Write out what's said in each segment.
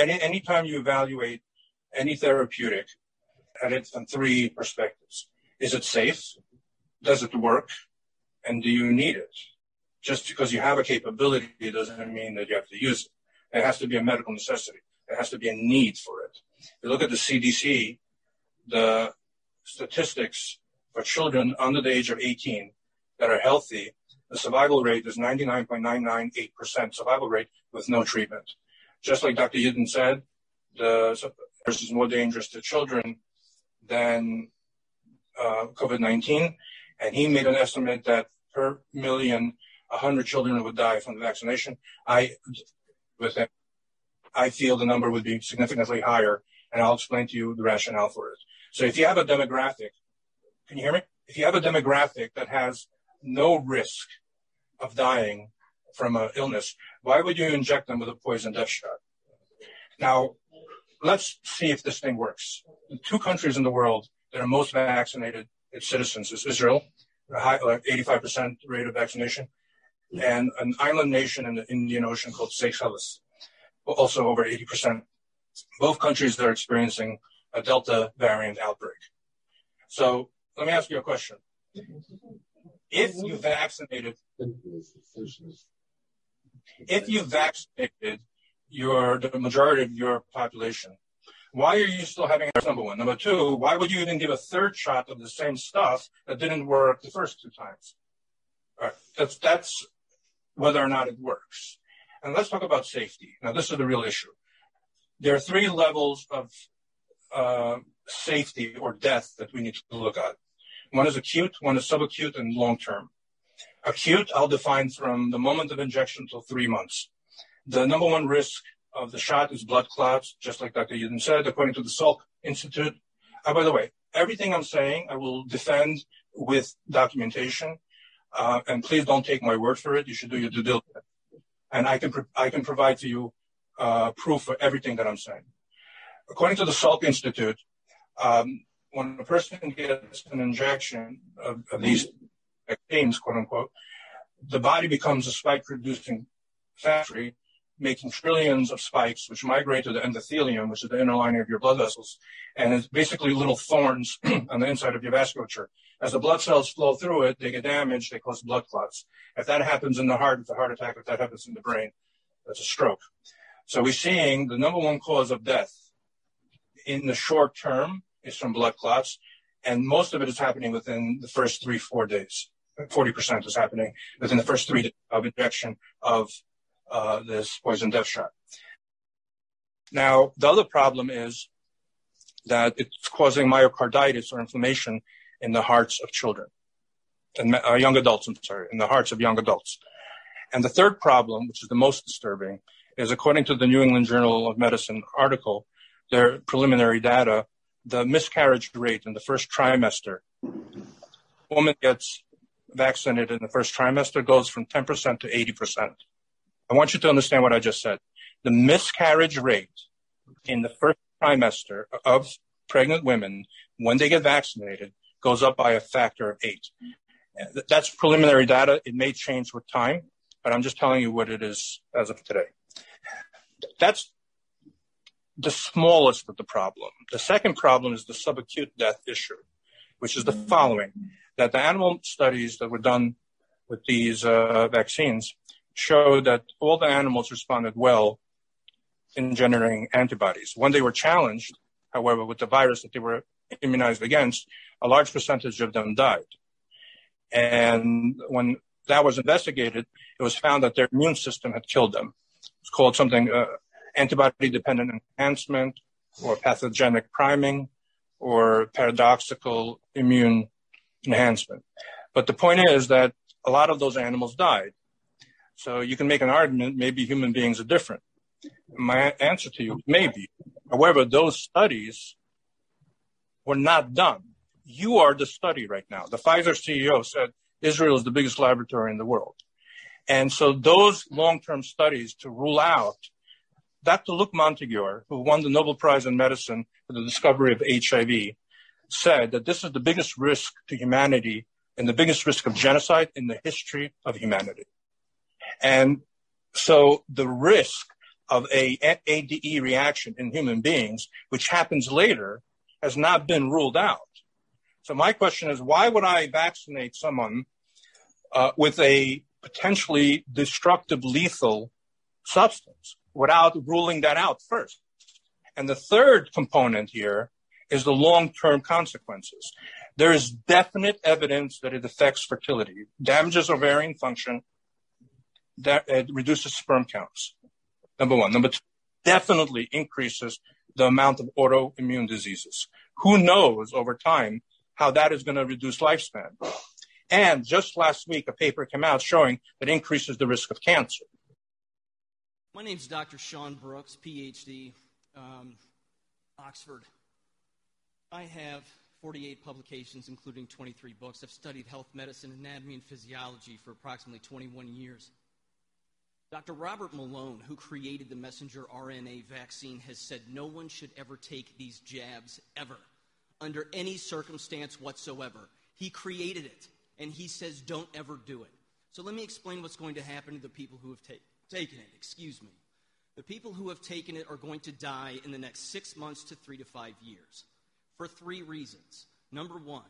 any anytime you evaluate any therapeutic at it from three perspectives. Is it safe? Does it work? And do you need it? Just because you have a capability doesn't mean that you have to use it. It has to be a medical necessity. There has to be a need for it. If you look at the CDC, the statistics for children under the age of 18 that are healthy, the survival rate is 99.998% survival rate with no treatment. Just like Dr. Yudin said, the virus is more dangerous to children than uh, COVID-19, and he made an estimate that per million, 100 children would die from the vaccination. I, with him, I feel the number would be significantly higher, and I'll explain to you the rationale for it. So if you have a demographic, can you hear me? If you have a demographic that has no risk of dying from an illness, why would you inject them with a poison death shot? Now, let's see if this thing works. The two countries in the world that are most vaccinated its citizens is Israel, high, uh, like 85% rate of vaccination, and an island nation in the Indian Ocean called Seychelles, also over 80%. Both countries are experiencing a Delta variant outbreak. So let me ask you a question. If you vaccinated, if you vaccinated your the majority of your population, why are you still having number one? Number two, why would you even give a third shot of the same stuff that didn't work the first two times? All right, that's that's whether or not it works. And let's talk about safety. Now, this is the real issue. There are three levels of uh, safety or death that we need to look at. One is acute, one is subacute, and long term. Acute, I'll define from the moment of injection till three months. The number one risk of the shot is blood clots, just like Dr. Yudin said, according to the Salk Institute. Uh, by the way, everything I'm saying, I will defend with documentation. Uh, and please don't take my word for it. You should do your due diligence. And I can, pro- I can provide to you uh, proof for everything that I'm saying. According to the Salk Institute, um, when a person gets an injection of, of these vaccines, quote unquote, the body becomes a spike producing factory, making trillions of spikes, which migrate to the endothelium, which is the inner lining of your blood vessels. And it's basically little thorns on the inside of your vasculature. As the blood cells flow through it, they get damaged, they cause blood clots. If that happens in the heart, it's a heart attack. If that happens in the brain, that's a stroke. So we're seeing the number one cause of death in the short term is from blood clots, and most of it is happening within the first three, four days. 40% is happening within the first three days of injection of uh, this poison death shot. Now, the other problem is that it's causing myocarditis or inflammation in the hearts of children and uh, young adults, I'm sorry, in the hearts of young adults. And the third problem, which is the most disturbing, is according to the New England Journal of Medicine article, their preliminary data, the miscarriage rate in the first trimester, woman gets vaccinated in the first trimester goes from 10% to 80%. I want you to understand what I just said. The miscarriage rate in the first trimester of pregnant women when they get vaccinated goes up by a factor of eight. That's preliminary data. It may change with time, but I'm just telling you what it is as of today. That's the smallest of the problem. The second problem is the subacute death issue, which is the following that the animal studies that were done with these uh, vaccines showed that all the animals responded well in generating antibodies. When they were challenged, however, with the virus that they were immunized against, a large percentage of them died. And when that was investigated, it was found that their immune system had killed them. It's called something uh, antibody dependent enhancement or pathogenic priming or paradoxical immune enhancement. But the point is that a lot of those animals died. So you can make an argument maybe human beings are different. My answer to you, maybe. However, those studies were not done. You are the study right now. The Pfizer CEO said Israel is the biggest laboratory in the world. And so those long-term studies to rule out Dr. Luc Montagnier, who won the Nobel Prize in Medicine for the discovery of HIV, said that this is the biggest risk to humanity and the biggest risk of genocide in the history of humanity. And so the risk of a ADE reaction in human beings, which happens later, has not been ruled out. So my question is, why would I vaccinate someone uh, with a potentially destructive, lethal substance without ruling that out first? And the third component here is the long-term consequences. There is definite evidence that it affects fertility, damages ovarian function, that it reduces sperm counts. Number one. Number two, definitely increases the amount of autoimmune diseases. Who knows over time how that is going to reduce lifespan? And just last week, a paper came out showing that increases the risk of cancer. My name is Dr. Sean Brooks, PhD, um, Oxford. I have 48 publications, including 23 books. I've studied health medicine, anatomy, and physiology for approximately 21 years. Dr. Robert Malone, who created the messenger RNA vaccine, has said no one should ever take these jabs ever, under any circumstance whatsoever. He created it, and he says don't ever do it. So let me explain what's going to happen to the people who have ta- taken it. Excuse me. The people who have taken it are going to die in the next six months to three to five years for three reasons. Number one,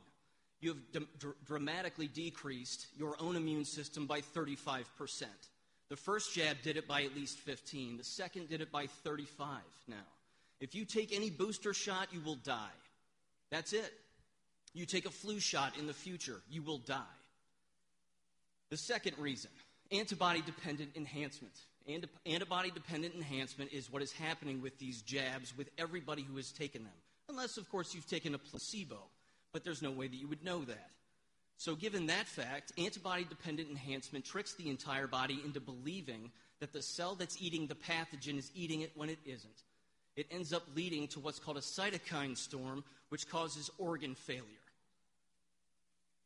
you have d- dramatically decreased your own immune system by 35 percent. The first jab did it by at least 15. The second did it by 35 now. If you take any booster shot, you will die. That's it. You take a flu shot in the future, you will die. The second reason antibody dependent enhancement. antibody dependent enhancement is what is happening with these jabs with everybody who has taken them. Unless, of course, you've taken a placebo, but there's no way that you would know that. So, given that fact, antibody dependent enhancement tricks the entire body into believing that the cell that's eating the pathogen is eating it when it isn't. It ends up leading to what's called a cytokine storm, which causes organ failure.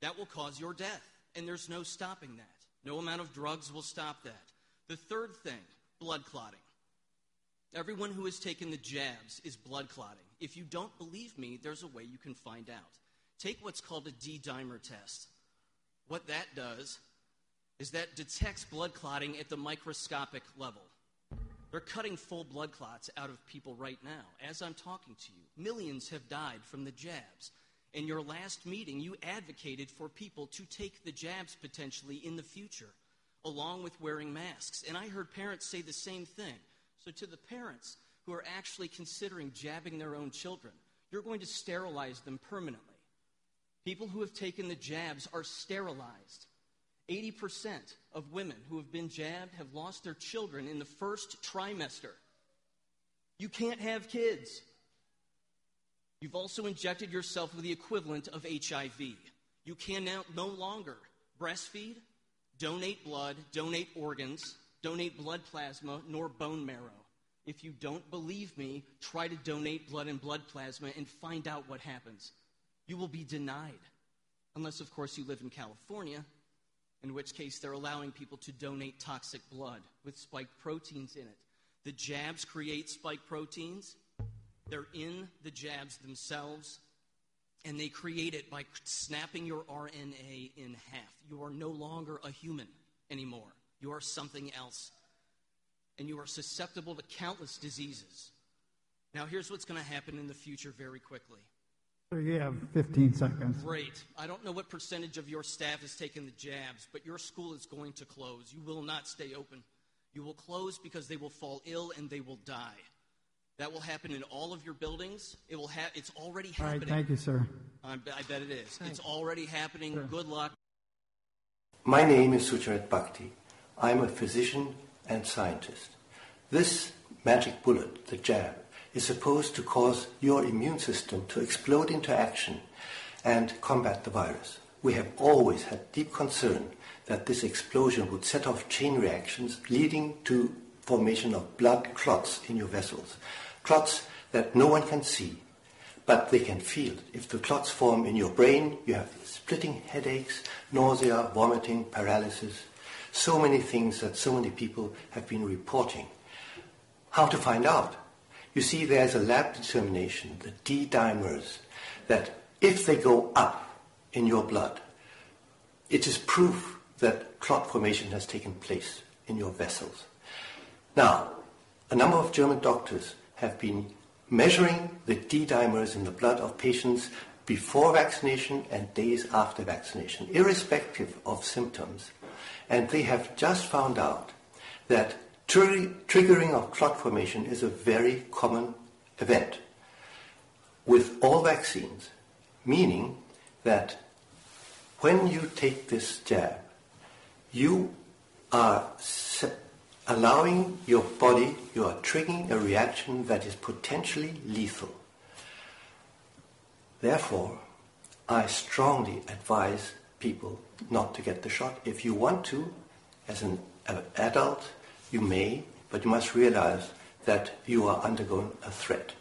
That will cause your death, and there's no stopping that. No amount of drugs will stop that. The third thing blood clotting. Everyone who has taken the jabs is blood clotting. If you don't believe me, there's a way you can find out. Take what's called a D dimer test. What that does is that detects blood clotting at the microscopic level. They're cutting full blood clots out of people right now as I'm talking to you. Millions have died from the jabs. In your last meeting, you advocated for people to take the jabs potentially in the future, along with wearing masks. And I heard parents say the same thing. So, to the parents who are actually considering jabbing their own children, you're going to sterilize them permanently. People who have taken the jabs are sterilized. 80% of women who have been jabbed have lost their children in the first trimester. You can't have kids. You've also injected yourself with the equivalent of HIV. You can now no longer breastfeed, donate blood, donate organs, donate blood plasma, nor bone marrow. If you don't believe me, try to donate blood and blood plasma and find out what happens you will be denied. Unless, of course, you live in California, in which case they're allowing people to donate toxic blood with spike proteins in it. The jabs create spike proteins, they're in the jabs themselves, and they create it by snapping your RNA in half. You are no longer a human anymore, you are something else. And you are susceptible to countless diseases. Now, here's what's going to happen in the future very quickly so you have 15 seconds. Great. I don't know what percentage of your staff has taken the jabs, but your school is going to close. You will not stay open. You will close because they will fall ill and they will die. That will happen in all of your buildings. It will ha- it's already happening. All right, thank you, sir. I, I bet it is. Thanks. It's already happening. Sure. Good luck. My name is Sucharit Bhakti. I'm a physician and scientist. This magic bullet, the jab, is supposed to cause your immune system to explode into action and combat the virus. We have always had deep concern that this explosion would set off chain reactions leading to formation of blood clots in your vessels. Clots that no one can see, but they can feel. If the clots form in your brain, you have splitting headaches, nausea, vomiting, paralysis, so many things that so many people have been reporting. How to find out? You see, there's a lab determination, the D dimers, that if they go up in your blood, it is proof that clot formation has taken place in your vessels. Now, a number of German doctors have been measuring the D dimers in the blood of patients before vaccination and days after vaccination, irrespective of symptoms. And they have just found out that triggering of clot formation is a very common event with all vaccines, meaning that when you take this jab, you are allowing your body, you are triggering a reaction that is potentially lethal. Therefore, I strongly advise people not to get the shot. If you want to, as an adult, you may, but you must realize that you are undergoing a threat.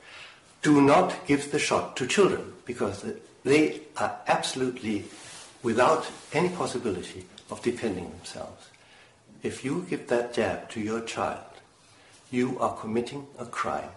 Do not give the shot to children because they are absolutely without any possibility of defending themselves. If you give that jab to your child, you are committing a crime.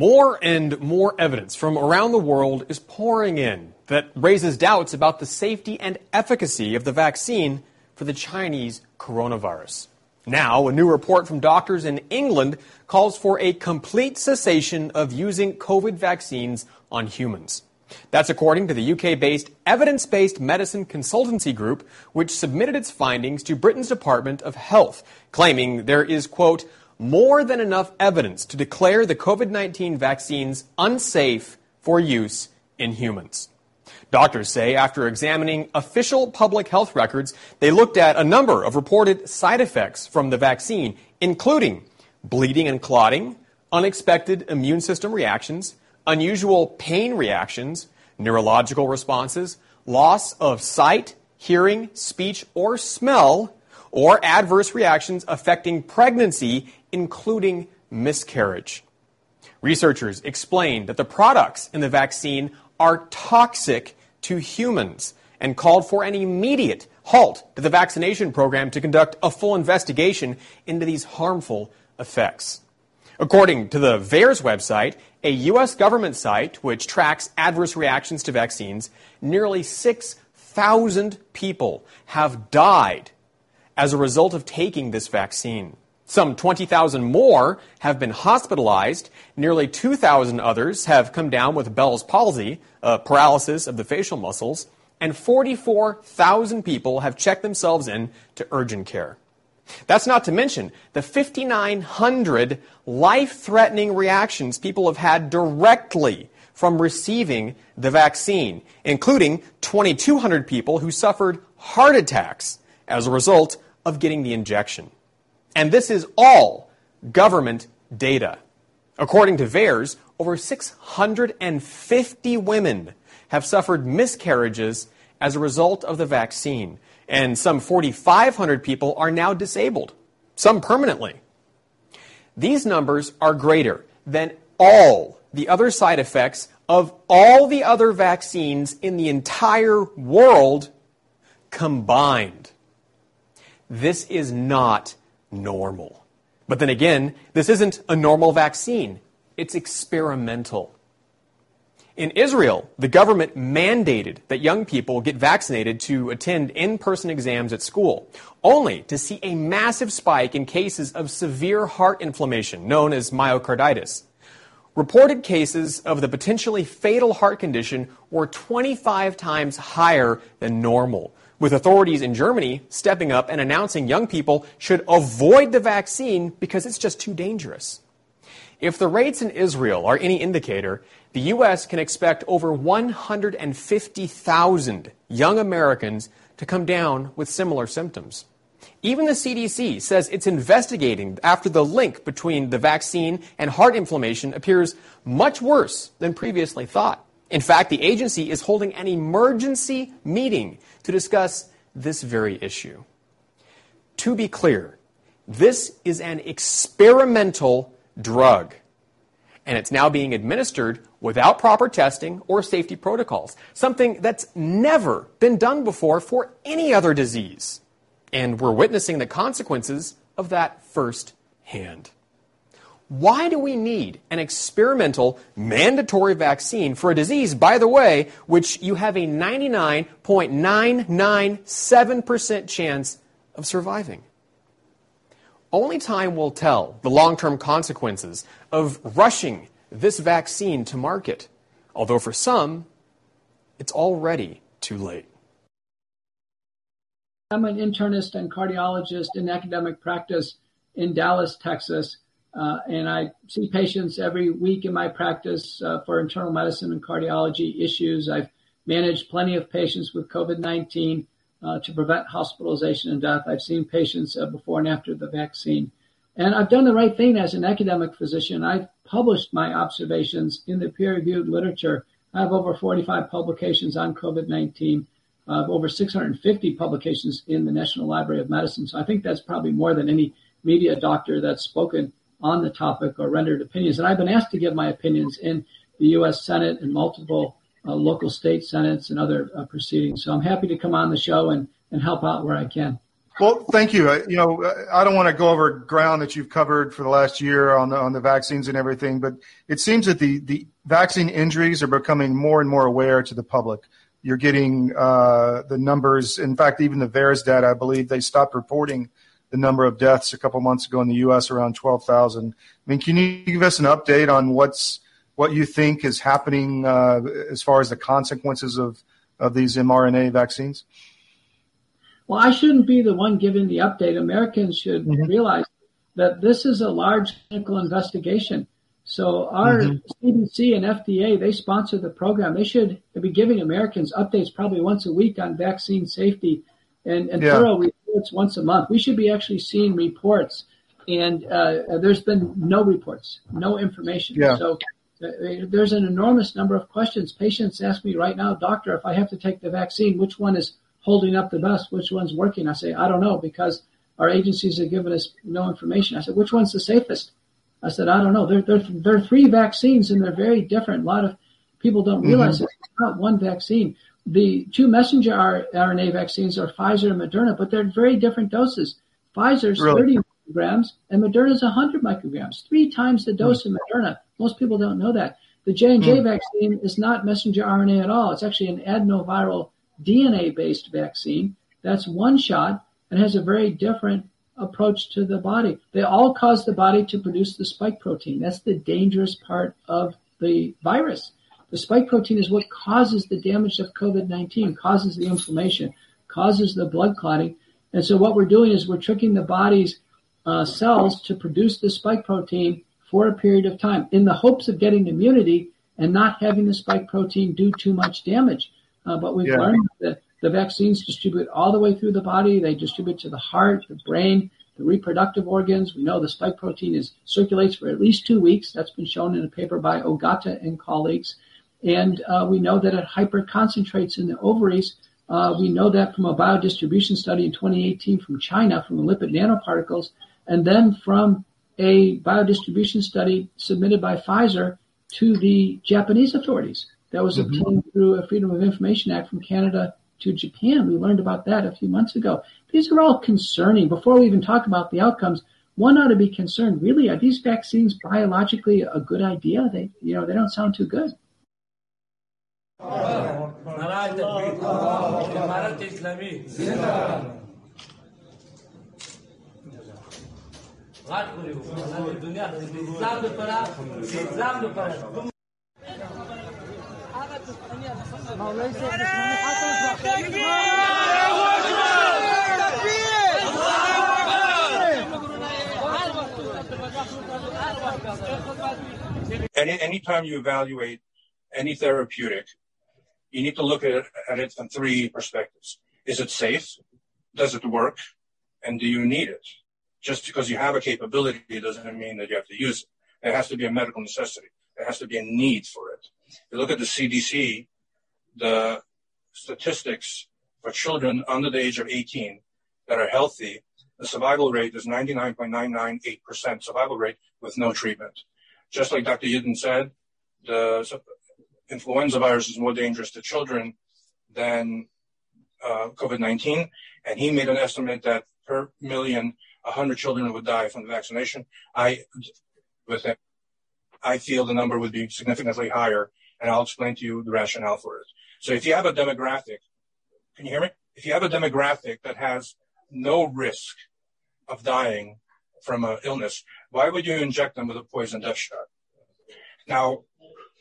More and more evidence from around the world is pouring in that raises doubts about the safety and efficacy of the vaccine for the Chinese coronavirus. Now, a new report from doctors in England calls for a complete cessation of using COVID vaccines on humans. That's according to the UK based evidence based medicine consultancy group, which submitted its findings to Britain's Department of Health, claiming there is, quote, more than enough evidence to declare the COVID 19 vaccines unsafe for use in humans. Doctors say after examining official public health records, they looked at a number of reported side effects from the vaccine, including bleeding and clotting, unexpected immune system reactions, unusual pain reactions, neurological responses, loss of sight, hearing, speech, or smell, or adverse reactions affecting pregnancy, including miscarriage. Researchers explained that the products in the vaccine are toxic to humans and called for an immediate halt to the vaccination program to conduct a full investigation into these harmful effects. According to the VAERS website, a U.S. government site which tracks adverse reactions to vaccines, nearly 6,000 people have died as a result of taking this vaccine. Some 20,000 more have been hospitalized. Nearly 2,000 others have come down with Bell's palsy, paralysis of the facial muscles, and 44,000 people have checked themselves in to urgent care. That's not to mention the 5,900 life threatening reactions people have had directly from receiving the vaccine, including 2,200 people who suffered heart attacks as a result of getting the injection. And this is all government data. According to VAERS, over 650 women have suffered miscarriages as a result of the vaccine, and some 4,500 people are now disabled, some permanently. These numbers are greater than all the other side effects of all the other vaccines in the entire world combined. This is not normal. But then again, this isn't a normal vaccine, it's experimental. In Israel, the government mandated that young people get vaccinated to attend in person exams at school, only to see a massive spike in cases of severe heart inflammation, known as myocarditis. Reported cases of the potentially fatal heart condition were 25 times higher than normal, with authorities in Germany stepping up and announcing young people should avoid the vaccine because it's just too dangerous. If the rates in Israel are any indicator, the U.S. can expect over 150,000 young Americans to come down with similar symptoms. Even the CDC says it's investigating after the link between the vaccine and heart inflammation appears much worse than previously thought. In fact, the agency is holding an emergency meeting to discuss this very issue. To be clear, this is an experimental drug, and it's now being administered without proper testing or safety protocols, something that's never been done before for any other disease. And we're witnessing the consequences of that firsthand. Why do we need an experimental mandatory vaccine for a disease, by the way, which you have a 99.997% chance of surviving? Only time will tell the long term consequences of rushing this vaccine to market, although for some, it's already too late. I'm an internist and cardiologist in academic practice in Dallas, Texas. Uh, and I see patients every week in my practice uh, for internal medicine and cardiology issues. I've managed plenty of patients with COVID 19 uh, to prevent hospitalization and death. I've seen patients uh, before and after the vaccine. And I've done the right thing as an academic physician. I've published my observations in the peer reviewed literature. I have over 45 publications on COVID 19. Uh, over 650 publications in the National Library of Medicine. So I think that's probably more than any media doctor that's spoken on the topic or rendered opinions. And I've been asked to give my opinions in the U.S. Senate and multiple uh, local state senates and other uh, proceedings. So I'm happy to come on the show and, and help out where I can. Well, thank you. you know, I don't want to go over ground that you've covered for the last year on the on the vaccines and everything, but it seems that the the vaccine injuries are becoming more and more aware to the public. You're getting uh, the numbers. In fact, even the VAERS data, I believe they stopped reporting the number of deaths a couple months ago in the U.S. around 12,000. I mean, can you give us an update on what's what you think is happening uh, as far as the consequences of of these mRNA vaccines? Well, I shouldn't be the one giving the update. Americans should mm-hmm. realize that this is a large clinical investigation. So our mm-hmm. CDC and FDA, they sponsor the program. They should be giving Americans updates probably once a week on vaccine safety and, and yeah. thorough reports once a month. We should be actually seeing reports, and uh, there's been no reports, no information. Yeah. So uh, there's an enormous number of questions. Patients ask me right now, doctor, if I have to take the vaccine, which one is holding up the best? Which one's working? I say, I don't know because our agencies have given us no information. I said, which one's the safest? I said, I don't know. There, there, there are three vaccines and they're very different. A lot of people don't realize mm-hmm. it's not one vaccine. The two messenger RNA vaccines are Pfizer and Moderna, but they're very different doses. Pfizer's really? 30 micrograms and Moderna's 100 micrograms, three times the dose mm. of Moderna. Most people don't know that. The J&J mm. vaccine is not messenger RNA at all. It's actually an adenoviral DNA-based vaccine. That's one shot and has a very different approach to the body. They all cause the body to produce the spike protein. That's the dangerous part of the virus. The spike protein is what causes the damage of COVID-19, causes the inflammation, causes the blood clotting. And so what we're doing is we're tricking the body's uh, cells to produce the spike protein for a period of time in the hopes of getting immunity and not having the spike protein do too much damage. Uh, but we've yeah. learned that the vaccines distribute all the way through the body. They distribute to the heart, the brain, the reproductive organs. We know the spike protein is circulates for at least two weeks. That's been shown in a paper by Ogata and colleagues. And uh, we know that it hyperconcentrates in the ovaries. Uh, we know that from a biodistribution study in 2018 from China, from lipid nanoparticles, and then from a biodistribution study submitted by Pfizer to the Japanese authorities that was mm-hmm. obtained through a Freedom of Information Act from Canada to Japan. We learned about that a few months ago. These are all concerning. Before we even talk about the outcomes, one ought to be concerned. Really, are these vaccines biologically a good idea? They, you know, they don't sound too good. نراج تکبیر امارت اسلامی غاټ کړی وو دنیا اسلام لپاره اسلام لپاره مولاي صاحب حسن Any, anytime you evaluate any therapeutic, you need to look at it, at it from three perspectives. Is it safe? Does it work? And do you need it? Just because you have a capability doesn't mean that you have to use it. It has to be a medical necessity. There has to be a need for it. If you look at the CDC, the statistics for children under the age of 18 that are healthy, the survival rate is 99.998% survival rate with no treatment. Just like Dr. Yudin said, the influenza virus is more dangerous to children than uh, COVID-19. And he made an estimate that per million, 100 children would die from the vaccination. I with it. I feel the number would be significantly higher, and I'll explain to you the rationale for it. So if you have a demographic, can you hear me? If you have a demographic that has no risk of dying from an illness, why would you inject them with a poison death shot? Now,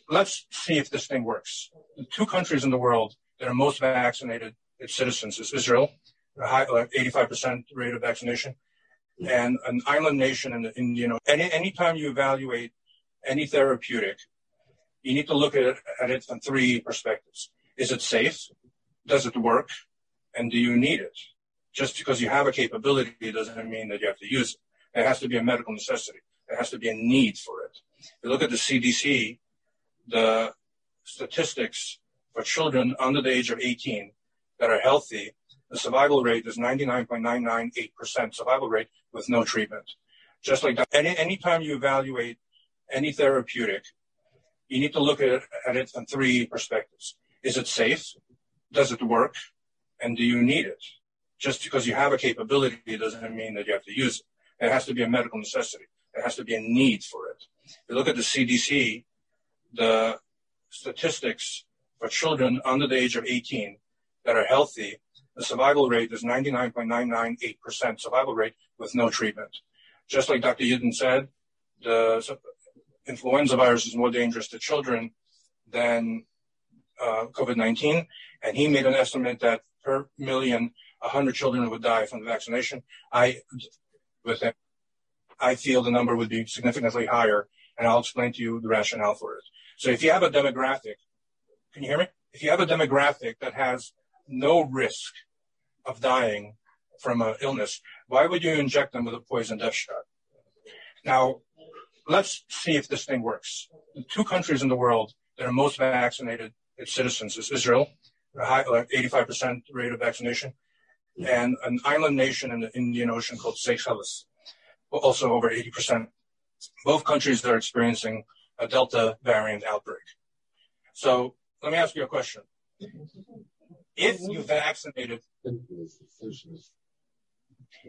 let's see if this thing works. The two countries in the world that are most vaccinated its citizens is Israel, high, like 85% rate of vaccination, and an island nation in the Indian. Any anytime you evaluate any therapeutic, you need to look at it, at it from three perspectives. Is it safe? Does it work? And do you need it? Just because you have a capability doesn't mean that you have to use it. It has to be a medical necessity. There has to be a need for it. If you look at the CDC, the statistics for children under the age of 18 that are healthy, the survival rate is 99.998% survival rate with no treatment. Just like that, any anytime you evaluate any therapeutic, you need to look at it, at it from three perspectives. Is it safe? Does it work? And do you need it? Just because you have a capability doesn't mean that you have to use it. It has to be a medical necessity. There has to be a need for it. If you look at the CDC, the statistics for children under the age of 18 that are healthy, the survival rate is 99.998% survival rate with no treatment. Just like Dr. Yudin said, the influenza virus is more dangerous to children than uh, COVID 19. And he made an estimate that per million, 100 children would die from the vaccination. I, with him, I feel the number would be significantly higher, and I'll explain to you the rationale for it. So if you have a demographic, can you hear me? If you have a demographic that has no risk of dying from an illness, why would you inject them with a poison death shot? Now, let's see if this thing works. The two countries in the world that are most vaccinated its citizens is Israel, a high, uh, like 85% rate of vaccination, and an island nation in the Indian Ocean called Seychelles, also over 80%. Both countries are experiencing a Delta variant outbreak. So let me ask you a question. If you vaccinated,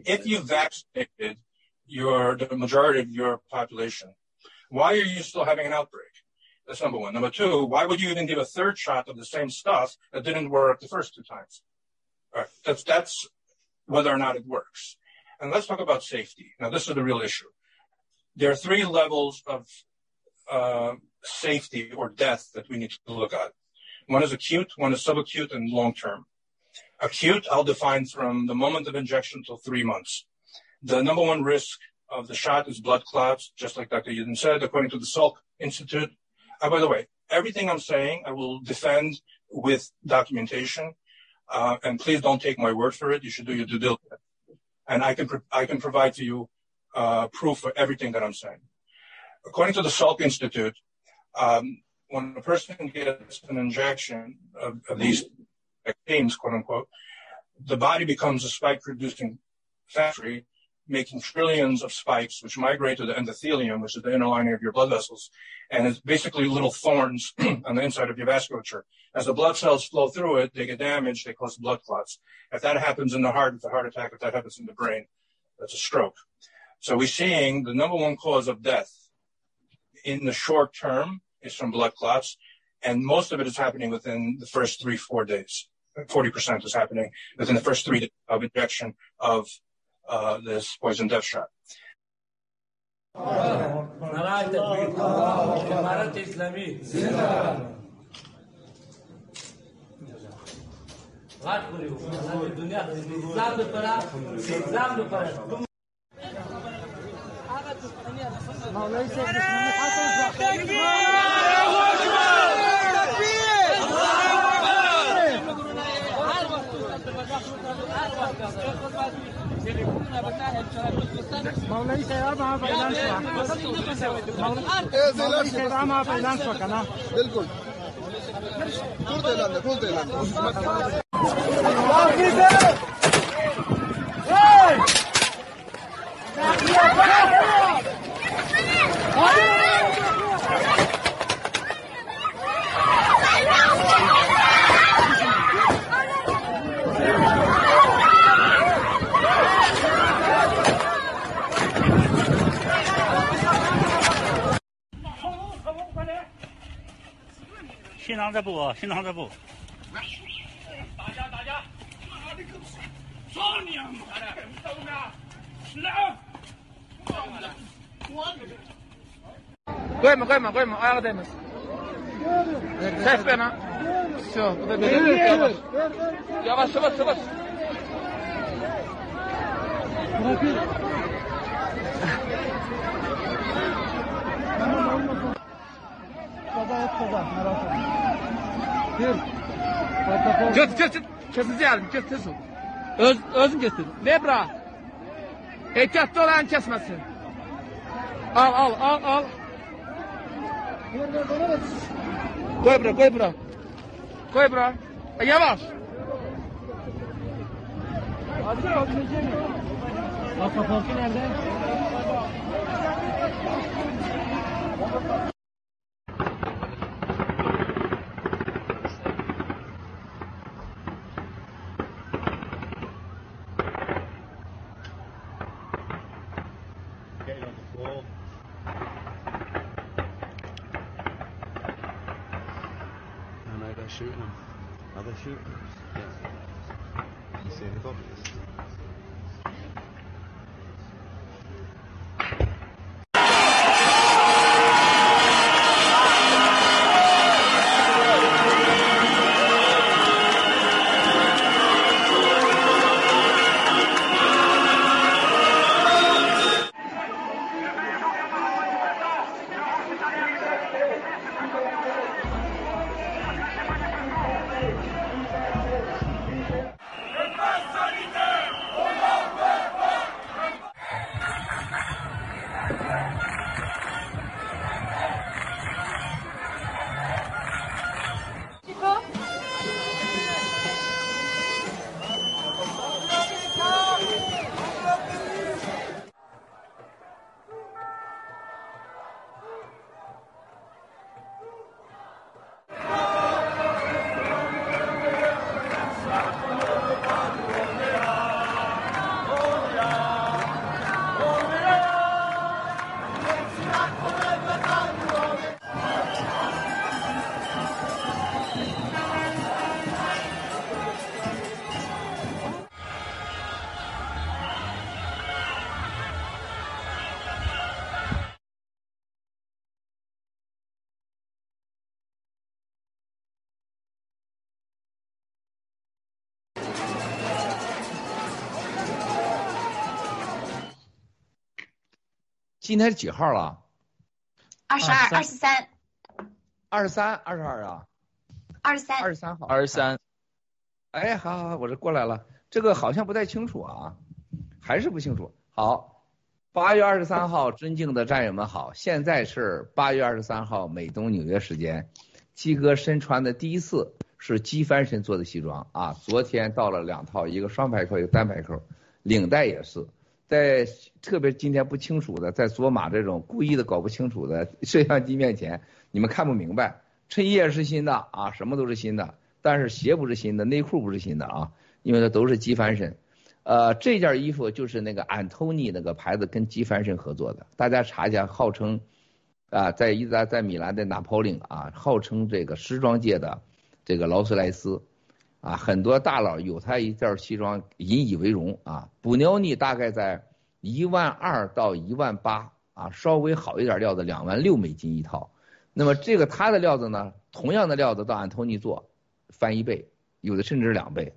if you vaccinated your the majority of your population, why are you still having an outbreak? That's number one. Number two, why would you even give a third shot of the same stuff that didn't work the first two times? All right, that's that's whether or not it works. And let's talk about safety. Now, this is the real issue. There are three levels of uh, safety or death that we need to look at. One is acute, one is subacute, and long term. Acute, I'll define from the moment of injection till three months. The number one risk of the shot is blood clots, just like Dr. Yudin said, according to the Salk Institute. Uh, by the way, everything I'm saying, I will defend with documentation. Uh, and please don't take my word for it. You should do your due diligence. And I can, I can provide to you uh, proof for everything that I'm saying. According to the Salk Institute, um, when a person gets an injection of, of these vaccines, quote unquote, the body becomes a spike producing factory, making trillions of spikes, which migrate to the endothelium, which is the inner lining of your blood vessels. And it's basically little thorns on the inside of your vasculature. As the blood cells flow through it, they get damaged, they cause blood clots. If that happens in the heart, it's a heart attack. If that happens in the brain, that's a stroke. So we're seeing the number one cause of death in the short term is from blood clots, and most of it is happening within the first three, four days. 40% is happening within the first three days of injection of uh, this poison death shot. مولوي سيد محمد حسن الزهراني الله اكبر تكبير الله اكبر مولوي سيد اربعه في اعلان مولوي سيد اربعه في اعلان شو كان بالكل كل تايلاند كل تايلاند Hey! 快点新郎在不现新郎在不。大家，大家妈的操你妈的你来我 Koyma koyma koyma ayağa değmez. Çek beni. Şu bu da böyle. Yavaş. Yavaş yavaş yavaş. Bırakın. Baba et baba merak etme. Gir. Göt göt göt. Kesici yardım göt. Öz, özüm getir. Ne bra? Olan kesmesin. Al al al al. Koy bura koy bura. Koy bura. E, yavaş. 今天是几号了？二十二、二十三、二十三、二十二啊？二十三、二十三号。二十三。哎，好好好，我这过来了。这个好像不太清楚啊，还是不清楚。好，八月二十三号，尊敬的战友们好，现在是八月二十三号美东纽约时间。鸡哥身穿的第一次是鸡翻身做的西装啊，昨天到了两套，一个双排扣，一个单排扣，领带也是。在特别今天不清楚的，在卓玛这种故意的搞不清楚的摄像机面前，你们看不明白。衬衣也是新的啊，什么都是新的，但是鞋不是新的，内裤不是新的啊，因为它都是机翻身。呃，这件衣服就是那个安东尼那个牌子跟机翻身合作的，大家查一下，号称啊，在意大在米兰的拿破仑啊，号称这个时装界的这个劳斯莱斯。啊，很多大佬有他一件西装引以为荣啊。布纽尼大概在一万二到一万八啊，稍微好一点料子两万六美金一套。那么这个他的料子呢，同样的料子到安东尼做翻一倍，有的甚至两倍。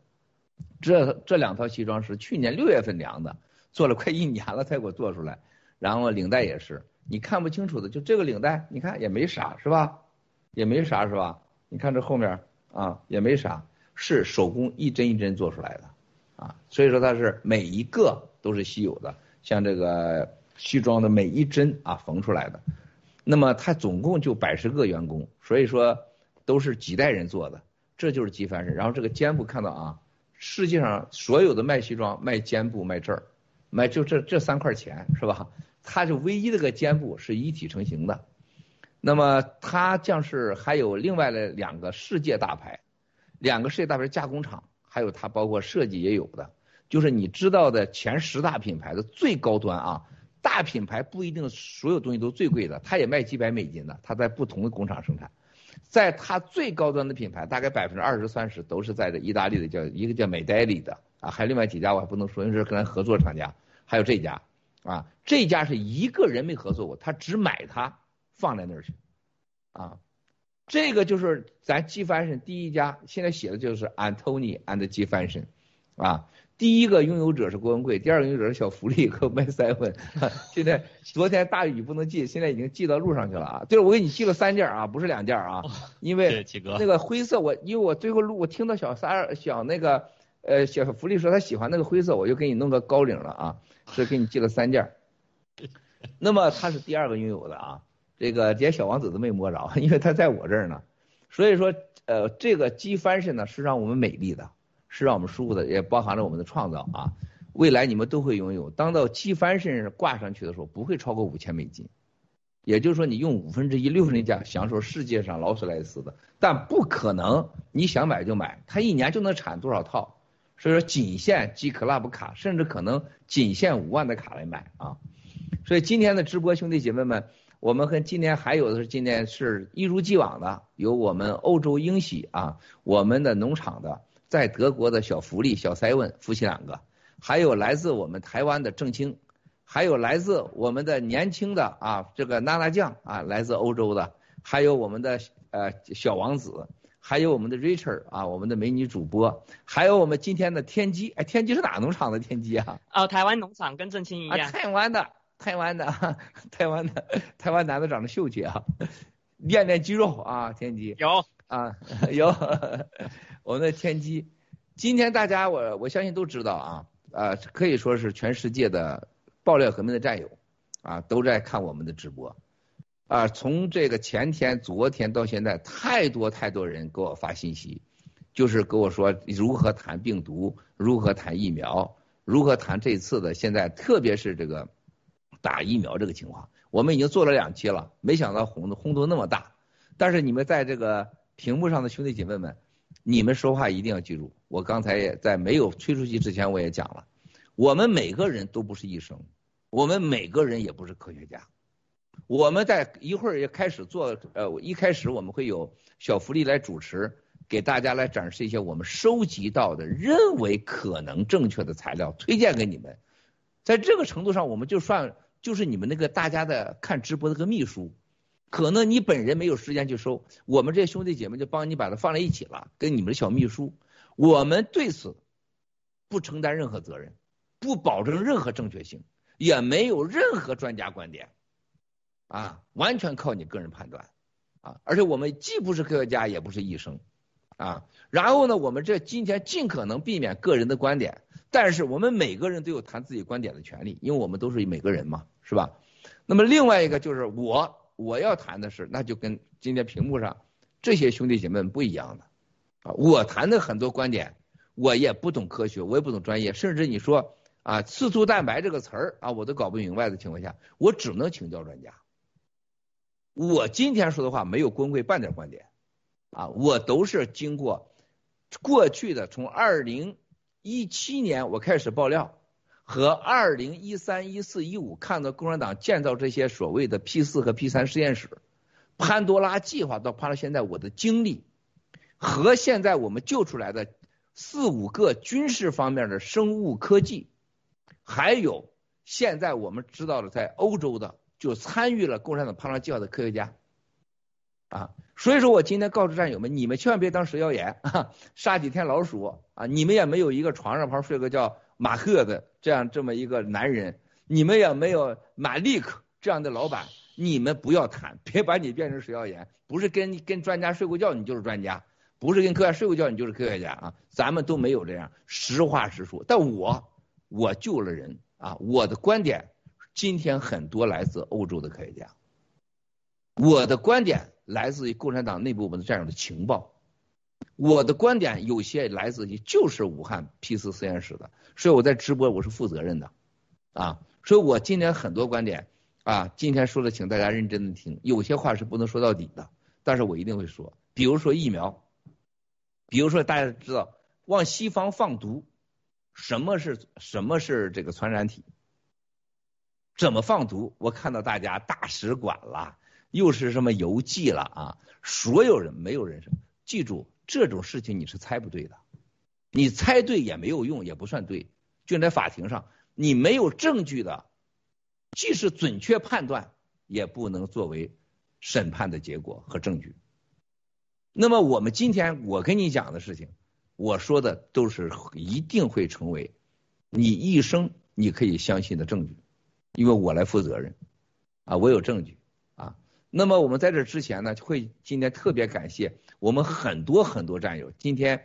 这这两套西装是去年六月份量的，做了快一年了才给我做出来。然后领带也是，你看不清楚的，就这个领带，你看也没啥是吧？也没啥是吧？你看这后面啊，也没啥。是手工一针一针做出来的，啊，所以说它是每一个都是稀有的，像这个西装的每一针啊缝出来的，那么它总共就百十个员工，所以说都是几代人做的，这就是机翻身。然后这个肩部看到啊，世界上所有的卖西装卖肩部卖这儿，卖就这这三块钱是吧？它就唯一的个肩部是一体成型的，那么它将是还有另外的两个世界大牌。两个世界大牌加工厂，还有它包括设计也有的，就是你知道的前十大品牌的最高端啊，大品牌不一定所有东西都最贵的，它也卖几百美金的，它在不同的工厂生产。在它最高端的品牌，大概百分之二十三十都是在这意大利的，叫一个叫美黛丽的啊，还有另外几家我还不能说，因为是跟咱合作厂家，还有这家啊，这家是一个人没合作过，他只买它放在那儿去啊，这个就是咱 G Fashion 第一家，现在写的就是 Antony and G Fashion 啊。第一个拥有者是郭文贵，第二个拥有者是小福利和麦塞文。现在昨天大雨不能寄，现在已经寄到路上去了啊！对了，我给你寄了三件啊，不是两件啊，因为那个灰色我因为我最后录我听到小三小那个呃小福利说他喜欢那个灰色，我就给你弄个高领了啊，所以给你寄了三件。那么他是第二个拥有的啊，这个连小王子都没摸着，因为他在我这儿呢。所以说呃这个机翻身呢是让我们美丽的。是让我们舒服的，也包含了我们的创造啊！未来你们都会拥有。当到机翻身挂上去的时候，不会超过五千美金，也就是说你用五分之一、六分之一价享受世界上劳斯莱斯的，但不可能你想买就买，它一年就能产多少套，所以说仅限 G Club 卡，甚至可能仅限五万的卡来买啊！所以今天的直播兄弟姐妹们，我们和今年还有的是今年是一如既往的，有我们欧洲英喜啊，我们的农场的。在德国的小福利、小塞文夫妻两个，还有来自我们台湾的郑清，还有来自我们的年轻的啊这个娜娜酱啊，来自欧洲的，还有我们的呃小王子，还有我们的 Richard 啊，我们的美女主播，还有我们今天的天机，哎，天机是哪农场的天机啊？哦，台湾农场跟郑清一样。台湾的，台湾的，台湾的，台湾男的长得秀气啊，练练肌肉啊，天机有啊有。我们的天机，今天大家我我相信都知道啊，呃，可以说是全世界的爆料革命的战友啊，都在看我们的直播啊。从这个前天、昨天到现在，太多太多人给我发信息，就是跟我说如何谈病毒，如何谈疫苗，如何谈这次的现在，特别是这个打疫苗这个情况。我们已经做了两期了，没想到轰轰动那么大。但是你们在这个屏幕上的兄弟姐妹们。你们说话一定要记住，我刚才也在没有推出去之前我也讲了，我们每个人都不是医生，我们每个人也不是科学家，我们在一会儿也开始做，呃，一开始我们会有小福利来主持，给大家来展示一些我们收集到的认为可能正确的材料，推荐给你们，在这个程度上，我们就算就是你们那个大家的看直播的个秘书。可能你本人没有时间去收，我们这些兄弟姐妹就帮你把它放在一起了，跟你们的小秘书，我们对此不承担任何责任，不保证任何正确性，也没有任何专家观点，啊，完全靠你个人判断，啊，而且我们既不是科学家，也不是医生，啊，然后呢，我们这今天尽可能避免个人的观点，但是我们每个人都有谈自己观点的权利，因为我们都是每个人嘛，是吧？那么另外一个就是我。我要谈的是，那就跟今天屏幕上这些兄弟姐妹们不一样的啊！我谈的很多观点，我也不懂科学，我也不懂专业，甚至你说啊，刺突蛋白这个词儿啊，我都搞不明白的情况下，我只能请教专家。我今天说的话没有光贵半点观点啊，我都是经过过去的从二零一七年我开始爆料。和二零一三、一四、一五看到共产党建造这些所谓的 P 四和 P 三实验室，潘多拉计划到拍到现在我的经历，和现在我们救出来的四五个军事方面的生物科技，还有现在我们知道的在欧洲的就参与了共产党潘多拉计划的科学家，啊，所以说我今天告诉战友们，你们千万别当蛇妖眼，杀几天老鼠啊，你们也没有一个床上旁睡个觉。马赫的这样这么一个男人，你们也没有马利克这样的老板，你们不要谈，别把你变成食药盐，不是跟跟专家睡过觉你就是专家，不是跟科学家睡过觉你就是科学家啊，咱们都没有这样，实话实说。但我我救了人啊，我的观点今天很多来自欧洲的科学家，我的观点来自于共产党内部我们的战友的情报。我的观点有些来自于就是武汉 P 四实验室的，所以我在直播我是负责任的，啊，所以我今天很多观点啊，今天说的请大家认真的听，有些话是不能说到底的，但是我一定会说，比如说疫苗，比如说大家知道往西方放毒，什么是什么是这个传染体，怎么放毒？我看到大家大使馆啦，又是什么邮寄了啊，所有人没有人生。记住这种事情你是猜不对的，你猜对也没有用，也不算对。就在法庭上，你没有证据的，即使准确判断，也不能作为审判的结果和证据。那么我们今天我跟你讲的事情，我说的都是一定会成为你一生你可以相信的证据，因为我来负责任啊，我有证据。那么我们在这之前呢，会今天特别感谢我们很多很多战友，今天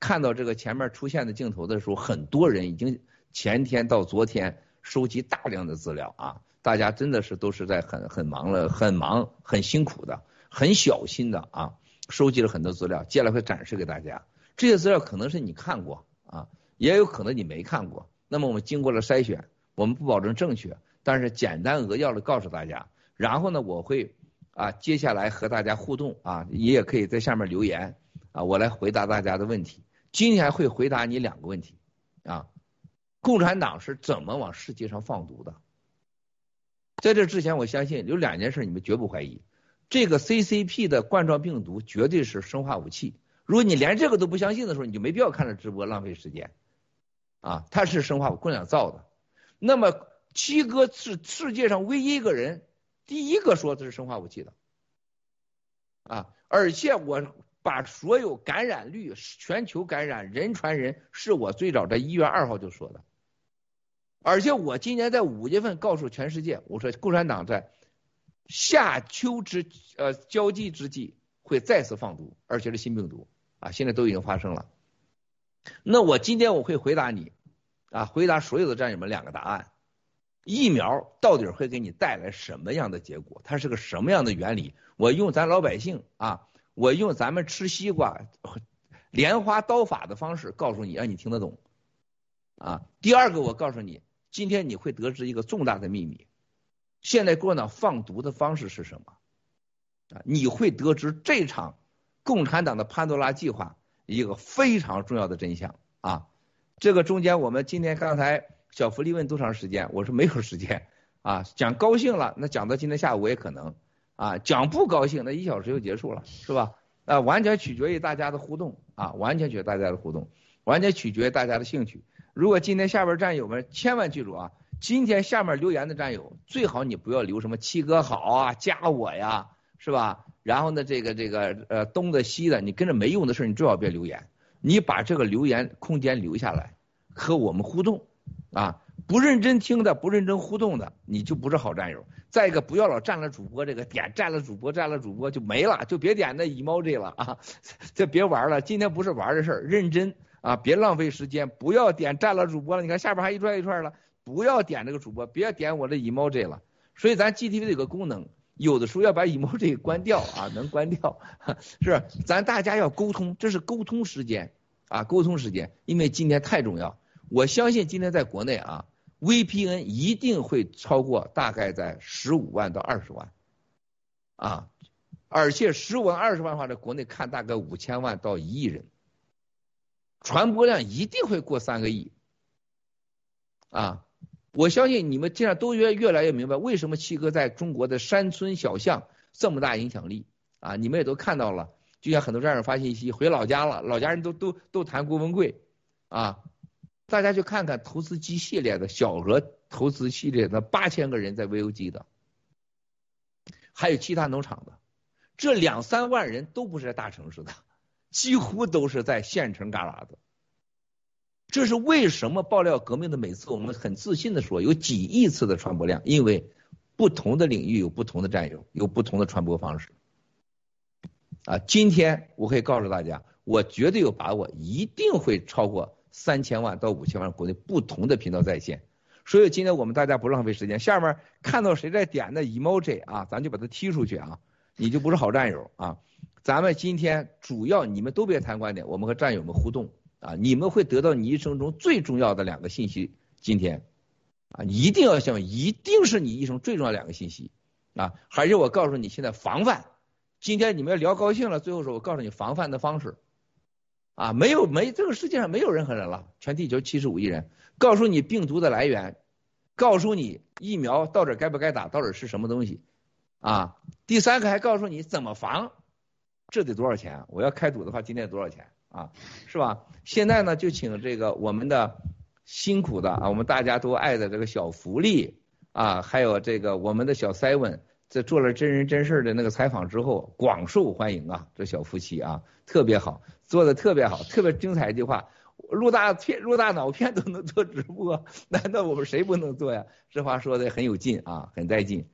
看到这个前面出现的镜头的时候，很多人已经前天到昨天收集大量的资料啊，大家真的是都是在很很忙了，很忙很辛苦的，很小心的啊。收集了很多资料，接下来会展示给大家。这些资料可能是你看过啊，也有可能你没看过。那么我们经过了筛选，我们不保证正确，但是简单扼要的告诉大家。然后呢，我会啊接下来和大家互动啊，你也可以在下面留言啊，我来回答大家的问题。今天会回答你两个问题啊，共产党是怎么往世界上放毒的？在这之前，我相信有两件事你们绝不怀疑。这个 CCP 的冠状病毒绝对是生化武器。如果你连这个都不相信的时候，你就没必要看着直播浪费时间。啊，它是生化共产党造的。那么七哥是世界上唯一一个人，第一个说这是生化武器的。啊，而且我把所有感染率、全球感染、人传人，是我最早在一月二号就说的。而且我今年在五月份告诉全世界，我说共产党在。夏秋之呃交际之际会再次放毒，而且是新病毒啊，现在都已经发生了。那我今天我会回答你啊，回答所有的战友们两个答案：疫苗到底会给你带来什么样的结果？它是个什么样的原理？我用咱老百姓啊，我用咱们吃西瓜莲花刀法的方式告诉你，让你听得懂啊。第二个，我告诉你，今天你会得知一个重大的秘密。现在共产党放毒的方式是什么？啊，你会得知这场共产党的潘多拉计划一个非常重要的真相啊！这个中间我们今天刚才小福利问多长时间？我说没有时间啊，讲高兴了那讲到今天下午也可能啊，讲不高兴那一小时就结束了是吧？啊，完全取决于大家的互动啊，完全取决于大家的互动，完全取决于大家的兴趣。如果今天下边战友们千万记住啊！今天下面留言的战友，最好你不要留什么七哥好啊，加我呀，是吧？然后呢，这个这个呃东的西的，你跟着没用的事，你最好别留言。你把这个留言空间留下来，和我们互动啊。不认真听的，不认真互动的，你就不是好战友。再一个，不要老占了主播这个点，占了主播，占了主播就没了，就别点那 emoji 了啊！这别玩了，今天不是玩的事儿，认真啊，别浪费时间，不要点占了主播了。你看下边还一串一串了。不要点这个主播，别点我的 emoji 了。所以咱 GTV 有个功能，有的时候要把 emoji 关掉啊，能关掉，是咱大家要沟通，这是沟通时间啊，沟通时间，因为今天太重要。我相信今天在国内啊，VPN 一定会超过大概在十五万到二十万啊，而且十五万二十万的话，在国内看大概五千万到一亿人，传播量一定会过三个亿啊。我相信你们这样都越越来越明白，为什么七哥在中国的山村小巷这么大影响力啊！你们也都看到了，就像很多战友发信息回老家了，老家人都都都谈郭文贵啊，大家去看看投资机系列的小额投资系列的八千个人在 VOG 的，还有其他农场的，这两三万人都不是在大城市的，几乎都是在县城旮旯的。这是为什么爆料革命的每次我们很自信的说有几亿次的传播量，因为不同的领域有不同的战友，有不同的传播方式。啊，今天我可以告诉大家，我绝对有把握，一定会超过三千万到五千万国内不同的频道在线。所以今天我们大家不浪费时间，下面看到谁在点的 emoji 啊，咱就把他踢出去啊，你就不是好战友啊。咱们今天主要你们都别谈观点，我们和战友们互动。啊，你们会得到你一生中最重要的两个信息。今天，啊，一定要想，一定是你一生最重要两个信息。啊，还是我告诉你，现在防范。今天你们要聊高兴了，最后说，我告诉你防范的方式。啊，没有没这个世界上没有任何人了，全地球七十五亿人，告诉你病毒的来源，告诉你疫苗到底该不该打，到底是什么东西。啊。第三个还告诉你怎么防，这得多少钱？我要开赌的话，今天得多少钱啊？是吧？现在呢，就请这个我们的辛苦的啊，我们大家都爱的这个小福利啊，还有这个我们的小 seven，在做了真人真事的那个采访之后，广受欢迎啊，这小夫妻啊，特别好，做的特别好，特别精彩一句话。陆大片、陆大脑片都能做直播，难道我们谁不能做呀？这话说的很有劲啊，很带劲。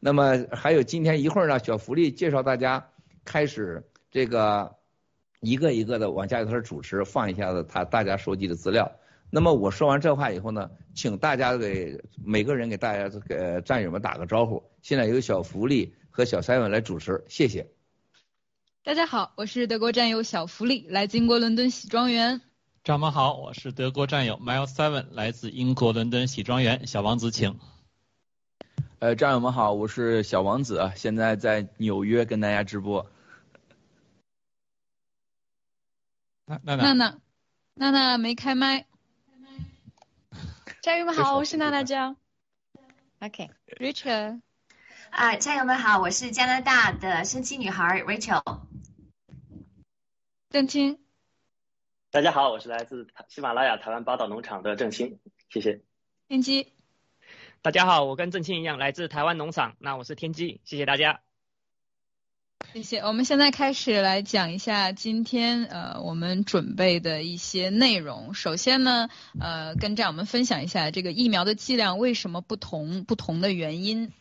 那么还有今天一会儿呢，小福利介绍大家开始这个一个一个的往家里头主持，放一下子他大家收集的资料。那么我说完这话以后呢，请大家给每个人给大家给战友们打个招呼。现在由小福利和小三文来主持，谢谢。大家好，我是德国战友小福利，来自英国伦敦喜庄园。战友们好，我是德国战友 Miles Seven，来自英国伦敦喜庄园。小王子，请。呃，战友们好，我是小王子，现在在纽约跟大家直播。娜娜娜娜娜娜没开麦。战友们好，我是娜娜酱。OK，Rachel。啊，战友们好，我是加拿大的生机女孩 Rachel。郑清。大家好，我是来自喜马拉雅台湾宝岛农场的郑清，谢谢。天机。大家好，我跟郑清一样，来自台湾农场，那我是天机，谢谢大家。谢谢。我们现在开始来讲一下今天呃我们准备的一些内容。首先呢，呃，跟战友们分享一下这个疫苗的剂量为什么不同，不同的原因。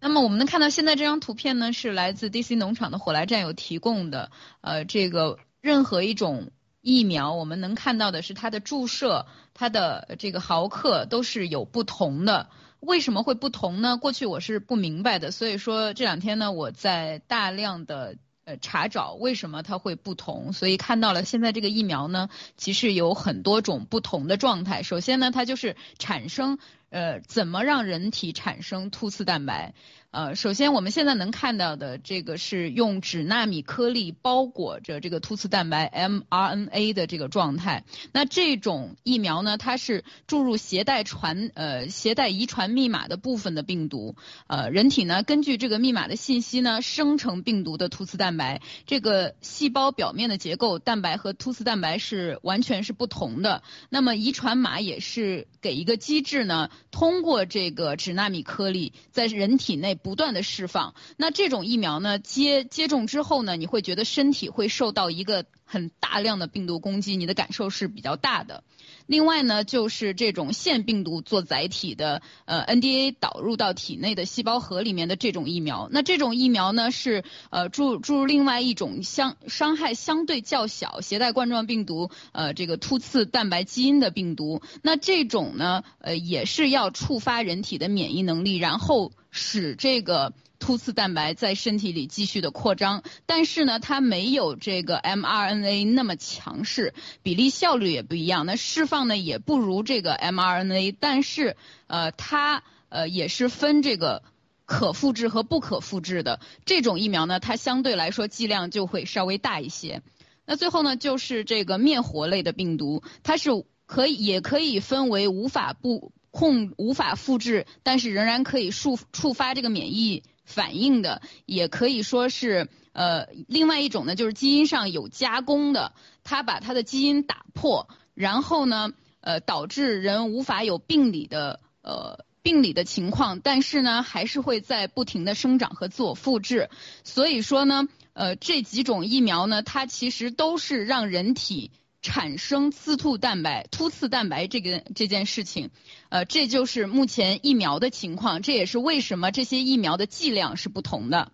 那么我们能看到现在这张图片呢，是来自 DC 农场的火来战友提供的，呃，这个任何一种。疫苗我们能看到的是它的注射，它的这个毫克都是有不同的。为什么会不同呢？过去我是不明白的，所以说这两天呢，我在大量的呃查找为什么它会不同，所以看到了现在这个疫苗呢，其实有很多种不同的状态。首先呢，它就是产生呃怎么让人体产生突刺蛋白。呃，首先我们现在能看到的这个是用脂纳米颗粒包裹着这个突刺蛋白 mRNA 的这个状态。那这种疫苗呢，它是注入携带传呃携带遗传密码的部分的病毒。呃，人体呢根据这个密码的信息呢生成病毒的突刺蛋白。这个细胞表面的结构，蛋白和突刺蛋白是完全是不同的。那么遗传码也是给一个机制呢，通过这个脂纳米颗粒在人体内。不断的释放，那这种疫苗呢，接接种之后呢，你会觉得身体会受到一个很大量的病毒攻击，你的感受是比较大的。另外呢，就是这种腺病毒做载体的，呃，NDA 导入到体内的细胞核里面的这种疫苗，那这种疫苗呢是呃注注入另外一种相伤害相对较小、携带冠状病毒呃这个突刺蛋白基因的病毒，那这种呢呃也是要触发人体的免疫能力，然后使这个。突刺蛋白在身体里继续的扩张，但是呢，它没有这个 mRNA 那么强势，比例效率也不一样。那释放呢也不如这个 mRNA，但是呃，它呃也是分这个可复制和不可复制的。这种疫苗呢，它相对来说剂量就会稍微大一些。那最后呢，就是这个灭活类的病毒，它是可以也可以分为无法不控、无法复制，但是仍然可以触触发这个免疫。反应的也可以说是呃，另外一种呢，就是基因上有加工的，它把它的基因打破，然后呢，呃，导致人无法有病理的呃病理的情况，但是呢，还是会在不停的生长和自我复制。所以说呢，呃，这几种疫苗呢，它其实都是让人体。产生刺突蛋白、突刺蛋白这个这件事情，呃，这就是目前疫苗的情况，这也是为什么这些疫苗的剂量是不同的。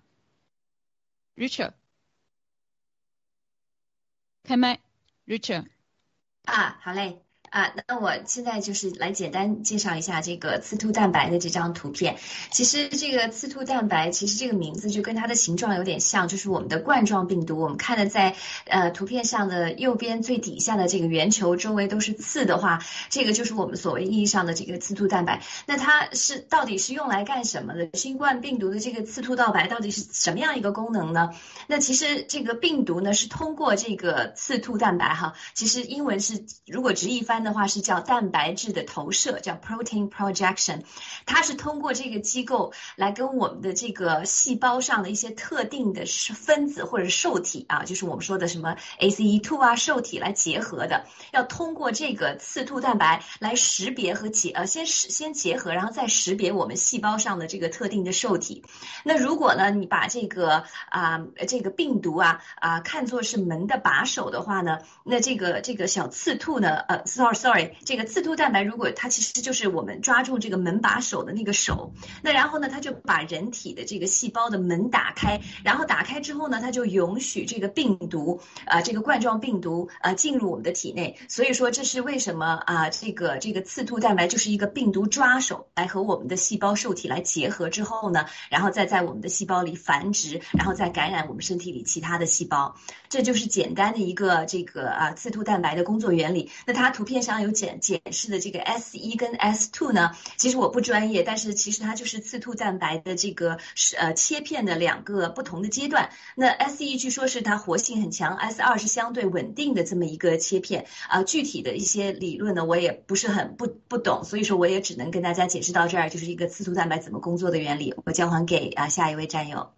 Richard，开麦，Richard。啊，好嘞。啊，那我现在就是来简单介绍一下这个刺突蛋白的这张图片。其实这个刺突蛋白，其实这个名字就跟它的形状有点像，就是我们的冠状病毒。我们看的在呃图片上的右边最底下的这个圆球周围都是刺的话，这个就是我们所谓意义上的这个刺突蛋白。那它是到底是用来干什么的？新冠病毒的这个刺突蛋白到底是什么样一个功能呢？那其实这个病毒呢是通过这个刺突蛋白哈，其实英文是如果直译翻。般的话是叫蛋白质的投射，叫 protein projection。它是通过这个机构来跟我们的这个细胞上的一些特定的分子或者受体啊，就是我们说的什么 ACE2 啊受体来结合的，要通过这个刺突蛋白来识别和结呃先识先结合，然后再识别我们细胞上的这个特定的受体。那如果呢，你把这个啊这个病毒啊啊看作是门的把手的话呢，那这个这个小刺兔呢，呃四号哦 sorry，这个刺突蛋白如果它其实就是我们抓住这个门把手的那个手，那然后呢，它就把人体的这个细胞的门打开，然后打开之后呢，它就允许这个病毒啊这个冠状病毒啊进入我们的体内。所以说这是为什么啊这个这个刺突蛋白就是一个病毒抓手，来和我们的细胞受体来结合之后呢，然后再在我们的细胞里繁殖，然后再感染我们身体里其他的细胞。这就是简单的一个这个啊刺突蛋白的工作原理。那它图片上有检检示的这个 S 一跟 S two 呢，其实我不专业，但是其实它就是刺突蛋白的这个是呃切片的两个不同的阶段。那 S 一据说是它活性很强，S 二是相对稳定的这么一个切片啊。具体的一些理论呢，我也不是很不不懂，所以说我也只能跟大家解释到这儿，就是一个刺突蛋白怎么工作的原理。我交还给啊下一位战友。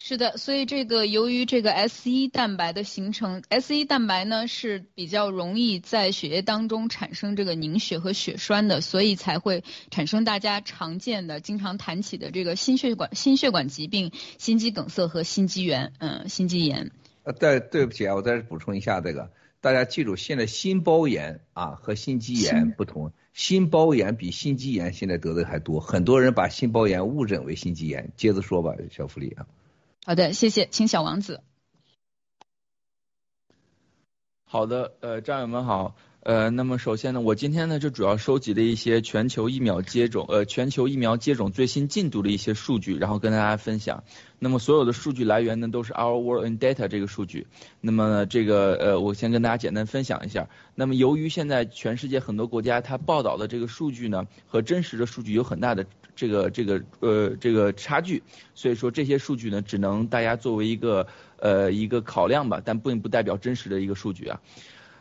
是的，所以这个由于这个 S 一蛋白的形成，S 一蛋白呢是比较容易在血液当中产生这个凝血和血栓的，所以才会产生大家常见的、经常谈起的这个心血管心血管疾病、心肌梗塞和心肌炎，嗯，心肌炎。呃，对，对不起啊，我再补充一下这个，大家记住，现在心包炎啊和心肌炎不同，心包炎比心肌炎现在得的还多，很多人把心包炎误诊为心肌炎。接着说吧，小福利啊。好的，谢谢，请小王子。好的，呃，战友们好，呃，那么首先呢，我今天呢就主要收集了一些全球疫苗接种，呃，全球疫苗接种最新进度的一些数据，然后跟大家分享。那么所有的数据来源呢都是 Our World in Data 这个数据。那么这个呃，我先跟大家简单分享一下。那么由于现在全世界很多国家它报道的这个数据呢和真实的数据有很大的。这个这个呃这个差距，所以说这些数据呢，只能大家作为一个呃一个考量吧，但并不代表真实的一个数据啊。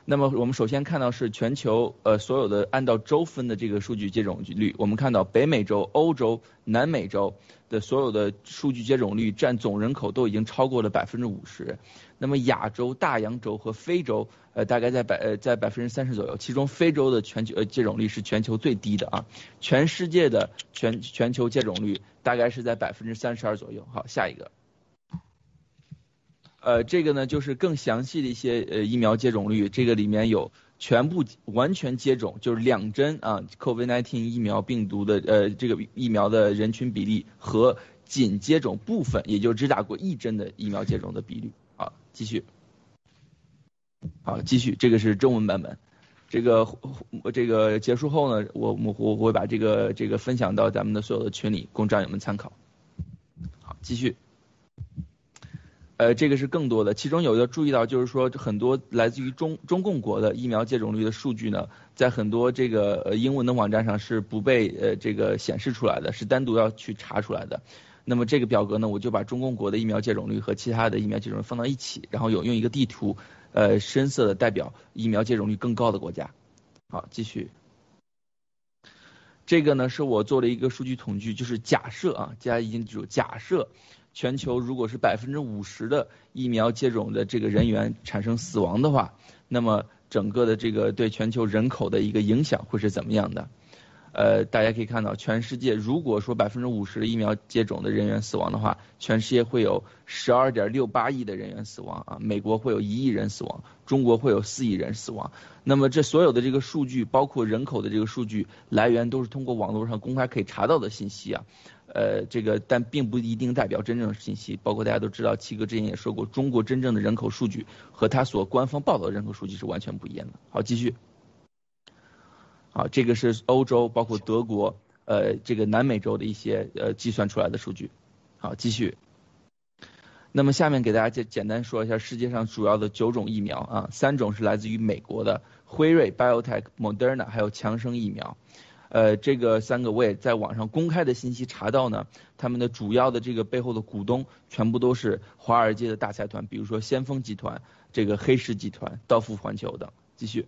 那么我们首先看到是全球呃所有的按照州分的这个数据接种率，我们看到北美洲、欧洲、南美洲的所有的数据接种率占总人口都已经超过了百分之五十。那么亚洲、大洋洲和非洲，呃，大概在百呃在百分之三十左右，其中非洲的全球呃接种率是全球最低的啊，全世界的全全球接种率大概是在百分之三十二左右。好，下一个，呃，这个呢就是更详细的一些呃疫苗接种率，这个里面有全部完全接种，就是两针啊，COVID-19 疫苗病毒的呃这个疫苗的人群比例和仅接种部分，也就只打过一针的疫苗接种的比率。继续，好，继续，这个是中文版本。这个这个结束后呢，我我我会把这个这个分享到咱们的所有的群里，供战友们参考。好，继续。呃，这个是更多的，其中有一个注意到，就是说很多来自于中中共国的疫苗接种率的数据呢，在很多这个呃英文的网站上是不被呃这个显示出来的，是单独要去查出来的。那么这个表格呢，我就把中共国的疫苗接种率和其他的疫苗接种率放到一起，然后有用一个地图，呃，深色的代表疫苗接种率更高的国家。好，继续。这个呢是我做了一个数据统计，就是假设啊，大家一定记住，假设全球如果是百分之五十的疫苗接种的这个人员产生死亡的话，那么整个的这个对全球人口的一个影响会是怎么样的？呃，大家可以看到，全世界如果说百分之五十的疫苗接种的人员死亡的话，全世界会有十二点六八亿的人员死亡啊，美国会有一亿人死亡，中国会有四亿人死亡。那么这所有的这个数据，包括人口的这个数据来源，都是通过网络上公开可以查到的信息啊。呃，这个但并不一定代表真正的信息。包括大家都知道，七哥之前也说过，中国真正的人口数据和他所官方报道的人口数据是完全不一样的。好，继续。好，这个是欧洲，包括德国，呃，这个南美洲的一些呃计算出来的数据。好，继续。那么下面给大家简简单说一下世界上主要的九种疫苗啊，三种是来自于美国的辉瑞、BioTech、Moderna，还有强生疫苗。呃，这个三个我也在网上公开的信息查到呢，他们的主要的这个背后的股东全部都是华尔街的大财团，比如说先锋集团、这个黑石集团、道富环球等。继续。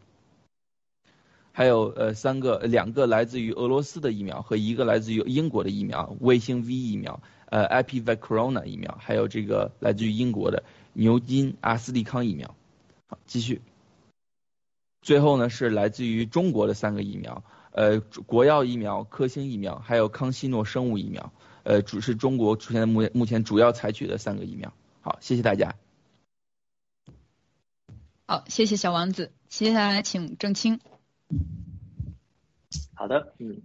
还有呃三个两个来自于俄罗斯的疫苗和一个来自于英国的疫苗，卫星 V 疫苗，呃 Epivac Corona 疫苗，还有这个来自于英国的牛津阿斯利康疫苗。好，继续。最后呢是来自于中国的三个疫苗，呃国药疫苗、科兴疫苗，还有康希诺生物疫苗，呃主是中国出现的目目前主要采取的三个疫苗。好，谢谢大家。好，谢谢小王子。接下来请郑清。好的，嗯。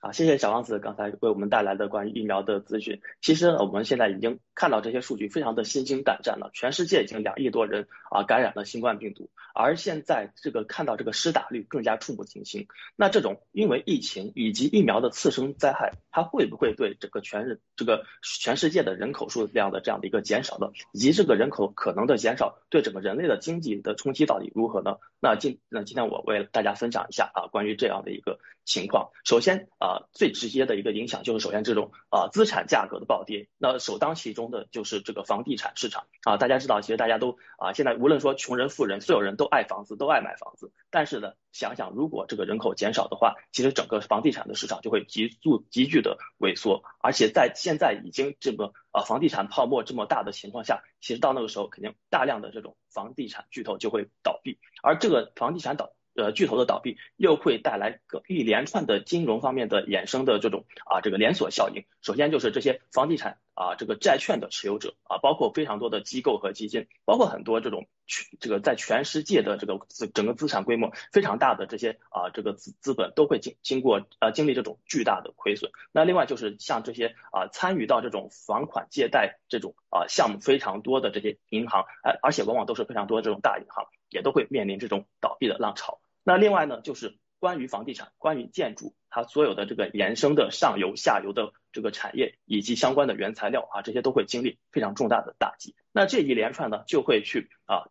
好，谢谢小王子刚才为我们带来的关于疫苗的资讯。其实我们现在已经看到这些数据，非常的心惊胆战了。全世界已经两亿多人啊感染了新冠病毒，而现在这个看到这个施打率更加触目惊心。那这种因为疫情以及疫苗的次生灾害，它会不会对这个全日这个全世界的人口数量的这样的一个减少呢？以及这个人口可能的减少对整个人类的经济的冲击到底如何呢？那今那今天我为大家分享一下啊关于这样的一个情况。首先啊。最直接的一个影响就是，首先这种啊资产价格的暴跌，那首当其冲的就是这个房地产市场啊。大家知道，其实大家都啊现在无论说穷人富人，所有人都爱房子，都爱买房子。但是呢，想想如果这个人口减少的话，其实整个房地产的市场就会急速急剧的萎缩，而且在现在已经这个啊房地产泡沫这么大的情况下，其实到那个时候肯定大量的这种房地产巨头就会倒闭，而这个房地产倒。呃，巨头的倒闭又会带来个一连串的金融方面的衍生的这种啊这个连锁效应。首先就是这些房地产啊这个债券的持有者啊，包括非常多的机构和基金，包括很多这种全这个在全世界的这个资整个资产规模非常大的这些啊这个资资本都会经经过呃经历这种巨大的亏损。那另外就是像这些啊参与到这种房款借贷这种啊项目非常多的这些银行，而而且往往都是非常多这种大银行，也都会面临这种倒闭的浪潮。那另外呢，就是关于房地产、关于建筑，它所有的这个延伸的上游、下游的这个产业以及相关的原材料啊，这些都会经历非常重大的打击。那这一连串呢，就会去啊，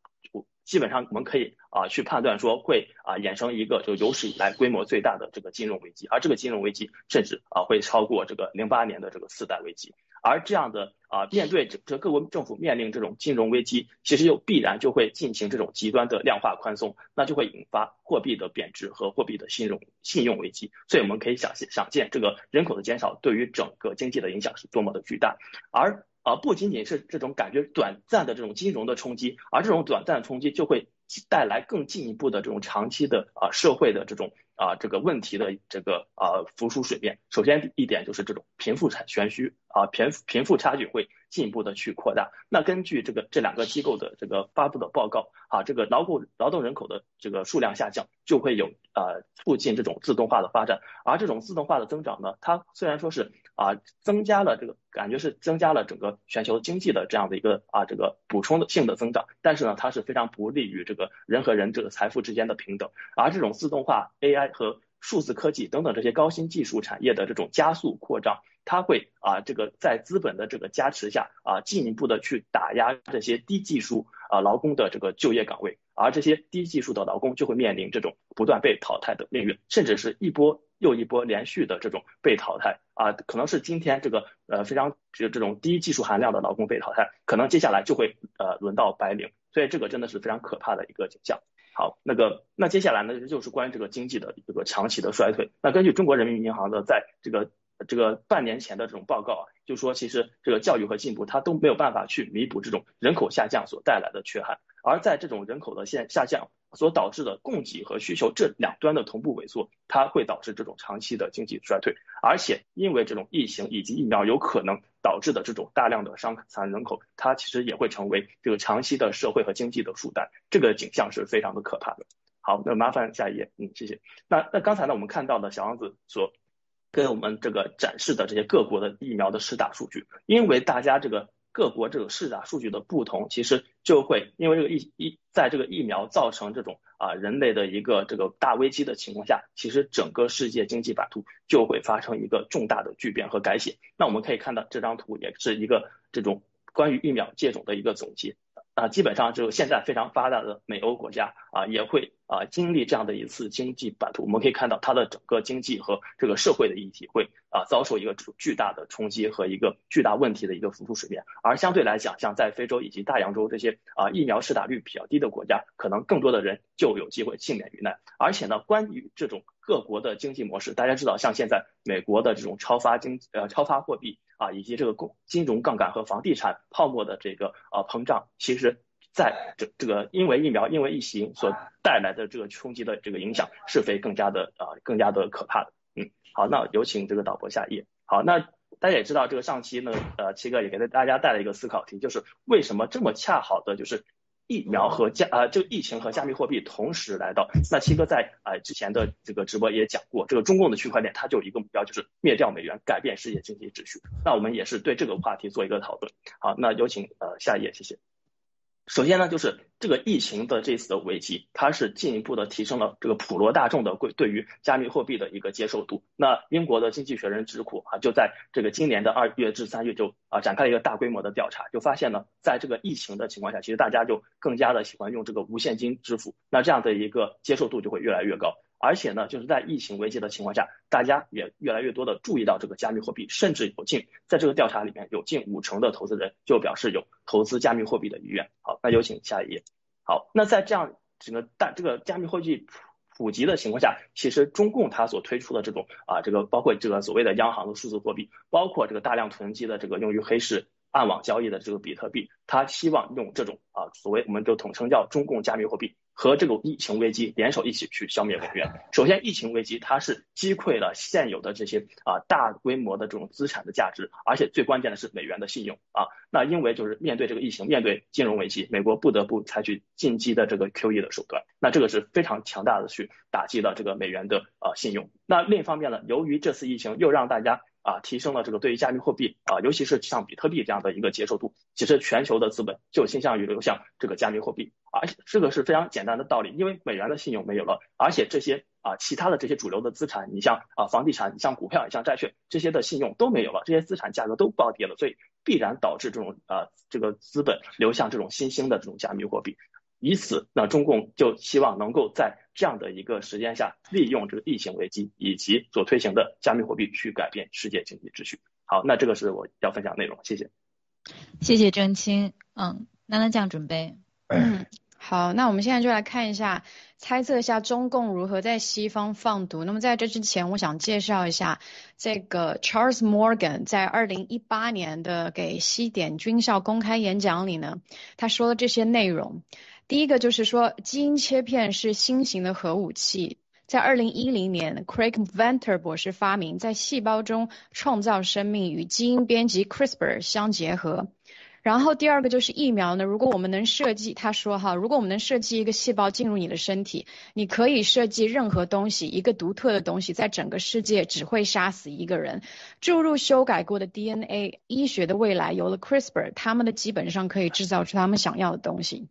基本上我们可以啊去判断说会啊衍生一个就有史以来规模最大的这个金融危机，而这个金融危机甚至啊会超过这个零八年的这个次贷危机。而这样的啊，面对这这各国政府面临这种金融危机，其实又必然就会进行这种极端的量化宽松，那就会引发货币的贬值和货币的信用信用危机。所以我们可以想想见，这个人口的减少对于整个经济的影响是多么的巨大。而啊，不仅仅是这种感觉短暂的这种金融的冲击，而这种短暂的冲击就会带来更进一步的这种长期的啊社会的这种。啊，这个问题的这个啊浮出水面。首先一点就是这种贫富产悬殊啊，贫贫富差距会进一步的去扩大。那根据这个这两个机构的这个发布的报告啊，这个劳动劳动人口的这个数量下降，就会有呃促进这种自动化的发展。而这种自动化的增长呢，它虽然说是啊增加了这个感觉是增加了整个全球经济的这样的一个啊这个补充的性的增长，但是呢，它是非常不利于这个人和人这个财富之间的平等。而这种自动化 AI。和数字科技等等这些高新技术产业的这种加速扩张，它会啊这个在资本的这个加持下啊进一步的去打压这些低技术啊劳工的这个就业岗位，而这些低技术的劳工就会面临这种不断被淘汰的命运，甚至是一波又一波连续的这种被淘汰啊，可能是今天这个呃非常这这种低技术含量的劳工被淘汰，可能接下来就会呃轮到白领，所以这个真的是非常可怕的一个景象。好，那个，那接下来呢，就是关于这个经济的这个长期的衰退。那根据中国人民银行的在这个这个半年前的这种报告啊，就说其实这个教育和进步它都没有办法去弥补这种人口下降所带来的缺憾，而在这种人口的现下降。所导致的供给和需求这两端的同步萎缩，它会导致这种长期的经济衰退，而且因为这种疫情以及疫苗有可能导致的这种大量的伤残人口，它其实也会成为这个长期的社会和经济的负担，这个景象是非常的可怕的。好，那麻烦下一页，嗯，谢谢。那那刚才呢，我们看到的小王子所跟我们这个展示的这些各国的疫苗的施打数据，因为大家这个。各国这个试打数据的不同，其实就会因为这个疫疫在这个疫苗造成这种啊人类的一个这个大危机的情况下，其实整个世界经济版图就会发生一个重大的巨变和改写。那我们可以看到这张图也是一个这种关于疫苗接种的一个总结啊，基本上就现在非常发达的美欧国家啊也会。啊经历这样的一次经济版图，我们可以看到它的整个经济和这个社会的议题会啊遭受一个巨大的冲击和一个巨大问题的一个浮出水面。而相对来讲，像在非洲以及大洋洲这些啊疫苗施打率比较低的国家，可能更多的人就有机会幸免于难。而且呢，关于这种各国的经济模式，大家知道，像现在美国的这种超发经呃超发货币啊，以及这个公金融杠杆和房地产泡沫的这个呃膨胀，其实在这这个因为疫苗因为疫情所带来的这个冲击的这个影响，是非更加的啊更加的可怕的。嗯，好，那有请这个导播下一页。好，那大家也知道，这个上期呢，呃，七哥也给大家带来一个思考题，就是为什么这么恰好的就是。疫苗和加啊，这个疫情和加密货币同时来到。那七哥在啊之前的这个直播也讲过，这个中共的区块链它就一个目标，就是灭掉美元，改变世界经济秩序。那我们也是对这个话题做一个讨论。好，那有请呃下一页，谢谢。首先呢，就是这个疫情的这次的危机，它是进一步的提升了这个普罗大众的贵对于加密货币的一个接受度。那英国的经济学人智库啊，就在这个今年的二月至三月就啊展开了一个大规模的调查，就发现呢，在这个疫情的情况下，其实大家就更加的喜欢用这个无现金支付，那这样的一个接受度就会越来越高。而且呢，就是在疫情危机的情况下，大家也越来越多的注意到这个加密货币，甚至有近在这个调查里面有近五成的投资人就表示有投资加密货币的意愿。好，那有请下一页。好，那在这样整个大这个加密货币普及的情况下，其实中共它所推出的这种啊，这个包括这个所谓的央行的数字货币，包括这个大量囤积的这个用于黑市暗网交易的这个比特币，它希望用这种啊所谓我们就统称叫中共加密货币。和这个疫情危机联手一起去消灭美元。首先，疫情危机它是击溃了现有的这些啊大规模的这种资产的价值，而且最关键的是美元的信用啊。那因为就是面对这个疫情，面对金融危机，美国不得不采取进击的这个 QE 的手段。那这个是非常强大的去打击了这个美元的呃信用。那另一方面呢，由于这次疫情又让大家啊提升了这个对于加密货币啊，尤其是像比特币这样的一个接受度，其实全球的资本就倾向于流向这个加密货币。而且这个是非常简单的道理，因为美元的信用没有了，而且这些啊其他的这些主流的资产，你像啊房地产，你像股票，你像债券，这些的信用都没有了，这些资产价格都暴跌了，所以必然导致这种啊这个资本流向这种新兴的这种加密货币，以此那中共就希望能够在这样的一个时间下，利用这个疫情危机以及所推行的加密货币去改变世界经济秩序。好，那这个是我要分享内容，谢谢。谢谢郑清，嗯，那那这样准备。嗯。好，那我们现在就来看一下，猜测一下中共如何在西方放毒。那么在这之前，我想介绍一下这个 Charles Morgan 在二零一八年的给西点军校公开演讲里呢，他说的这些内容。第一个就是说，基因切片是新型的核武器，在二零一零年，Craig Venter 博士发明，在细胞中创造生命，与基因编辑 CRISPR 相结合。然后第二个就是疫苗呢，如果我们能设计，他说哈，如果我们能设计一个细胞进入你的身体，你可以设计任何东西，一个独特的东西，在整个世界只会杀死一个人。注入修改过的 DNA，医学的未来有了 CRISPR，他们的基本上可以制造出他们想要的东西。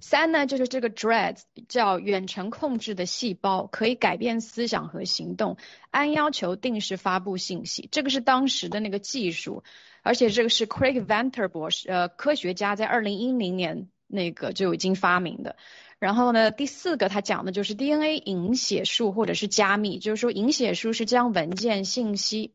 三呢，就是这个 DREAD，叫远程控制的细胞，可以改变思想和行动，按要求定时发布信息，这个是当时的那个技术。而且这个是 Craig Venter 博士，呃，科学家在二零一零年那个就已经发明的。然后呢，第四个他讲的就是 DNA 隐写术或者是加密，就是说隐写术是将文件、信息、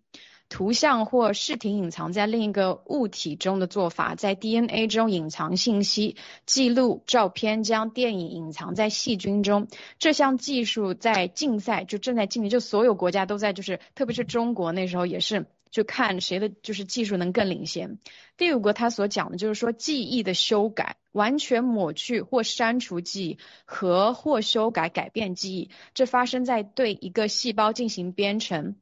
图像或视频隐藏在另一个物体中的做法，在 DNA 中隐藏信息、记录、照片，将电影隐藏在细菌中。这项技术在竞赛就正在进行，就所有国家都在，就是特别是中国那时候也是。就看谁的就是技术能更领先。第五个，他所讲的就是说记忆的修改，完全抹去或删除记忆和或修改改变记忆，这发生在对一个细胞进行编程，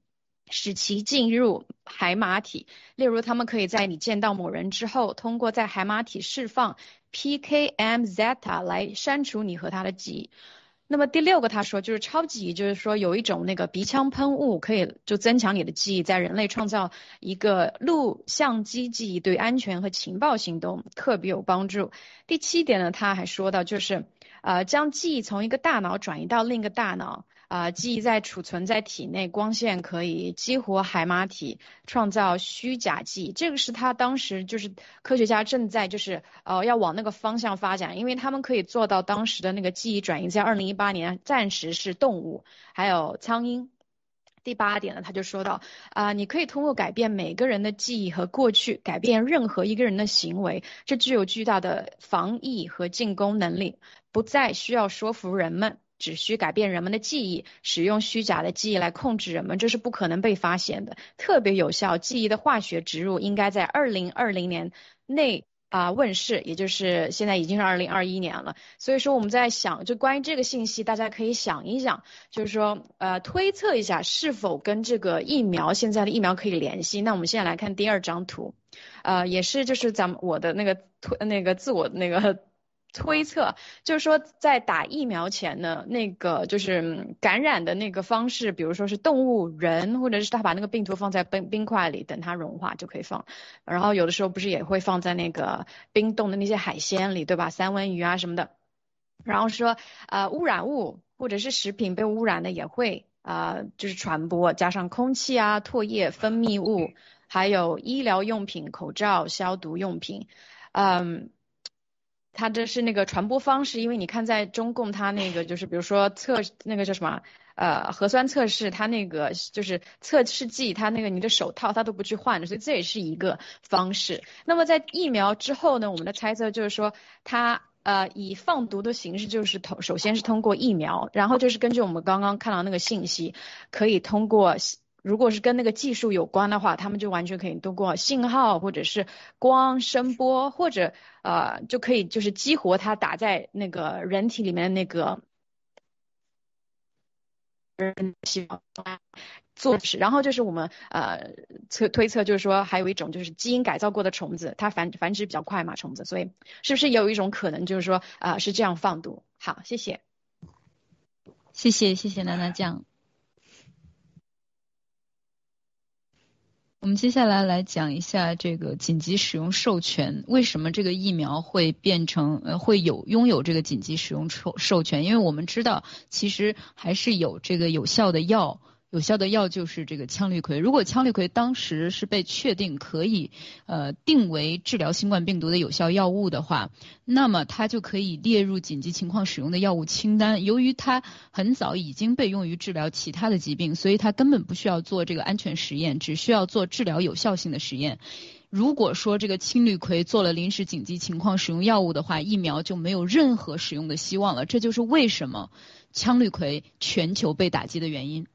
使其进入海马体。例如，他们可以在你见到某人之后，通过在海马体释放 PKM zeta 来删除你和他的记忆。那么第六个他说就是超级，就是说有一种那个鼻腔喷雾可以就增强你的记忆，在人类创造一个录像机记忆，对安全和情报行动特别有帮助。第七点呢，他还说到就是呃将记忆从一个大脑转移到另一个大脑。啊，记忆在储存在体内，光线可以激活海马体，创造虚假记忆。这个是他当时就是科学家正在就是呃要往那个方向发展，因为他们可以做到当时的那个记忆转移，在二零一八年暂时是动物，还有苍蝇。第八点呢，他就说到啊，你可以通过改变每个人的记忆和过去，改变任何一个人的行为，这具有巨大的防疫和进攻能力，不再需要说服人们，只需改变人们的记忆，使用虚假的记忆来控制人们，这是不可能被发现的，特别有效。记忆的化学植入应该在二零二零年内。啊，问世，也就是现在已经是二零二一年了，所以说我们在想，就关于这个信息，大家可以想一想，就是说，呃，推测一下是否跟这个疫苗现在的疫苗可以联系。那我们现在来看第二张图，呃，也是就是咱们我的那个推那个自我那个。推测就是说，在打疫苗前呢，那个就是感染的那个方式，比如说是动物、人，或者是他把那个病毒放在冰冰块里，等它融化就可以放。然后有的时候不是也会放在那个冰冻的那些海鲜里，对吧？三文鱼啊什么的。然后说，呃，污染物或者是食品被污染的也会啊，就是传播，加上空气啊、唾液、分泌物，还有医疗用品、口罩、消毒用品，嗯。它这是那个传播方式，因为你看在中共，它那个就是比如说测那个叫什么呃核酸测试，它那个就是测试剂，它那个你的手套它都不去换的，所以这也是一个方式。那么在疫苗之后呢，我们的猜测就是说它呃以放毒的形式，就是通首先是通过疫苗，然后就是根据我们刚刚看到那个信息，可以通过。如果是跟那个技术有关的话，他们就完全可以通过信号或者是光、声波，或者呃就可以就是激活它打在那个人体里面的那个细胞做是，然后就是我们呃测推测就是说还有一种就是基因改造过的虫子，它繁繁殖比较快嘛，虫子，所以是不是有一种可能就是说啊是这样放毒？好，谢谢，谢谢谢谢娜娜酱。我们接下来来讲一下这个紧急使用授权，为什么这个疫苗会变成呃会有拥有这个紧急使用授授权？因为我们知道，其实还是有这个有效的药。有效的药就是这个羟氯喹。如果羟氯喹当时是被确定可以呃定为治疗新冠病毒的有效药物的话，那么它就可以列入紧急情况使用的药物清单。由于它很早已经被用于治疗其他的疾病，所以它根本不需要做这个安全实验，只需要做治疗有效性的实验。如果说这个羟氯喹做了临时紧急情况使用药物的话，疫苗就没有任何使用的希望了。这就是为什么羟氯喹全球被打击的原因。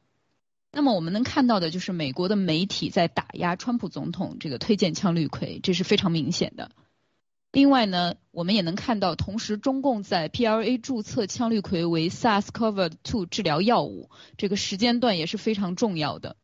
那么我们能看到的就是美国的媒体在打压川普总统这个推荐羟氯喹，这是非常明显的。另外呢，我们也能看到，同时中共在 PLA 注册羟氯喹为 SARS-CoV-2 治疗药物，这个时间段也是非常重要的。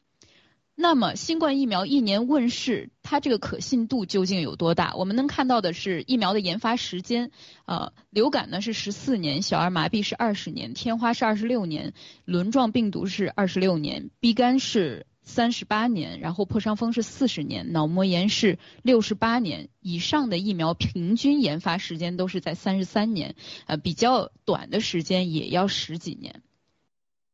那么新冠疫苗一年问世，它这个可信度究竟有多大？我们能看到的是疫苗的研发时间，呃，流感呢是十四年，小儿麻痹是二十年，天花是二十六年，轮状病毒是二十六年，B 肝是三十八年，然后破伤风是四十年，脑膜炎是六十八年以上的疫苗平均研发时间都是在三十三年，呃，比较短的时间也要十几年。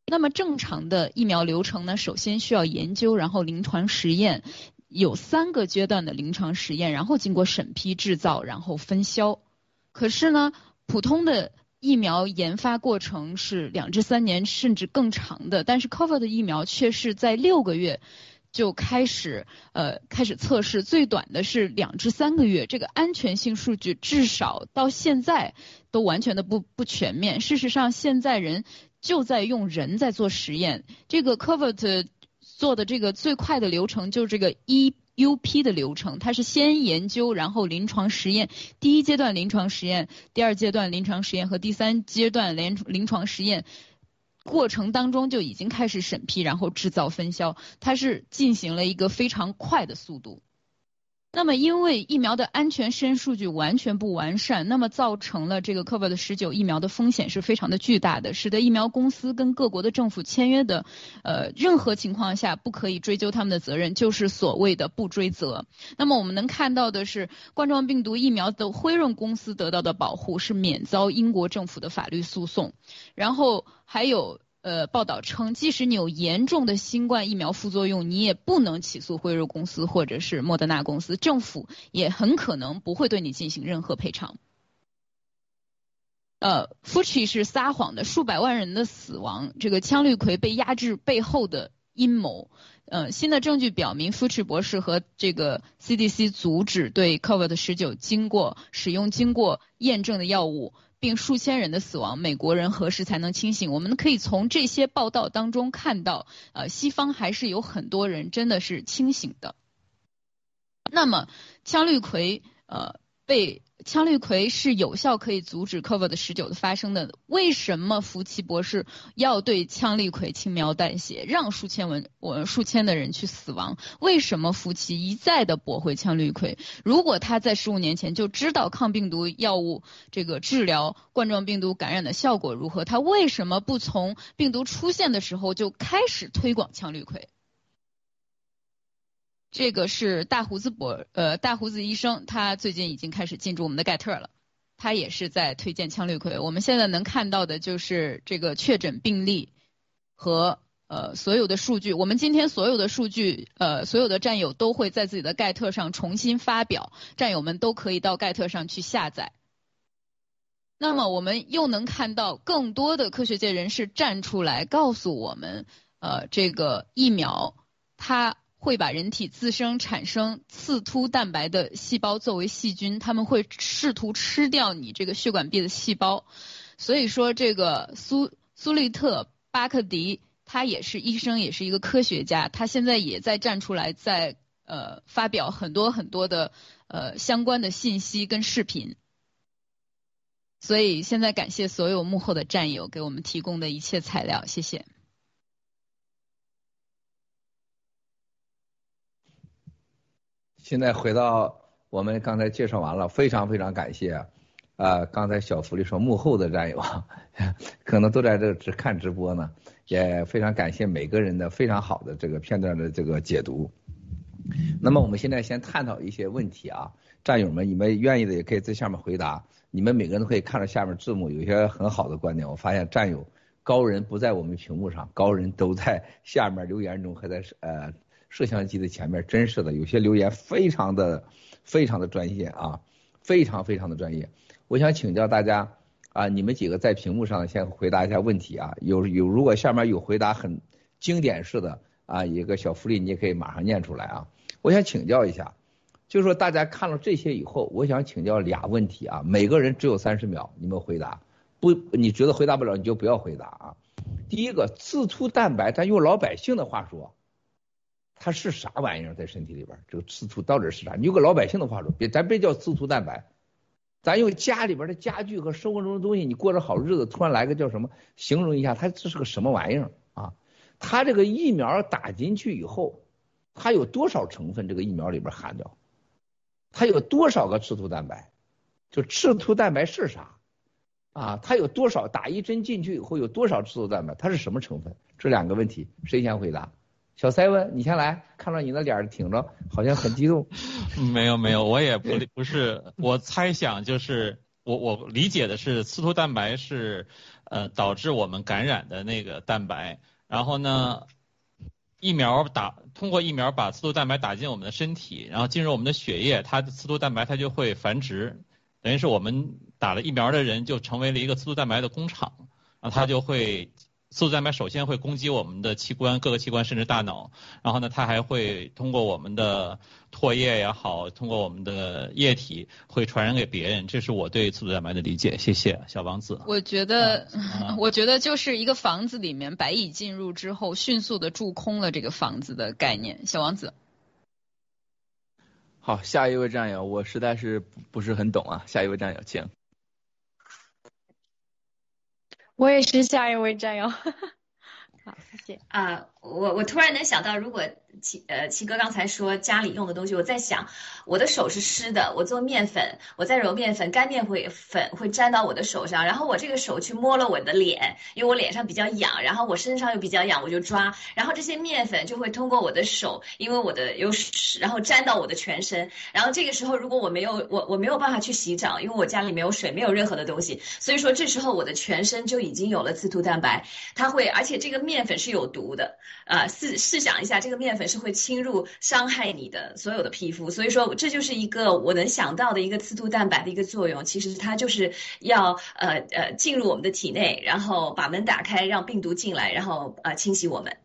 那么正常的疫苗流程呢？首先需要研究，然后临床实验，有三个阶段的临床实验，然后经过审批、制造，然后分销。可是呢，普通的疫苗研发过程是两至三年甚至更长的，但是 Cover 的疫苗却是在六个月就开始呃开始测试，最短的是两至三个月。这个安全性数据至少到现在都完全的不不全面。事实上，现在人。就在用人在做实验，这个 Covert 做的这个最快的流程就是这个 EUP 的流程，它是先研究，然后临床实验，第一阶段临床实验，第二阶段临床实验和第三阶段临临床实验过程当中就已经开始审批，然后制造分销，它是进行了一个非常快的速度。那么，因为疫苗的安全实验数据完全不完善，那么造成了这个 COVID 十九疫苗的风险是非常的巨大的，使得疫苗公司跟各国的政府签约的，呃，任何情况下不可以追究他们的责任，就是所谓的不追责。那么我们能看到的是，冠状病毒疫苗的辉润公司得到的保护是免遭英国政府的法律诉讼，然后还有。呃报道称，即使你有严重的新冠疫苗副作用，你也不能起诉辉瑞公司或者是莫德纳公司，政府也很可能不会对你进行任何赔偿。呃，Fucci 是撒谎的，数百万人的死亡，这个羟氯喹被压制背后的阴谋。呃，新的证据表明，Fucci 博士和这个 CDC 阻止对 COVID-19 经过使用经过验证的药物，并数千人的死亡。美国人何时才能清醒？我们可以从这些报道当中看到，呃，西方还是有很多人真的是清醒的。那么，羟氯喹呃被。羟氯喹是有效可以阻止 COVID 十九的发生的。为什么福奇博士要对羟氯喹轻描淡写，让数千文我数千的人去死亡？为什么福奇一再的驳回羟氯喹？如果他在十五年前就知道抗病毒药物这个治疗冠状病毒感染的效果如何，他为什么不从病毒出现的时候就开始推广羟氯喹？这个是大胡子博呃大胡子医生，他最近已经开始进驻我们的盖特了，他也是在推荐羟氯喹。我们现在能看到的就是这个确诊病例和呃所有的数据。我们今天所有的数据呃所有的战友都会在自己的盖特上重新发表，战友们都可以到盖特上去下载。那么我们又能看到更多的科学界人士站出来告诉我们，呃这个疫苗它。会把人体自身产生刺突蛋白的细胞作为细菌，他们会试图吃掉你这个血管壁的细胞。所以说，这个苏苏利特巴克迪他也是医生，也是一个科学家，他现在也在站出来，在呃发表很多很多的呃相关的信息跟视频。所以现在感谢所有幕后的战友给我们提供的一切材料，谢谢。现在回到我们刚才介绍完了，非常非常感谢，啊，刚才小福利说幕后的战友，可能都在这只看直播呢，也非常感谢每个人的非常好的这个片段的这个解读。那么我们现在先探讨一些问题啊，战友们，你们愿意的也可以在下面回答，你们每个人都可以看到下面字幕，有些很好的观点。我发现战友高人不在我们屏幕上，高人都在下面留言中和在呃。摄像机的前面，真是的，有些留言非常的非常的专业啊，非常非常的专业。我想请教大家啊，你们几个在屏幕上先回答一下问题啊。有有，如果下面有回答很经典式的啊，一个小福利，你也可以马上念出来啊。我想请教一下，就是说大家看了这些以后，我想请教俩问题啊，每个人只有三十秒，你们回答。不，你觉得回答不了，你就不要回答啊。第一个，自突蛋白，咱用老百姓的话说。它是啥玩意儿在身体里边？这个刺突到底是啥？你有个老百姓的话说，别咱别叫刺突蛋白，咱用家里边的家具和生活中的东西，你过着好日子，突然来个叫什么？形容一下，它这是个什么玩意儿啊？它这个疫苗打进去以后，它有多少成分？这个疫苗里边含着，它有多少个刺突蛋白？就刺突蛋白是啥？啊，它有多少？打一针进去以后有多少刺突蛋白？它是什么成分？这两个问题，谁先回答？小塞文，你先来，看到你的脸挺着，好像很激动。没有没有，我也不不是，我猜想就是我我理解的是，刺突蛋白是呃导致我们感染的那个蛋白，然后呢，疫苗打通过疫苗把刺突蛋白打进我们的身体，然后进入我们的血液，它的刺突蛋白它就会繁殖，等于是我们打了疫苗的人就成为了一个刺突蛋白的工厂，然后它就会。刺突蛋白首先会攻击我们的器官，各个器官甚至大脑，然后呢，它还会通过我们的唾液也好，通过我们的液体会传染给别人。这是我对刺突蛋白的理解。谢谢小王子。我觉得，我觉得就是一个房子里面白蚁进入之后，迅速的蛀空了这个房子的概念。小王子。好，下一位战友，我实在是不是很懂啊。下一位战友，请。我也是下一位战友，好，谢谢。啊，我我突然能想到，如果七呃七哥刚才说家里用的东西，我在想，我的手是湿的，我做面粉，我在揉面粉，干面会粉会粘到我的手上，然后我这个手去摸了我的脸，因为我脸上比较痒，然后我身上又比较痒，我就抓，然后这些面粉就会通过我的手，因为我的有湿，然后粘到我的全身，然后这个时候如果我没有我我没有办法去洗澡，因为我家里没有水，没有任何的东西，所以说这时候我的全身就已经有了刺突蛋白，它会，而且这个面粉是有毒的，啊，试试想一下，这个面粉是会侵入伤害你的所有的皮肤，所以说这就是一个我能想到的一个刺突蛋白的一个作用，其实它就是要呃呃进入我们的体内，然后把门打开，让病毒进来，然后呃清洗我们。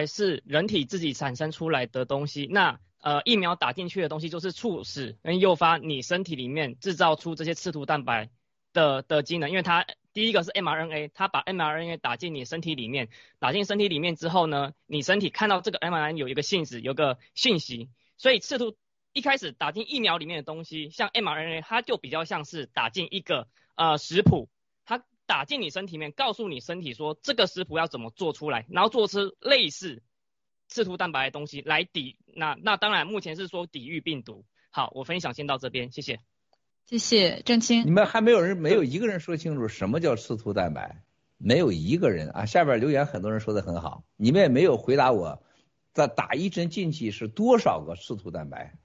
还是人体自己产生出来的东西。那呃，疫苗打进去的东西就是促使跟诱发你身体里面制造出这些刺突蛋白的的机能，因为它第一个是 mRNA，它把 mRNA 打进你身体里面，打进身体里面之后呢，你身体看到这个 mRNA 有一个信使，有个信息，所以刺突一开始打进疫苗里面的东西，像 mRNA，它就比较像是打进一个呃食谱。打进你身体里面，告诉你身体说这个食谱要怎么做出来，然后做出类似刺突蛋白的东西来抵那那当然目前是说抵御病毒。好，我分享先到这边，谢谢。谢谢郑清。你们还没有人没有一个人说清楚什么叫刺突蛋白，没有一个人啊。下边留言很多人说的很好，你们也没有回答我，在打一针进去是多少个刺突蛋白？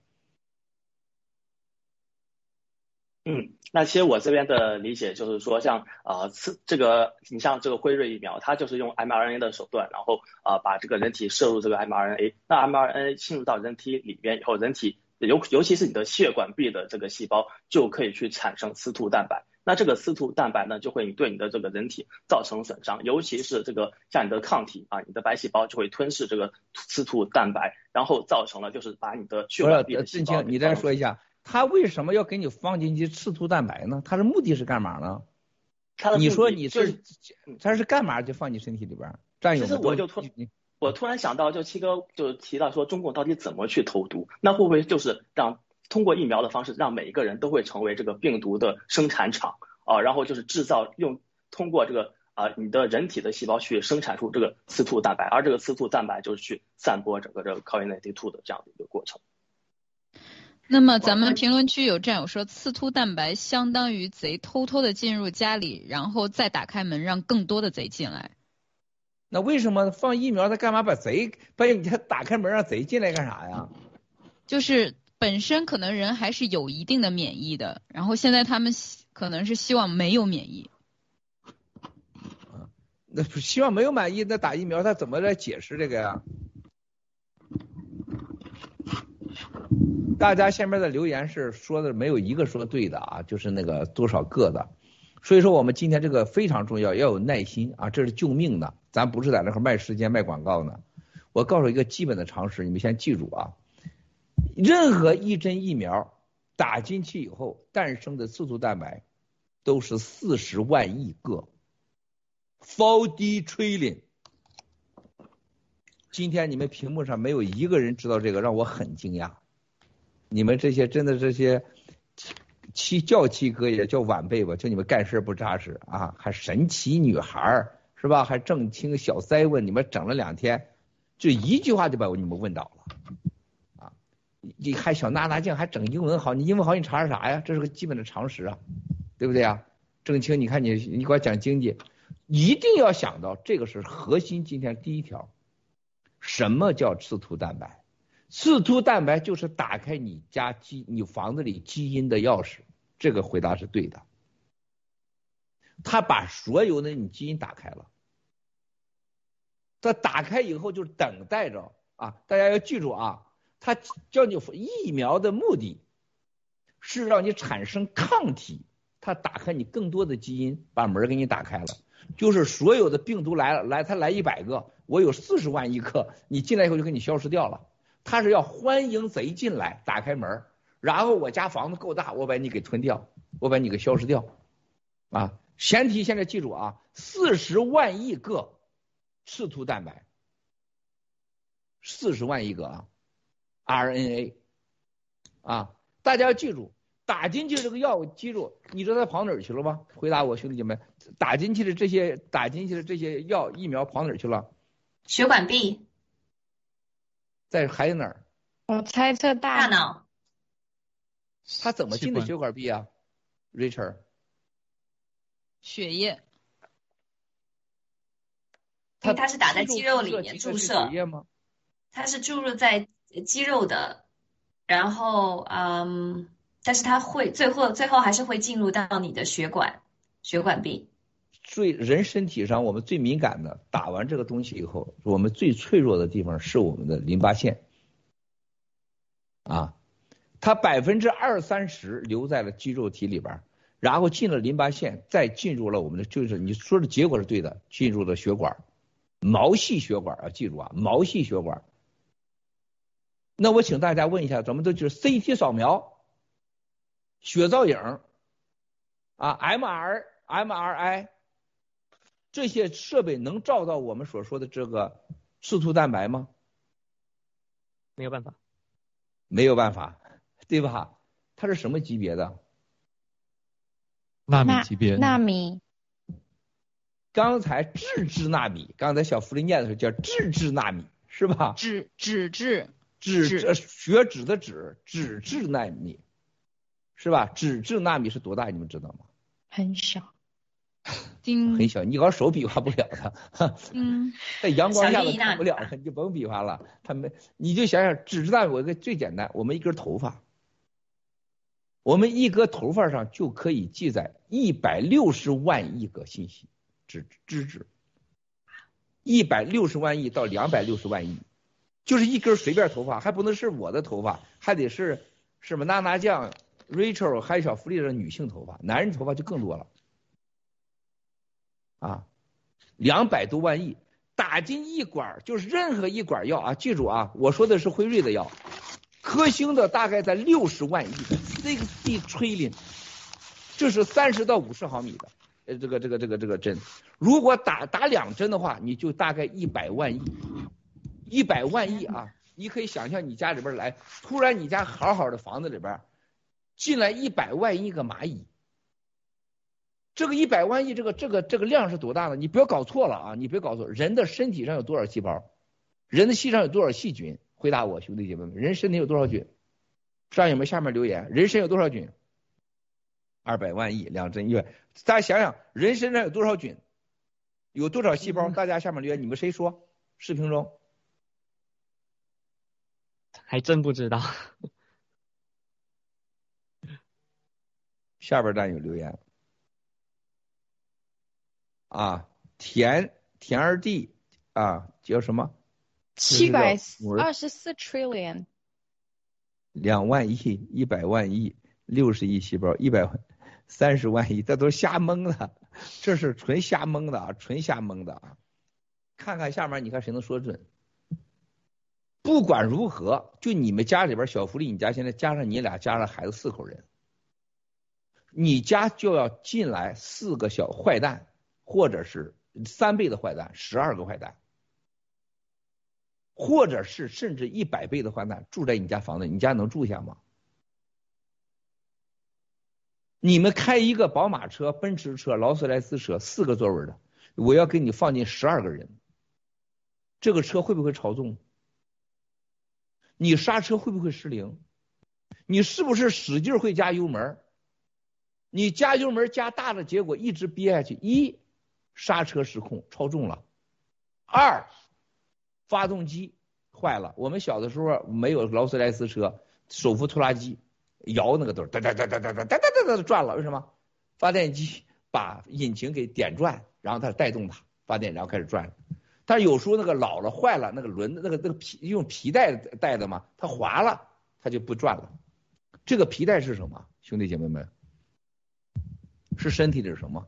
嗯，那其实我这边的理解就是说，像呃，刺这个，你像这个辉瑞疫苗，它就是用 mRNA 的手段，然后啊，把这个人体摄入这个 mRNA，那 mRNA 进入到人体里边以后，人体尤尤其是你的血管壁的这个细胞就可以去产生刺突蛋白，那这个刺突蛋白呢，就会对你的这个人体造成损伤，尤其是这个像你的抗体啊，你的白细胞就会吞噬这个刺突蛋白，然后造成了就是把你的血管壁的细胞。你再说一下。他为什么要给你放进去刺突蛋白呢？他的目的是干嘛呢？你说你是他是干嘛就放你身体里边占有？其实我就突我突然想到，就七哥就提到说，中共到底怎么去投毒？那会不会就是让通过疫苗的方式，让每一个人都会成为这个病毒的生产厂啊？然后就是制造用通过这个啊你的人体的细胞去生产出这个刺突蛋白，而这个刺突蛋白就是去散播整个这个 COVID-19 的这样的一个过程。那么咱们评论区有战友说，刺突蛋白相当于贼偷偷的进入家里，然后再打开门让更多的贼进来。那为什么放疫苗他干嘛把贼把你他打开门让贼进来干啥呀？就是本身可能人还是有一定的免疫的，然后现在他们可能是希望没有免疫。那希望没有满意，那打疫苗他怎么来解释这个呀？大家下面的留言是说的没有一个说对的啊，就是那个多少个的，所以说我们今天这个非常重要，要有耐心啊，这是救命的，咱不是在那块卖时间卖广告呢。我告诉一个基本的常识，你们先记住啊，任何一针疫苗打进去以后诞生的刺突蛋白都是四十万亿个，forty trillion。今天你们屏幕上没有一个人知道这个，让我很惊讶。你们这些真的这些七叫七哥也叫晚辈吧，就你们干事不扎实啊，还神奇女孩是吧？还正清小腮问，你们整了两天，就一句话就把你们问倒了啊！你还小娜娜酱还整英文好，你英文好你查查啥呀？这是个基本的常识啊，对不对啊？正清，你看你你给我讲经济，一定要想到这个是核心。今天第一条，什么叫刺突蛋白？刺突蛋白就是打开你家基、你房子里基因的钥匙，这个回答是对的。他把所有的你基因打开了，他打开以后就等待着啊！大家要记住啊，他叫你疫苗的目的是让你产生抗体，他打开你更多的基因，把门给你打开了，就是所有的病毒来了，来他来一百个，我有四十万亿克，你进来以后就给你消失掉了。他是要欢迎贼进来，打开门，然后我家房子够大，我把你给吞掉，我把你给消失掉，啊，前提现在记住啊，四十万亿个刺突蛋白，四十万亿个啊，RNA，啊，大家要记住，打进去这个药，记住，你知道它跑哪儿去了吗？回答我，兄弟姐妹，打进去的这些打进去的这些药疫苗跑哪儿去了？血管壁。在还有哪儿？我猜测大脑。它怎么进的血管壁啊？Richard。血液。因为它是打在肌肉里面注射。血液吗？它是注入在肌肉的，然后嗯。但是它会最后最后还是会进入到你的血管血管壁。最人身体上我们最敏感的，打完这个东西以后，我们最脆弱的地方是我们的淋巴腺。啊，它百分之二三十留在了肌肉体里边，然后进了淋巴腺，再进入了我们的就是你说的结果是对的，进入了血管，毛细血管啊，记住啊，毛细血管。那我请大家问一下，咱们都就是 CT 扫描。血造影啊，M R M R I 这些设备能照到我们所说的这个刺突蛋白吗？没有办法，没有办法，对吧？它是什么级别的？纳米级别。纳米。刚才质质纳米，刚才小福利念的时候叫质质纳米，是吧？脂脂质。脂血脂的脂，脂质纳米。是吧？脂质纳米是多大？你们知道吗？很小，很小。你搞手比划不了的，嗯，在阳光下都看不了了，你就甭比划了。他们，你就想想，脂质纳米，我一个最简单，我们一根头发，我们一根头发上就可以记载一百六十万亿个信息，脂脂质，一百六十万亿到两百六十万亿，就是一根随便头发，还不能是我的头发，还得是什么娜娜酱。Rachel 还有小福利的女性头发，男人头发就更多了，啊，两百多万亿打进一管，就是任何一管药啊，记住啊，我说的是辉瑞的药，科兴的大概在六十万亿，sixty trillion，这是三十到五十毫米的，呃，这个这个这个这个针，如果打打两针的话，你就大概一百万亿，一百万亿啊，你可以想象你家里边来，突然你家好好的房子里边。进来一百万亿个蚂蚁，这个一百万亿这个这个这个量是多大呢？你不要搞错了啊！你别搞错，人的身体上有多少细胞？人的细上有多少细菌？回答我，兄弟姐妹们，人身体有多少菌？上有没有下面留言，人身有多少菌？二百万亿两针一百，大家想想，人身上有多少菌？有多少细胞？大家下面留言，你们谁说？视频中还真不知道。下边站有留言啊，田田二弟啊，叫什么？七百二十四 trillion，两万亿，一百万亿，六十亿细胞，一百三十万亿，这都是瞎蒙的，这是纯瞎蒙的啊，纯瞎蒙的啊！看看下面，你看谁能说准？不管如何，就你们家里边小福利，你家现在加上你俩，加上孩子四口人。你家就要进来四个小坏蛋，或者是三倍的坏蛋，十二个坏蛋，或者是甚至一百倍的坏蛋住在你家房子，你家能住下吗？你们开一个宝马车、奔驰车、劳斯莱斯车，四个座位的，我要给你放进十二个人，这个车会不会超重？你刹车会不会失灵？你是不是使劲会加油门？你加油门加大的结果一直憋下去，一刹车失控超重了，二发动机坏了。我们小的时候没有劳斯莱斯车，手扶拖拉机摇那个都哒哒哒哒哒哒哒哒哒转了。为什么？发电机把引擎给点转，然后它带动它发电，然后开始转。但有时候那个老了坏了，那个轮子那个那个皮用皮带带的嘛，它滑了，它就不转了。这个皮带是什么？兄弟姐妹们？是身体里什么？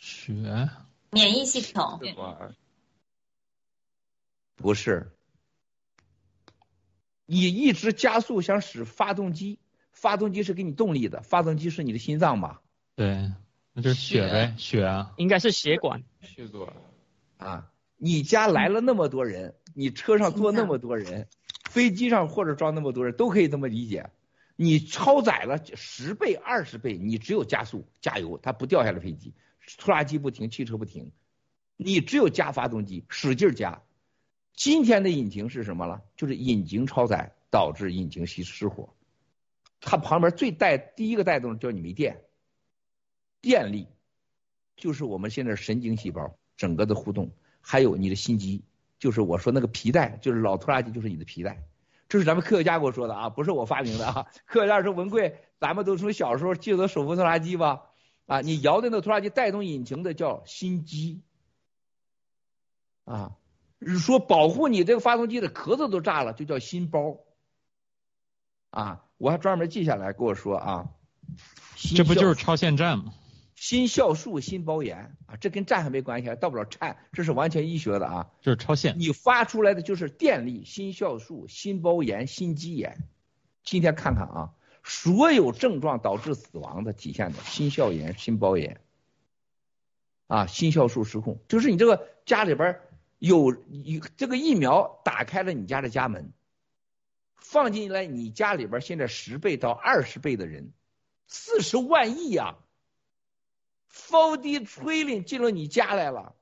血？免疫系统？不是。你一直加速想使发动机，发动机是给你动力的，发动机是你的心脏吧？对，那就是血呗，血啊，应该是血管。血管啊！你家来了那么多人，你车上坐那么多人，飞机上或者装那么多人都可以这么理解。你超载了十倍、二十倍，你只有加速加油，它不掉下来飞机，拖拉机不停，汽车不停，你只有加发动机，使劲加。今天的引擎是什么了？就是引擎超载导致引擎熄失火，它旁边最带第一个带动叫你没电，电力就是我们现在神经细胞整个的互动，还有你的心肌，就是我说那个皮带，就是老拖拉机就是你的皮带。这是咱们科学家给我说的啊，不是我发明的啊。科学家说文贵，咱们都从小时候记得手扶拖拉机吧？啊，你摇的那个拖拉机带动引擎的叫心肌，啊，说保护你这个发动机的壳子都炸了，就叫心包。啊，我还专门记下来跟我说啊，这不就是超限战吗？心酵素、心包炎啊，这跟战还没关系，到不了颤，这是完全医学的啊。就是超限，你发出来的就是电力、心酵素、心包炎、心肌炎。今天看看啊，所有症状导致死亡的体现的心鞘炎、心包炎，啊，心酵素失控，就是你这个家里边有一这个疫苗打开了你家的家门，放进来你家里边现在十倍到二十倍的人，四十万亿呀。f 地吹林进了你家来了，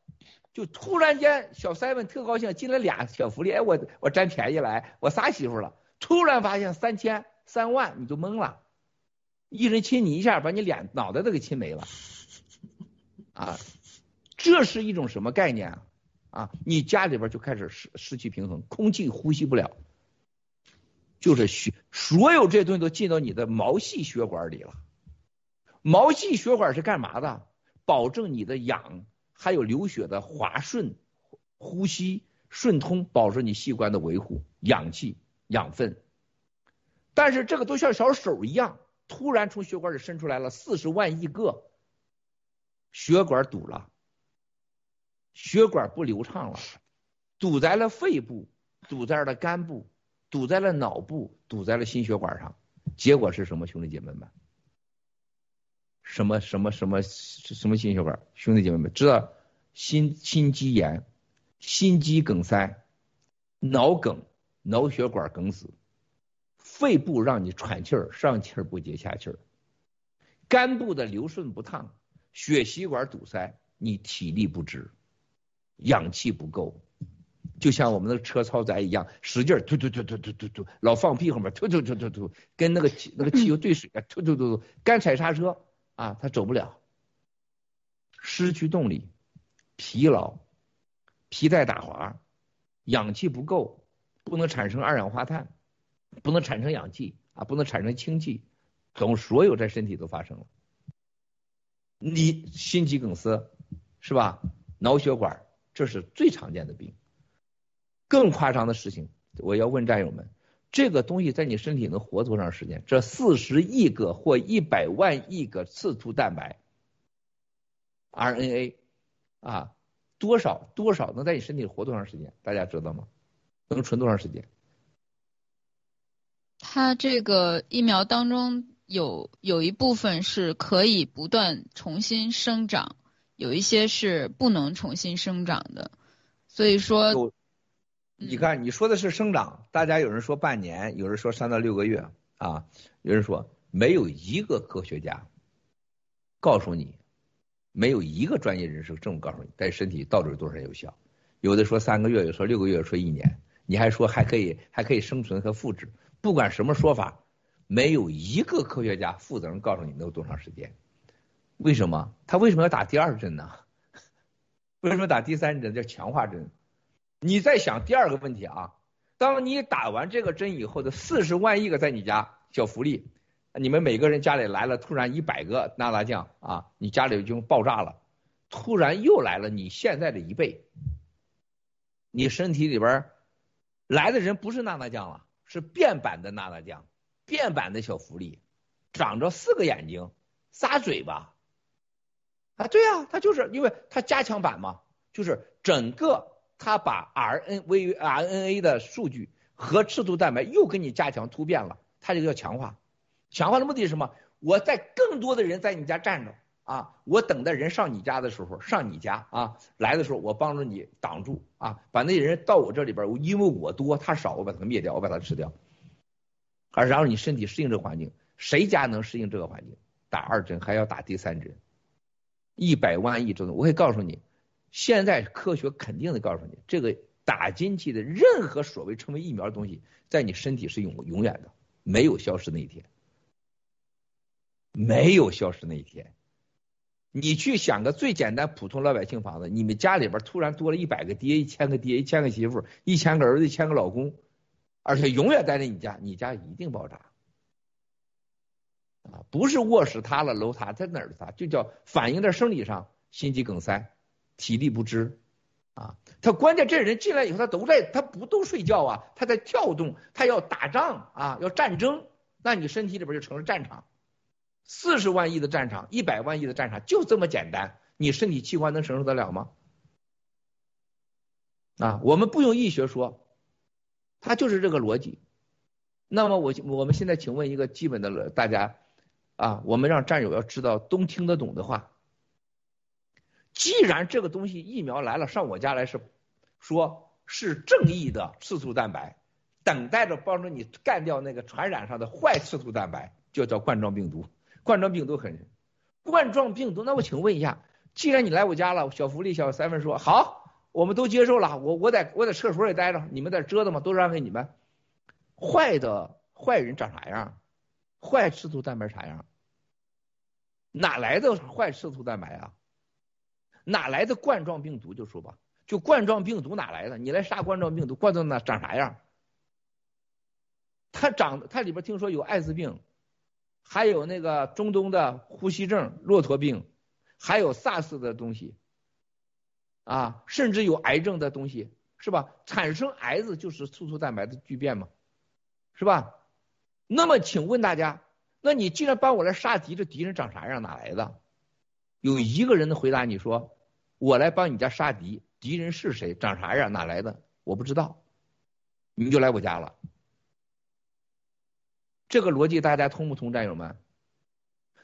就突然间小 seven 特高兴，进来俩小福利，哎，我我占便宜来，我仨媳妇了。突然发现三千三万，你就懵了，一人亲你一下，把你脸脑袋都给亲没了，啊，这是一种什么概念啊？啊，你家里边就开始失失去平衡，空气呼吸不了，就是血，所有这些东西都进到你的毛细血管里了。毛细血管是干嘛的？保证你的氧还有流血的滑顺、呼吸顺通，保证你器官的维护、氧气、养分。但是这个都像小手一样，突然从血管里伸出来了四十万亿个，血管堵了，血管不流畅了，堵在了肺部，堵在了肝部，堵在了脑部，堵在了心血管上。结果是什么，兄弟姐妹们？什么什么什么什么心血管？兄弟姐妹们知道心心肌炎、心肌梗塞、脑梗、脑血管梗死，肺部让你喘气儿，上气儿不接下气儿，肝部的流顺不畅，血吸管堵塞，你体力不支，氧气不够，就像我们的车超载一样，使劲突突突突突突突，老放屁后面突突突突突，跟那个那个汽油兑水啊，突突突突，干踩刹车。啊，他走不了，失去动力，疲劳，皮带打滑，氧气不够，不能产生二氧化碳，不能产生氧气啊，不能产生氢气，总所有在身体都发生了。你心肌梗塞是吧？脑血管，这是最常见的病。更夸张的事情，我要问战友们。这个东西在你身体能活多长时间？这四十亿个或一百万亿个刺突蛋白 RNA 啊，多少多少能在你身体活多长时间？大家知道吗？能存多长时间？它这个疫苗当中有有一部分是可以不断重新生长，有一些是不能重新生长的，所以说。你看，你说的是生长，大家有人说半年，有人说三到六个月啊，有人说没有一个科学家告诉你，没有一个专业人士这么告诉你，在身体到底有多少有效？有的说三个月，有说六个月，说一年，你还说还可以还可以生存和复制，不管什么说法，没有一个科学家负责任告诉你能有多长时间？为什么？他为什么要打第二针呢？为什么打第三针叫强化针？你再想第二个问题啊，当你打完这个针以后的四十万亿个在你家小福利，你们每个人家里来了突然一百个娜娜酱啊，你家里就爆炸了，突然又来了你现在的一倍，你身体里边来的人不是娜娜酱了，是变版的娜娜酱，变版的小福利，长着四个眼睛，仨嘴巴，啊，对呀，它就是因为它加强版嘛，就是整个。他把 R N V R N A 的数据和刺突蛋白又给你加强突变了，它这个叫强化。强化的目的是什么？我在更多的人在你家站着啊，我等待人上你家的时候，上你家啊来的时候，我帮助你挡住啊，把那些人到我这里边，因为我多他少，我把他灭掉，我把他吃掉。啊，然后你身体适应这个环境，谁家能适应这个环境？打二针还要打第三针，一百万亿种，我可以告诉你，现在科学肯定的告诉你，这个打进去的任何所谓称为疫苗的东西，在你身体是永永远的，没有消失那一天，没有消失那一天。你去想个最简单普通老百姓房子，你们家里边突然多了一百个爹、一千个爹、一千个媳妇、一千个儿子、一千个老公，而且永远待在你家，你家一定爆炸。啊，不是卧室塌了、楼塌，在哪儿塌？就叫反映在生理上，心肌梗塞、体力不支。啊，他关键这人进来以后，他都在，他不都睡觉啊？他在跳动，他要打仗啊，要战争，那你身体里边就成了战场。四十万亿的战场，一百万亿的战场，就这么简单，你身体器官能承受得了吗？啊，我们不用医学说，它就是这个逻辑。那么我我们现在请问一个基本的大家啊，我们让战友要知道都听得懂的话。既然这个东西疫苗来了，上我家来是说是正义的刺突蛋白，等待着帮助你干掉那个传染上的坏刺突蛋白，就叫冠状病毒。冠状病毒很，冠状病毒。那我请问一下，既然你来我家了，小福利小三分说好，我们都接受了。我我在我在厕所里待着，你们在折腾嘛，都让给你们。坏的坏人长啥样？坏刺突蛋白啥样？哪来的坏刺突蛋白啊？哪来的冠状病毒？就说吧，就冠状病毒哪来的？你来杀冠状病毒，冠状那长啥样？它长，它里边听说有艾滋病，还有那个中东的呼吸症、骆驼病，还有 SARS 的东西，啊，甚至有癌症的东西，是吧？产生癌子就是刺突蛋白的聚变嘛，是吧？那么请问大家，那你既然帮我来杀敌，这敌人长啥样？哪来的？有一个人的回答你说。我来帮你家杀敌，敌人是谁？长啥样？哪来的？我不知道，你就来我家了。这个逻辑大家通不通，战友们？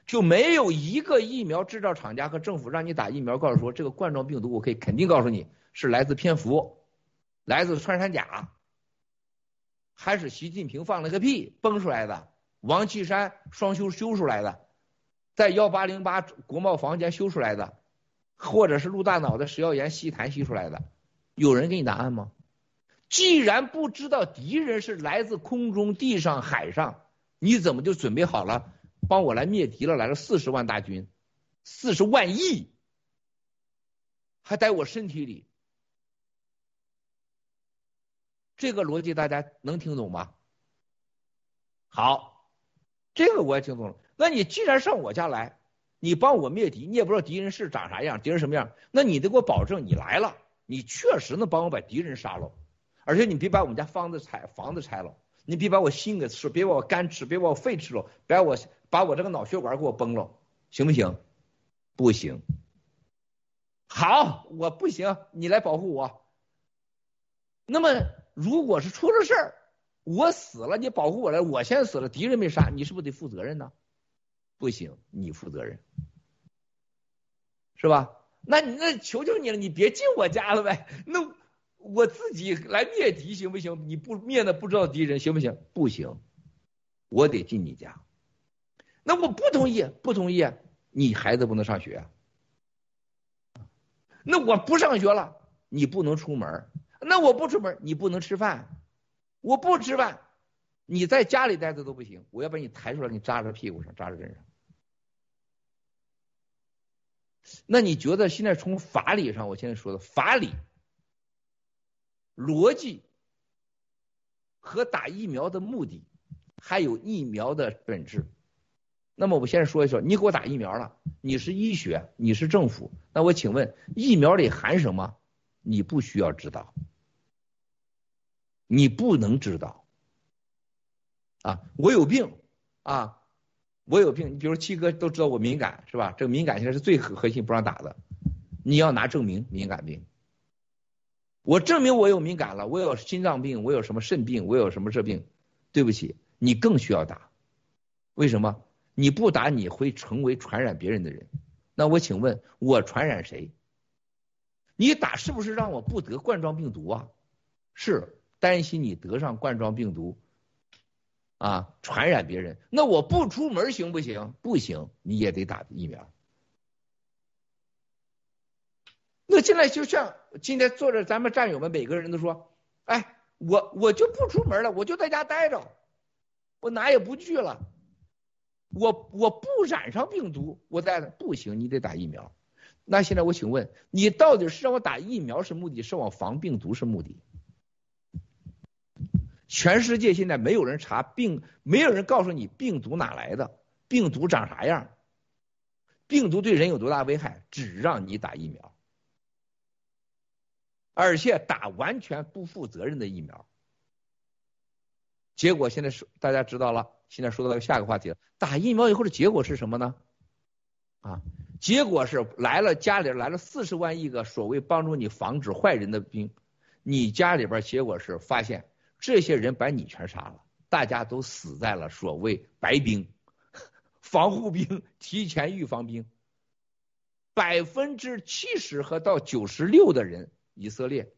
就没有一个疫苗制造厂家和政府让你打疫苗，告诉说这个冠状病毒，我可以肯定告诉你是来自蝙蝠，来自穿山甲，还是习近平放了个屁崩出来的？王岐山双修修出来的，在幺八零八国贸房间修出来的？或者是陆大脑的食药盐吸痰吸出来的，有人给你答案吗？既然不知道敌人是来自空中、地上、海上，你怎么就准备好了帮我来灭敌了？来了四十万大军，四十万亿，还在我身体里，这个逻辑大家能听懂吗？好，这个我也听懂了。那你既然上我家来。你帮我灭敌，你也不知道敌人是长啥样，敌人什么样，那你得给我保证，你来了，你确实能帮我把敌人杀了，而且你别把我们家房子拆，房子拆了，你别把我心给吃，别把我肝吃，别把我肺吃了，别把我把我这个脑血管给我崩了，行不行？不行。好，我不行，你来保护我。那么，如果是出了事儿，我死了，你保护我来，我先死了，敌人没杀，你是不是得负责任呢？不行，你负责任，是吧？那你那求求你了，你别进我家了呗。那我自己来灭敌行不行？你不灭那不知道敌人行不行？不行，我得进你家。那我不同意，不同意，你孩子不能上学。那我不上学了，你不能出门。那我不出门，你不能吃饭。我不吃饭。你在家里待着都不行，我要把你抬出来，给你扎在屁股上，扎在身上。那你觉得现在从法理上，我现在说的法理、逻辑和打疫苗的目的，还有疫苗的本质。那么我现在说一说，你给我打疫苗了，你是医学，你是政府，那我请问，疫苗里含什么？你不需要知道，你不能知道。啊，我有病啊，我有病。你比如七哥都知道我敏感是吧？这个敏感现在是最核核心不让打的，你要拿证明敏感病。我证明我有敏感了，我有心脏病，我有什么肾病，我有什么这病。对不起，你更需要打。为什么？你不打你会成为传染别人的人。那我请问，我传染谁？你打是不是让我不得冠状病毒啊？是担心你得上冠状病毒。啊，传染别人。那我不出门行不行？不行，你也得打疫苗。那现在就像今天坐着咱们战友们每个人都说，哎，我我就不出门了，我就在家待着，我哪也不去了，我我不染上病毒，我在不行，你得打疫苗。那现在我请问，你到底是让我打疫苗是目的，是我防病毒是目的？全世界现在没有人查病，没有人告诉你病毒哪来的，病毒长啥样，病毒对人有多大危害，只让你打疫苗，而且打完全不负责任的疫苗。结果现在是大家知道了，现在说到下个话题了，打疫苗以后的结果是什么呢？啊？结果是来了家里来了四十万亿个所谓帮助你防止坏人的兵，你家里边结果是发现这些人把你全杀了，大家都死在了所谓白兵、防护兵、提前预防兵，百分之七十和到九十六的人，以色列、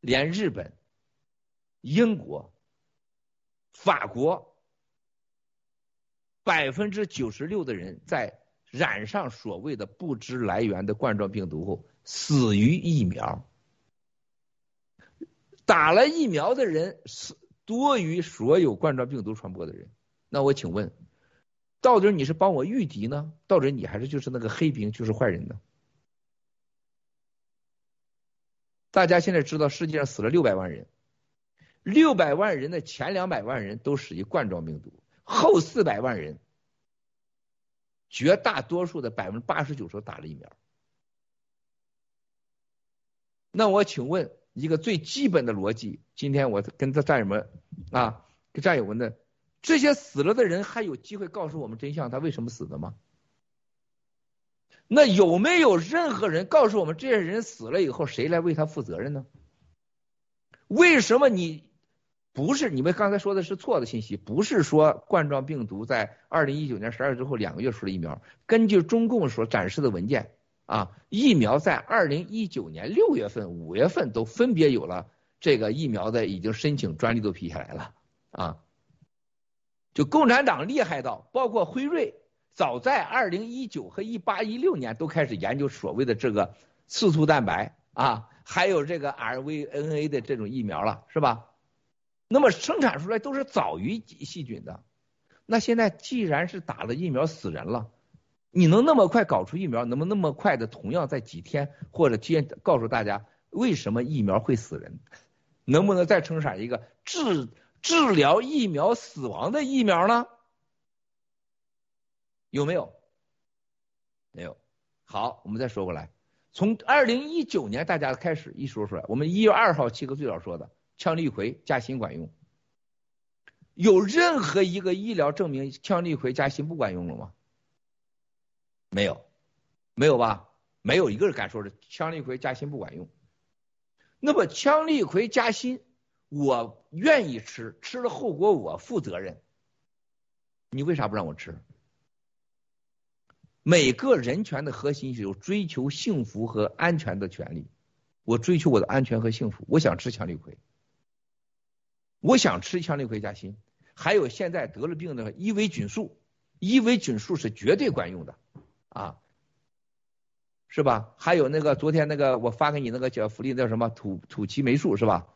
连日本、英国、法国，百分之九十六的人在。染上所谓的不知来源的冠状病毒后，死于疫苗。打了疫苗的人死多于所有冠状病毒传播的人。那我请问，到底你是帮我御敌呢？到底你还是就是那个黑兵，就是坏人呢？大家现在知道世界上死了六百万人，六百万人的前两百万人都死于冠状病毒，后四百万人。绝大多数的百分之八十九都打了疫苗，那我请问一个最基本的逻辑，今天我跟这战友们啊，跟战友们的这些死了的人还有机会告诉我们真相，他为什么死的吗？那有没有任何人告诉我们这些人死了以后谁来为他负责任呢？为什么你？不是你们刚才说的是错的信息，不是说冠状病毒在二零一九年十二月之后两个月出了疫苗。根据中共所展示的文件啊，疫苗在二零一九年六月份、五月份都分别有了这个疫苗的已经申请专利都批下来了啊。就共产党厉害到，包括辉瑞，早在二零一九和一八一六年都开始研究所谓的这个刺突蛋白啊，还有这个 rVNA 的这种疫苗了，是吧？那么生产出来都是早于细菌的，那现在既然是打了疫苗死人了，你能那么快搞出疫苗，能不能那么快的同样在几天或者天告诉大家为什么疫苗会死人？能不能再生产一个治治疗疫苗死亡的疫苗呢？有没有？没有。好，我们再说过来，从二零一九年大家开始一说出来，我们一月二号七哥最早说的。羟氯喹加锌管用，有任何一个医疗证明羟氯喹加锌不管用了吗？没有，没有吧？没有一个人敢说是羟氯喹加锌不管用。那么羟氯喹加锌，我愿意吃，吃了后果我负责任。你为啥不让我吃？每个人权的核心是有追求幸福和安全的权利。我追求我的安全和幸福，我想吃强力葵。我想吃强力葵加锌，还有现在得了病的伊维菌素，伊维菌素是绝对管用的啊，是吧？还有那个昨天那个我发给你那个叫福利叫什么土土奇霉素是吧？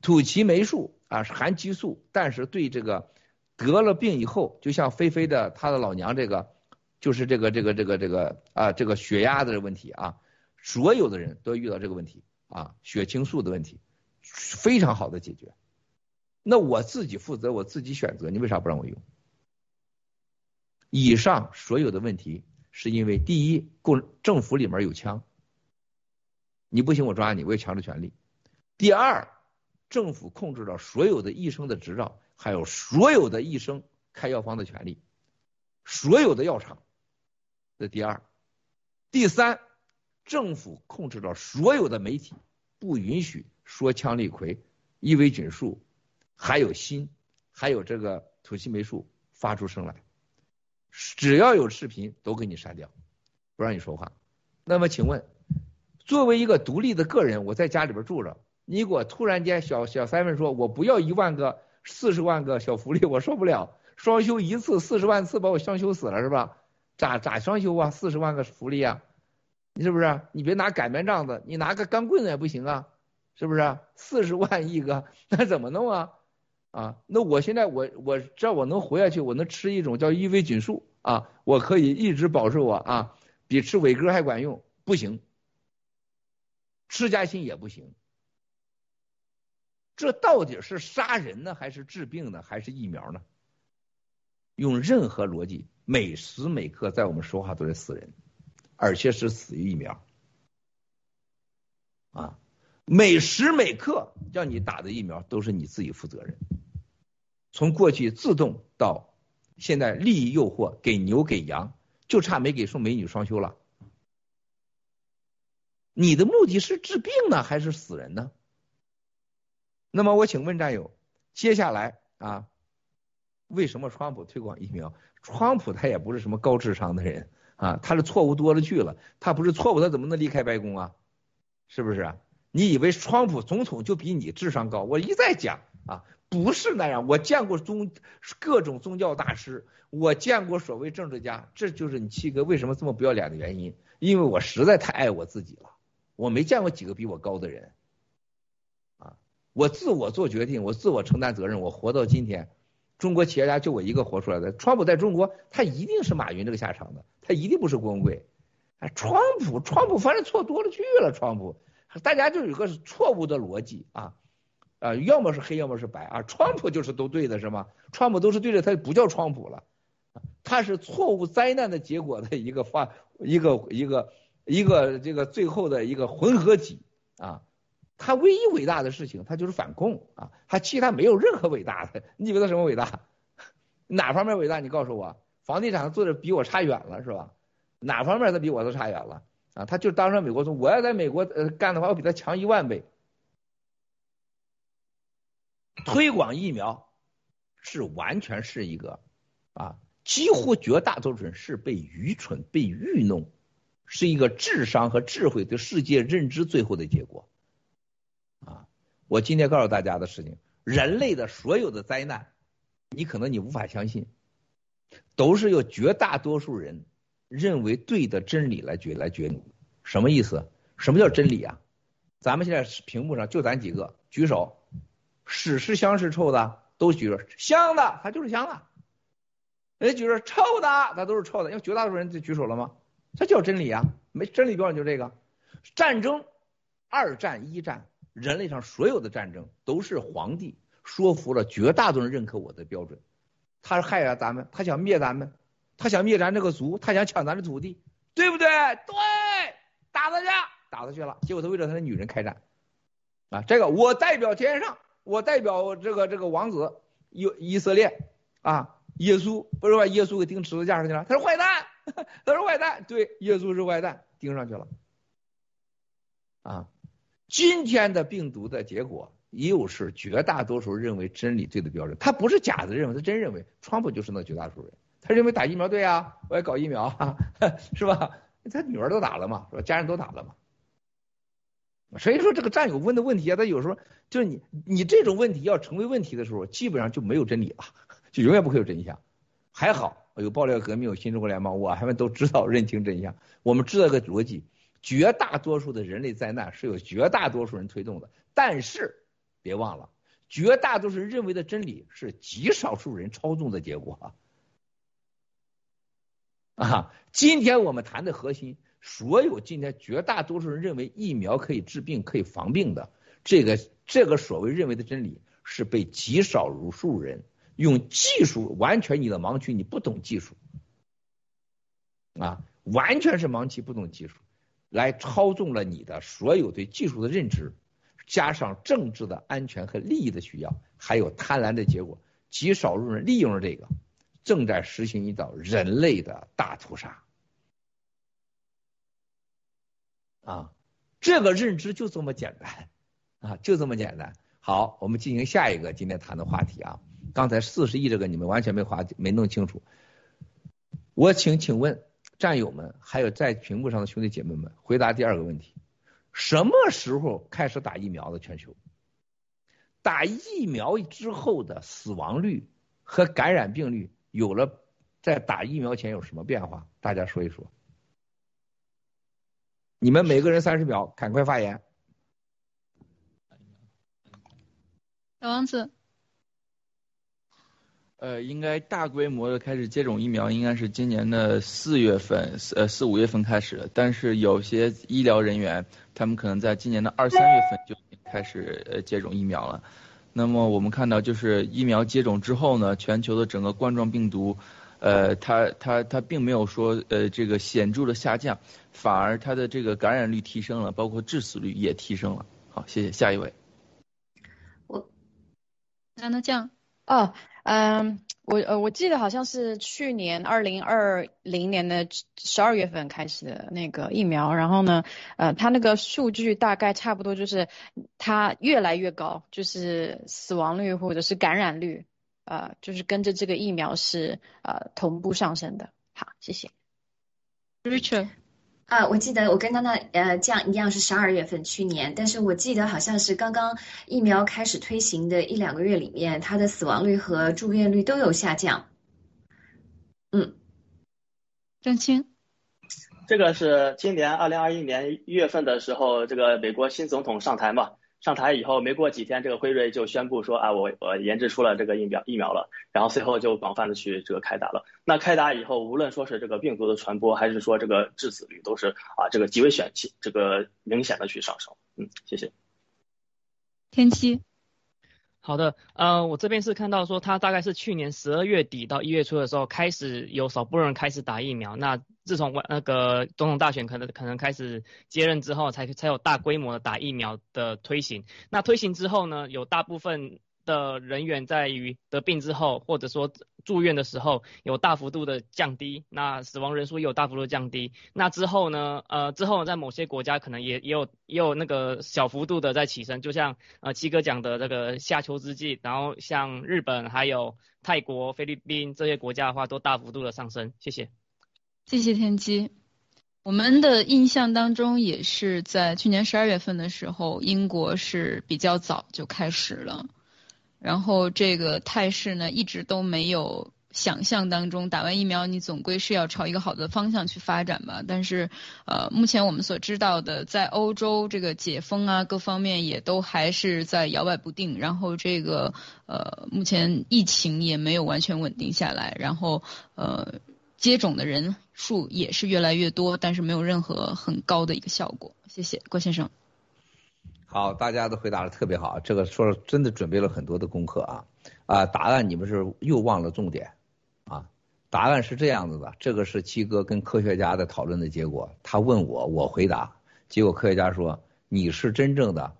土奇霉素啊是含激素，但是对这个得了病以后，就像菲菲的他的老娘这个，就是这个这个这个这个啊这个血压的问题啊，所有的人都遇到这个问题啊血清素的问题。非常好的解决，那我自己负责，我自己选择，你为啥不让我用？以上所有的问题，是因为第一，共政府里面有枪，你不行我抓你，我有强制权利；第二，政府控制了所有的医生的执照，还有所有的医生开药方的权利，所有的药厂。这第二，第三，政府控制了所有的媒体，不允许。说羟氯喹、伊维菌素，还有锌，还有这个土西霉素发出声来，只要有视频都给你删掉，不让你说话。那么请问，作为一个独立的个人，我在家里边住着，你给我突然间小小三问说，我不要一万个四十万个小福利，我受不了。双休一次四十万次，把我双休死了是吧？咋咋双休啊？四十万个福利啊？你是不是？你别拿擀面杖子，你拿个钢棍子也不行啊，是不是？四十万一个，那怎么弄啊？啊，那我现在我我只要我能活下去，我能吃一种叫伊维菌素啊，我可以一直保持我啊，比吃伟哥还管用，不行，吃加锌也不行。这到底是杀人呢，还是治病呢，还是疫苗呢？用任何逻辑，每时每刻在我们说话都是死人，而且是死于疫苗。啊，每时每刻叫你打的疫苗都是你自己负责任。从过去自动到现在利益诱惑，给牛给羊，就差没给送美女双休了。你的目的是治病呢，还是死人呢？那么我请问战友，接下来啊？为什么川普推广疫苗？川普他也不是什么高智商的人啊，他是错误多了去了。他不是错误，他怎么能离开白宫啊？是不是？你以为川普总统就比你智商高？我一再讲啊，不是那样。我见过宗各种宗教大师，我见过所谓政治家，这就是你七哥为什么这么不要脸的原因。因为我实在太爱我自己了，我没见过几个比我高的人啊。我自我做决定，我自我承担责任，我活到今天。中国企业家就我一个活出来的。川普在中国，他一定是马云这个下场的，他一定不是郭文贵。哎，川普，川普反正错多了去了。川普，大家就有个错误的逻辑啊啊，要么是黑，要么是白啊。川普就是都对的是吗？川普都是对的，他不叫川普了，他是错误灾难的结果的一个发一个一个一个这个最后的一个混合体啊。他唯一伟大的事情，他就是反共啊！他其他没有任何伟大的。你以为他什么伟大？哪方面伟大？你告诉我。房地产做的比我差远了，是吧？哪方面他比我都差远了啊？他就当上美国总，我要在美国呃干的话，我比他强一万倍。推广疫苗是完全是一个啊，几乎绝大多数人是被愚蠢、被愚弄，是一个智商和智慧对世界认知最后的结果。我今天告诉大家的事情，人类的所有的灾难，你可能你无法相信，都是由绝大多数人认为对的真理来决来决定。什么意思？什么叫真理啊？咱们现在屏幕上就咱几个举手，屎是香是臭的都举着，香的它就是香的，人家举着臭的它都是臭的，因为绝大多数人就举手了吗？这叫真理啊！没真理标准就这个，战争，二战一战。人类上所有的战争都是皇帝说服了绝大多数人认可我的标准，他是害了咱们，他想灭咱们，他想灭咱这个族，他想抢咱的土地，对不对？对，打他去，打他去了，结果他为了他的女人开战，啊，这个我代表天上，我代表这个这个王子以以色列啊，耶稣不是把耶稣给钉十字架上去了，他是坏蛋，他是坏蛋，对，耶稣是坏蛋，钉上去了，啊。今天的病毒的结果又是绝大多数认为真理对的标准，他不是假的认为，他真认为。川普就是那绝大多数人，他认为打疫苗对啊，我要搞疫苗，是吧？他女儿都打了嘛，是吧？家人都打了嘛。所以说这个战友问的问题啊，他有时候就是你你这种问题要成为问题的时候，基本上就没有真理了，就永远不会有真相。还好有爆料革命，有新中国联邦，我们都知道认清真相，我们知道个逻辑。绝大多数的人类灾难是由绝大多数人推动的，但是别忘了，绝大多数人认为的真理是极少数人操纵的结果 啊！今天我们谈的核心，所有今天绝大多数人认为疫苗可以治病、可以防病的这个这个所谓认为的真理，是被极少数人用技术完全你的盲区，你不懂技术啊，完全是盲区，不懂技术。来操纵了你的所有对技术的认知，加上政治的安全和利益的需要，还有贪婪的结果，极少数人利用了这个，正在实行一道人类的大屠杀。啊，这个认知就这么简单啊，就这么简单。好，我们进行下一个今天谈的话题啊。刚才四十亿这个你们完全没话没弄清楚，我请请问。战友们，还有在屏幕上的兄弟姐妹们，回答第二个问题：什么时候开始打疫苗的？全球打疫苗之后的死亡率和感染病率有了在打疫苗前有什么变化？大家说一说。你们每个人三十秒，赶快发言。小王子。呃，应该大规模的开始接种疫苗，应该是今年的四月份，呃四五月份开始。但是有些医疗人员，他们可能在今年的二三月份就开始呃接种疫苗了。那么我们看到，就是疫苗接种之后呢，全球的整个冠状病毒，呃，它它它并没有说呃这个显著的下降，反而它的这个感染率提升了，包括致死率也提升了。好，谢谢，下一位。我，那那这样，哦。嗯，我呃我记得好像是去年二零二零年的十二月份开始的那个疫苗，然后呢，呃，它那个数据大概差不多就是它越来越高，就是死亡率或者是感染率，呃，就是跟着这个疫苗是呃同步上升的。好，谢谢。Richard。啊，我记得我跟娜娜呃这样一样是十二月份去年，但是我记得好像是刚刚疫苗开始推行的一两个月里面，它的死亡率和住院率都有下降。嗯，郑清，这个是今年二零二一年一月份的时候，这个美国新总统上台嘛。上台以后没过几天，这个辉瑞就宣布说啊，我我研制出了这个疫苗疫苗了，然后随后就广泛的去这个开打了。那开打以后，无论说是这个病毒的传播，还是说这个致死率，都是啊这个极为显气，这个明显的去上升。嗯，谢谢。天气。好的，呃，我这边是看到说，他大概是去年十二月底到一月初的时候，开始有少部分人开始打疫苗。那自从那个总统大选可能可能开始接任之后，才才有大规模的打疫苗的推行。那推行之后呢，有大部分。的人员在于得病之后，或者说住院的时候有大幅度的降低，那死亡人数也有大幅度降低。那之后呢？呃，之后在某些国家可能也也有也有那个小幅度的在起升，就像呃七哥讲的这个夏秋之际，然后像日本还有泰国、菲律宾这些国家的话，都大幅度的上升。谢谢，谢谢天机。我们的印象当中也是在去年十二月份的时候，英国是比较早就开始了。然后这个态势呢，一直都没有想象当中打完疫苗，你总归是要朝一个好的方向去发展吧。但是，呃，目前我们所知道的，在欧洲这个解封啊，各方面也都还是在摇摆不定。然后这个呃，目前疫情也没有完全稳定下来。然后呃，接种的人数也是越来越多，但是没有任何很高的一个效果。谢谢郭先生。好，大家都回答的特别好，这个说了真的准备了很多的功课啊。啊，答案你们是又忘了重点。啊，答案是这样子的，这个是七哥跟科学家的讨论的结果，他问我，我回答，结果科学家说你是真正的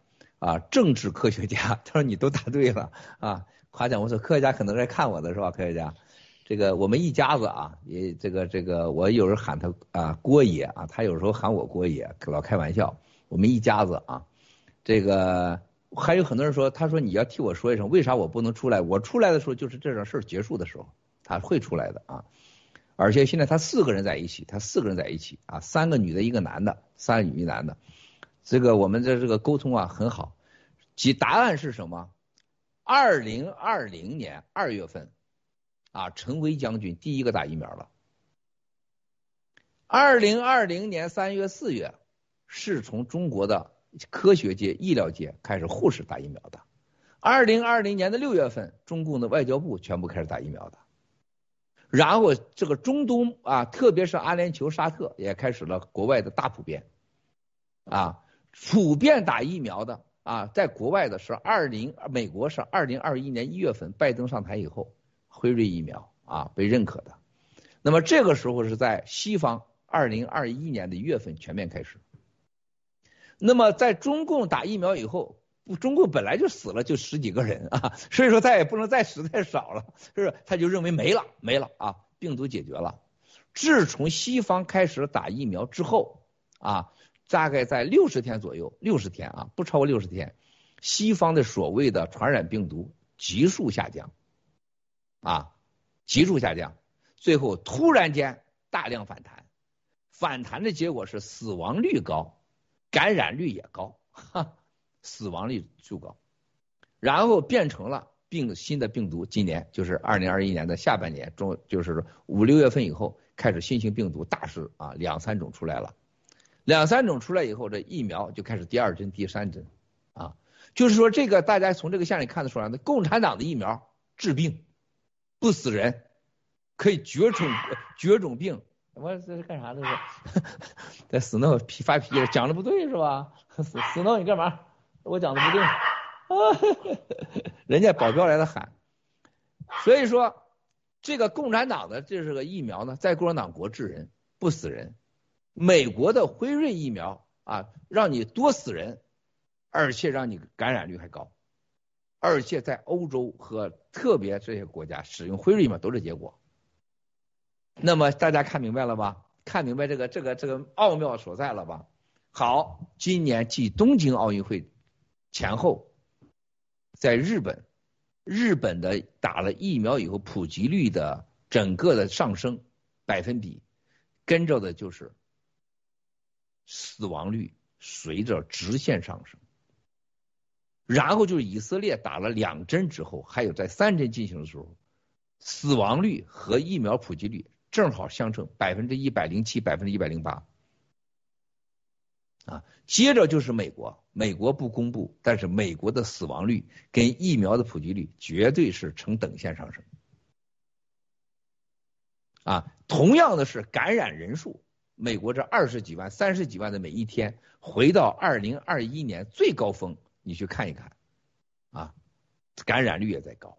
啊政治科学家，他说你都答对了。啊，夸奖我说科学家可能在看我的是吧？科学家，这个我们一家子啊，也这个这个我有时候喊他啊郭爷啊，他有时候喊我郭爷，老开玩笑，我们一家子啊。这个还有很多人说，他说你要替我说一声，为啥我不能出来？我出来的时候就是这种事儿结束的时候，他会出来的啊。而且现在他四个人在一起，他四个人在一起啊，三个女的，一个男的，三个女一男的。这个我们的这个沟通啊很好。其答案是什么？二零二零年二月份啊，陈威将军第一个打疫苗了。二零二零年三月四月是从中国的。科学界、医疗界开始护士打疫苗的。二零二零年的六月份，中共的外交部全部开始打疫苗的。然后这个中东啊，特别是阿联酋、沙特也开始了国外的大普遍，啊，普遍打疫苗的啊，在国外的是二零，美国是二零二一年一月份，拜登上台以后，辉瑞疫苗啊被认可的。那么这个时候是在西方，二零二一年的一月份全面开始。那么在中共打疫苗以后，中共本来就死了就十几个人啊，所以说他也不能再死太少了，是不是？他就认为没了没了啊，病毒解决了。自从西方开始打疫苗之后啊，大概在六十天左右，六十天啊，不超过六十天，西方的所谓的传染病毒急速下降，啊，急速下降，最后突然间大量反弹，反弹的结果是死亡率高。感染率也高，哈，死亡率就高。然后变成了病新的病毒。今年就是二零二一年的下半年中，就是五六月份以后开始新型病毒大势啊，两三种出来了，两三种出来以后，这疫苗就开始第二针、第三针啊，就是说这个大家从这个线里看得出来的，共产党的疫苗治病不死人，可以绝种绝种病。我这是干啥？这是 在死闹皮发脾气，讲的不对是吧？死死闹你干嘛？我讲的不对。人家保镖来了喊，所以说这个共产党的这是个疫苗呢，在共产党国治人不死人，美国的辉瑞疫苗啊，让你多死人，而且让你感染率还高，而且在欧洲和特别这些国家使用辉瑞疫苗都是结果。那么大家看明白了吧？看明白这个这个这个奥妙所在了吧？好，今年继东京奥运会前后。在日本，日本的打了疫苗以后普及率的整个的上升百分比，跟着的就是死亡率随着直线上升。然后就是以色列打了两针之后，还有在三针进行的时候，死亡率和疫苗普及率正好相称百分之一百零七，百分之一百零八。啊，接着就是美国，美国不公布，但是美国的死亡率跟疫苗的普及率绝对是呈等线上升。啊，同样的是感染人数，美国这二十几万、三十几万的每一天，回到二零二一年最高峰，你去看一看，啊，感染率也在高，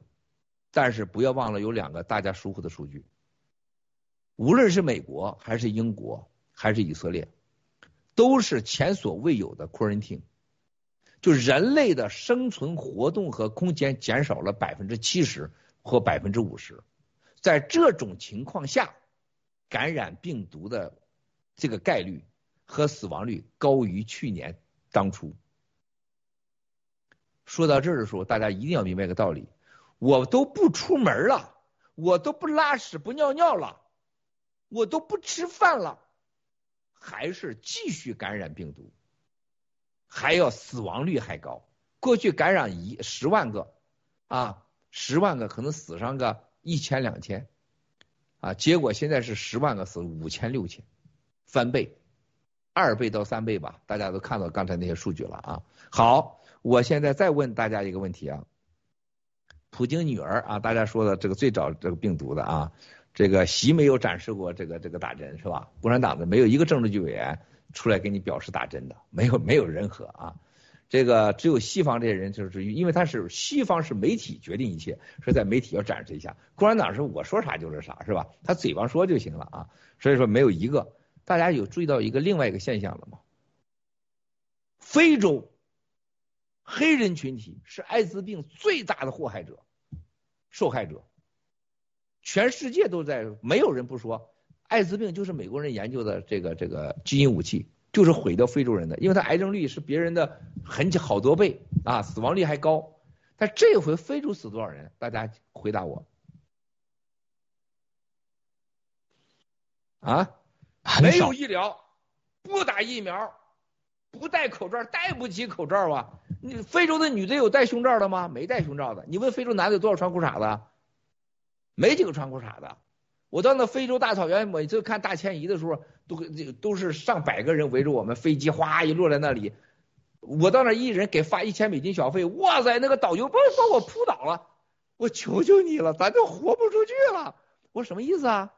但是不要忘了有两个大家疏忽的数据，无论是美国还是英国还是以色列。都是前所未有的 quarantine，就人类的生存活动和空间减少了百分之七十或百分之五十，在这种情况下，感染病毒的这个概率和死亡率高于去年当初。说到这儿的时候，大家一定要明白一个道理：我都不出门了，我都不拉屎不尿尿了，我都不吃饭了。还是继续感染病毒，还要死亡率还高。过去感染一十万个啊，十万个可能死上个一千两千啊，结果现在是十万个死五千六千，翻倍，二倍到三倍吧。大家都看到刚才那些数据了啊。好，我现在再问大家一个问题啊，普京女儿啊，大家说的这个最早这个病毒的啊。这个习没有展示过这个这个打针是吧？共产党的没有一个政治局委员出来给你表示打针的，没有没有任何啊。这个只有西方这些人就是因为他是西方是媒体决定一切，说在媒体要展示一下。共产党是我说啥就是啥是吧？他嘴巴说就行了啊。所以说没有一个，大家有注意到一个另外一个现象了吗？非洲黑人群体是艾滋病最大的祸害者、受害者。全世界都在，没有人不说，艾滋病就是美国人研究的这个这个基因武器，就是毁掉非洲人的，因为他癌症率是别人的很好多倍啊，死亡率还高。但这回非洲死多少人？大家回答我。啊，没有医疗，不打疫苗，不戴口罩，戴不起口罩啊！你非洲的女的有戴胸罩的吗？没戴胸罩的。你问非洲男的有多少穿裤衩的？没几个穿裤衩的，我到那非洲大草原，每次看大迁移的时候，都这都是上百个人围着我们，飞机哗一落在那里，我到那一人给发一千美金小费，哇塞，那个导游把把我扑倒了，我求求你了，咱都活不出去了。我什么意思啊？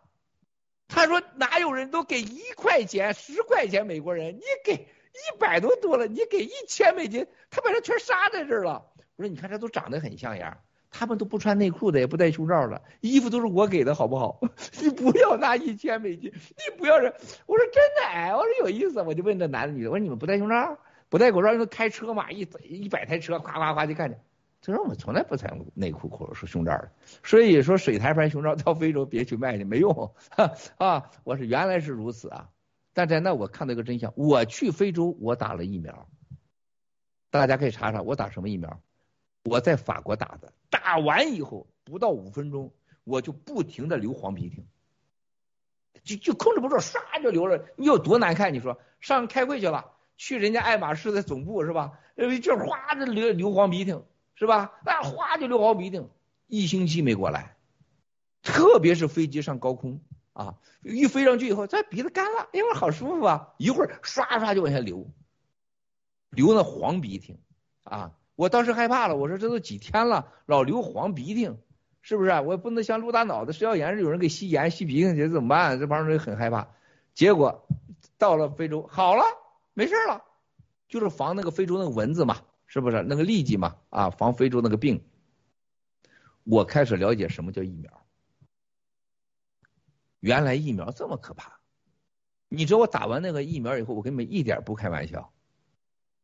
他说哪有人都给一块钱、十块钱美国人，你给一百多多了，你给一千美金，他把人全杀在这儿了。我说你看这都长得很像样。他们都不穿内裤的，也不戴胸罩的，衣服都是我给的，好不好？你不要拿一千美金，你不要是，我说真的，哎，我说有意思，我就问这男的女的，我说你们不戴胸罩，不戴口罩，那开车嘛，一一百台车，夸夸夸就看见。他说我从来不穿内裤、裤是胸罩的，所以说水台牌胸罩到非洲别去卖去，没用 啊。我说原来是如此啊，但在那我看到一个真相，我去非洲我打了疫苗，大家可以查查我打什么疫苗。我在法国打的，打完以后不到五分钟，我就不停的流黄鼻涕，就就控制不住，唰就流了。你有多难看？你说上开会去了，去人家爱马仕的总部是吧？呃，就哗的流流黄鼻涕，是吧？那哗就流黄鼻涕，一星期没过来，特别是飞机上高空啊，一飞上去以后，这鼻子干了，一会儿好舒服啊，一会儿唰唰就往下流，流那黄鼻涕啊，我当时害怕了，我说这都几天了，老流黄鼻涕，是不是？我也不能像鹿大脑袋食药炎，有人给吸盐吸鼻涕，这怎么办？这帮人很害怕。结果到了非洲好了，没事了，就是防那个非洲那个蚊子嘛，是不是？那个痢疾嘛，啊，防非洲那个病。我开始了解什么叫疫苗，原来疫苗这么可怕。你知道我打完那个疫苗以后，我跟你们一点不开玩笑，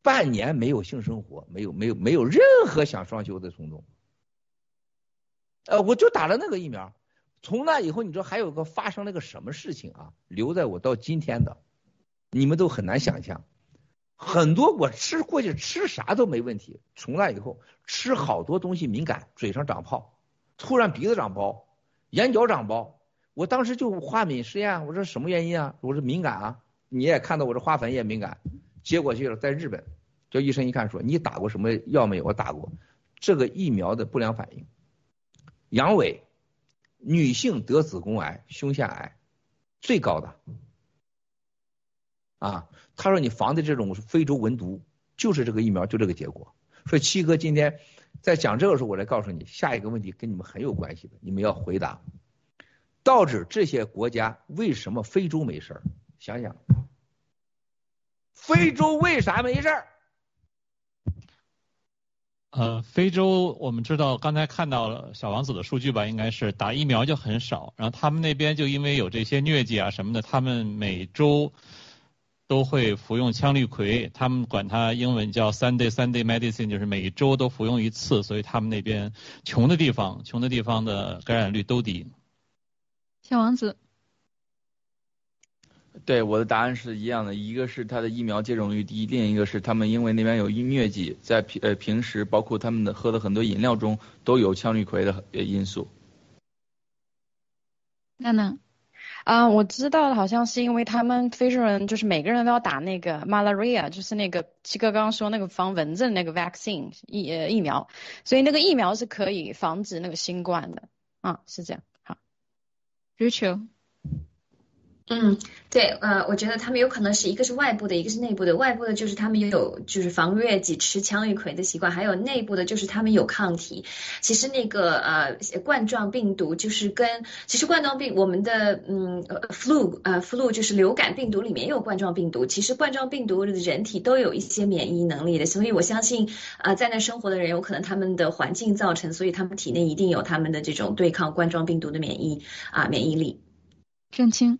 半年没有性生活，没有没有没有任何想双休的冲动。呃，我就打了那个疫苗，从那以后，你知道还有个发生了个什么事情啊？留在我到今天的，你们都很难想象。很多我吃过去吃啥都没问题，从那以后吃好多东西敏感，嘴上长泡，突然鼻子长包，眼角长包。我当时就化敏试验，我说什么原因啊？我说敏感啊。你也看到我这花粉也敏感。结果去了，在日本，叫医生一看说你打过什么药没有？我打过这个疫苗的不良反应，阳痿，女性得子宫癌、胸腺癌最高的。啊，他说你防的这种非洲蚊毒，就是这个疫苗，就这个结果。说七哥今天在讲这个时候，我来告诉你下一个问题，跟你们很有关系的，你们要回答。到底这些国家为什么非洲没事儿？想想，非洲为啥没事儿？呃，非洲我们知道，刚才看到了小王子的数据吧，应该是打疫苗就很少，然后他们那边就因为有这些疟疾啊什么的，他们每周。都会服用羟氯喹，他们管它英文叫 Sunday Sunday medicine，就是每周都服用一次，所以他们那边穷的地方，穷的地方的感染率都低。小王子，对我的答案是一样的，一个是它的疫苗接种率低，另一个是他们因为那边有疟疾，在平呃平时包括他们的喝的很多饮料中都有羟氯喹的因素。娜娜。啊，我知道，好像是因为他们非洲人就是每个人都要打那个 malaria，就是那个七哥刚刚说那个防蚊子那个 vaccine 疫呃疫苗，所以那个疫苗是可以防止那个新冠的啊，是这样。好，Rachel。嗯，对，呃，我觉得他们有可能是一个是外部的，一个是内部的。外部的就是他们有就是防疟疾、吃羟氯喹的习惯，还有内部的就是他们有抗体。其实那个呃冠状病毒就是跟其实冠状病我们的嗯 flu 呃 flu 就是流感病毒里面有冠状病毒。其实冠状病毒人体都有一些免疫能力的，所以我相信啊在那生活的人有可能他们的环境造成，所以他们体内一定有他们的这种对抗冠状病毒的免疫啊免疫力。郑清。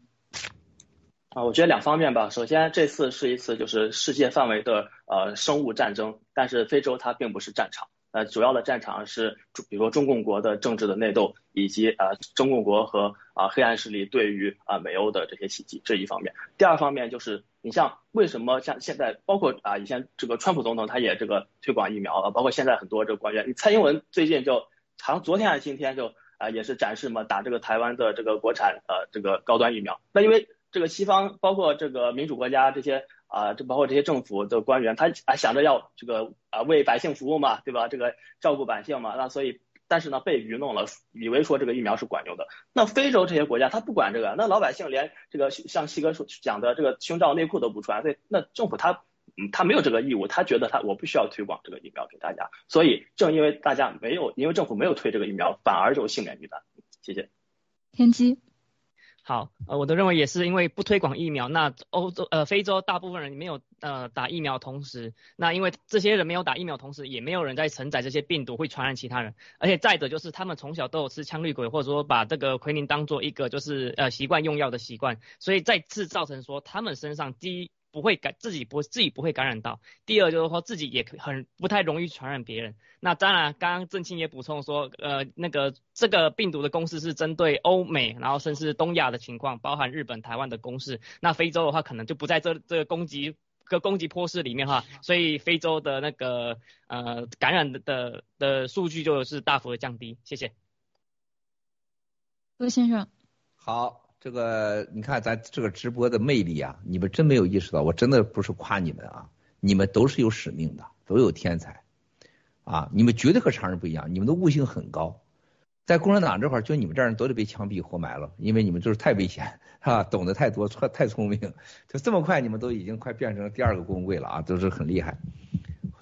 啊，我觉得两方面吧。首先，这次是一次就是世界范围的呃生物战争，但是非洲它并不是战场，呃，主要的战场是比如说中共国的政治的内斗，以及呃中共国和啊黑暗势力对于啊美欧的这些袭击，这一方面。第二方面就是你像为什么像现在包括啊以前这个川普总统他也这个推广疫苗啊，包括现在很多这个官员，蔡英文最近就好像昨天还是今天就啊也是展示嘛打这个台湾的这个国产呃这个高端疫苗，那因为。这个西方包括这个民主国家这些啊，这包括这些政府的官员，他啊想着要这个啊为百姓服务嘛，对吧？这个照顾百姓嘛，那所以但是呢被愚弄了，以为说这个疫苗是管用的。那非洲这些国家他不管这个，那老百姓连这个像西哥说讲的这个胸罩内裤都不穿，所以那政府他嗯他没有这个义务，他觉得他我不需要推广这个疫苗给大家。所以正因为大家没有，因为政府没有推这个疫苗，反而就幸免于难。谢谢。天机。好，呃，我都认为也是因为不推广疫苗，那欧洲呃非洲大部分人没有呃打疫苗，同时，那因为这些人没有打疫苗，同时也没有人在承载这些病毒会传染其他人，而且再者就是他们从小都有吃羟氯喹，或者说把这个奎宁当做一个就是呃习惯用药的习惯，所以再次造成说他们身上第一。不会感自己不自己不会感染到，第二就是说自己也很不太容易传染别人。那当然，刚刚郑清也补充说，呃，那个这个病毒的公式是针对欧美，然后甚至东亚的情况，包含日本、台湾的公式。那非洲的话，可能就不在这这个攻击个攻击坡式里面哈，所以非洲的那个呃感染的的的数据就是大幅的降低。谢谢，陆先生。好。这个你看咱这个直播的魅力啊，你们真没有意识到，我真的不是夸你们啊，你们都是有使命的，都有天才。啊，你们绝对和常人不一样，你们的悟性很高。在共产党这块儿，就你们这样人都得被枪毙活埋了，因为你们就是太危险，哈，懂得太多，太聪明，就这么快，你们都已经快变成第二个郭文贵了啊，都是很厉害。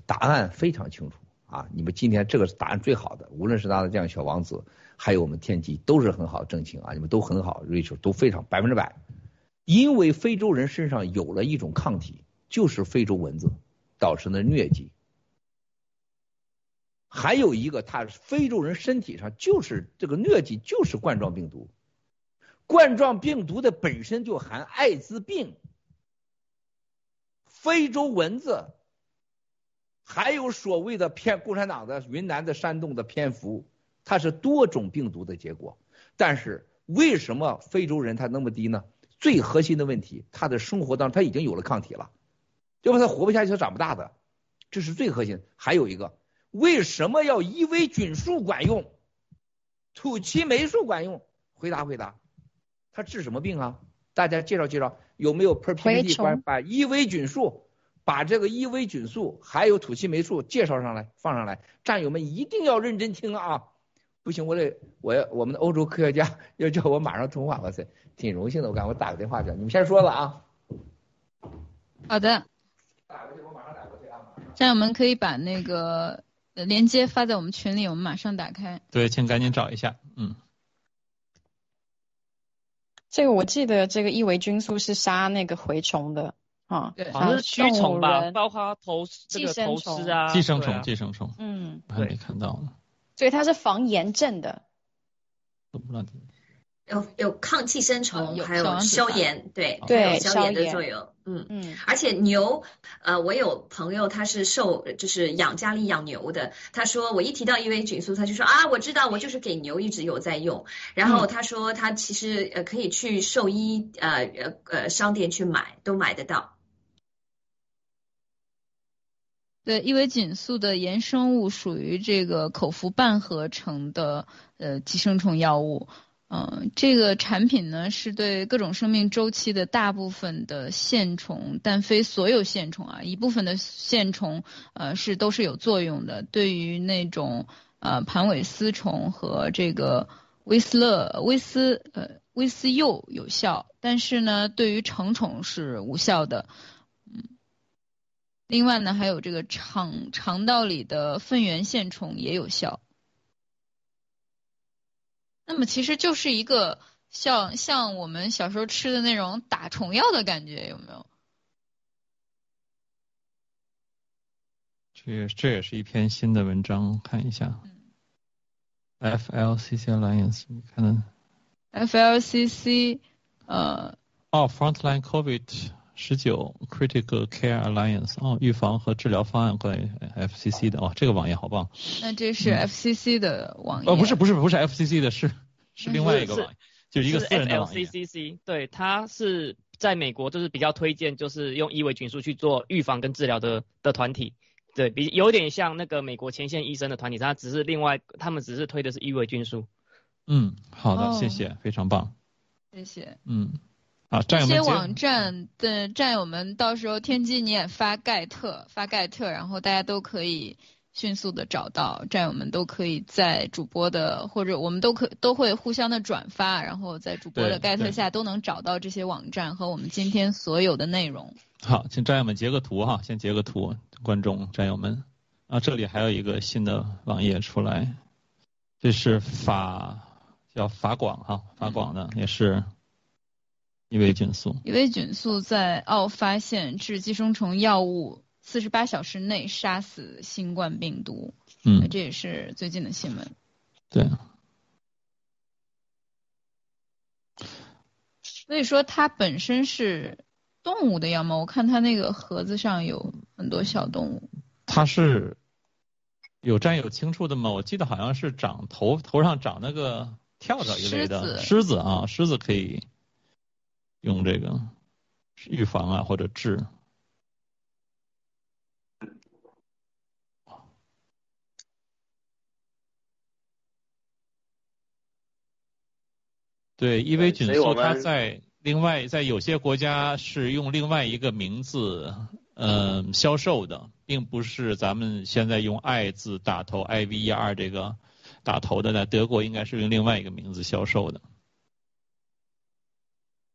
答案非常清楚啊，你们今天这个是答案最好的，无论是他的这样小王子，还有我们天机，都是很好正情啊，你们都很好，Rachel 都非常百分之百。因为非洲人身上有了一种抗体，就是非洲蚊子导致的疟疾。还有一个，他非洲人身体上就是这个疟疾，就是冠状病毒。冠状病毒的本身就含艾滋病，非洲蚊子，还有所谓的偏共产党的云南的山洞的蝙蝠，它是多种病毒的结果。但是为什么非洲人他那么低呢？最核心的问题，他的生活当中他已经有了抗体了，要不他活不下去，他长不大的，这是最核心。还有一个。为什么要伊维菌素管用，土岐霉素管用？回答回答，他治什么病啊？大家介绍介绍，有没有 PPT 关把伊维菌素，把这个伊维菌素还有土岐霉素介绍上来，放上来，战友们一定要认真听啊！不行，我得我要我们的欧洲科学家 要叫我马上通话，哇塞，挺荣幸的，我赶快打个电话去，你们先说了啊。好的。打过去，我马上打过去啊。战友们可以把那个。连接发在我们群里，我们马上打开。对，请赶紧找一下。嗯，这个我记得，这个伊维菌素是杀那个蛔虫的啊，对，好像是驱虫吧，包括头这个头虱啊，寄生虫，寄生虫。嗯，还没看到呢。所以它是防炎症的。都不知道。有有抗寄生虫，还有消炎，对对，消炎的作用。嗯嗯，而且牛，呃，我有朋友他是受就是养家里养牛的，他说我一提到伊维菌素，他就说啊，我知道，我就是给牛一直有在用。然后他说他其实呃可以去兽医呃呃呃商店去买，都买得到。对，伊维菌素的衍生物属于这个口服半合成的呃寄生虫药物。嗯，这个产品呢是对各种生命周期的大部分的线虫，但非所有线虫啊，一部分的线虫呃是都是有作用的。对于那种呃盘尾丝虫和这个威斯勒威斯呃威斯幼有效，但是呢对于成虫是无效的。嗯，另外呢还有这个肠肠道里的粪源线虫也有效。那么其实就是一个像像我们小时候吃的那种打虫药的感觉，有没有？这也这也是一篇新的文章，看一下。FLCC Alliance，你看的。FLCC，呃。哦，Frontline COVID 十九 Critical Care Alliance，哦，预防和治疗方案关于 FCC 的，哦，这个网页好棒。那这是 FCC 的网页？哦，不是不是不是 FCC 的，是是另外一个网页，就一个私人的网页。FCCC，对，它是在美国就是比较推荐，就是用伊维菌素去做预防跟治疗的的团体，对比有点像那个美国前线医生的团体，他只是另外他们只是推的是伊维菌素。嗯，好的，谢谢，非常棒。谢谢。嗯。啊，这些网站的战友们，到时候天机你也发盖特，发盖特，然后大家都可以迅速的找到，战友们都可以在主播的或者我们都可都会互相的转发，然后在主播的盖特下都能找到这些网站和我们今天所有的内容。好，请战友们截个图哈，先截个图，观众战友们啊，这里还有一个新的网页出来，这是法叫法广哈，法广的也是。伊维菌素，伊维菌素在澳发现致寄生虫药物，四十八小时内杀死新冠病毒。嗯，这也是最近的新闻。对。所以说它本身是动物的药吗？我看它那个盒子上有很多小动物。它是有占有清楚的吗？我记得好像是长头头上长那个跳蚤一类的狮子啊，狮子可以。用这个预防啊，或者治。对，伊维菌素它在另外在有些国家是用另外一个名字嗯销售的，并不是咱们现在用 “I” 字打头 “I V E R” 这个打头的，呢德国应该是用另外一个名字销售的。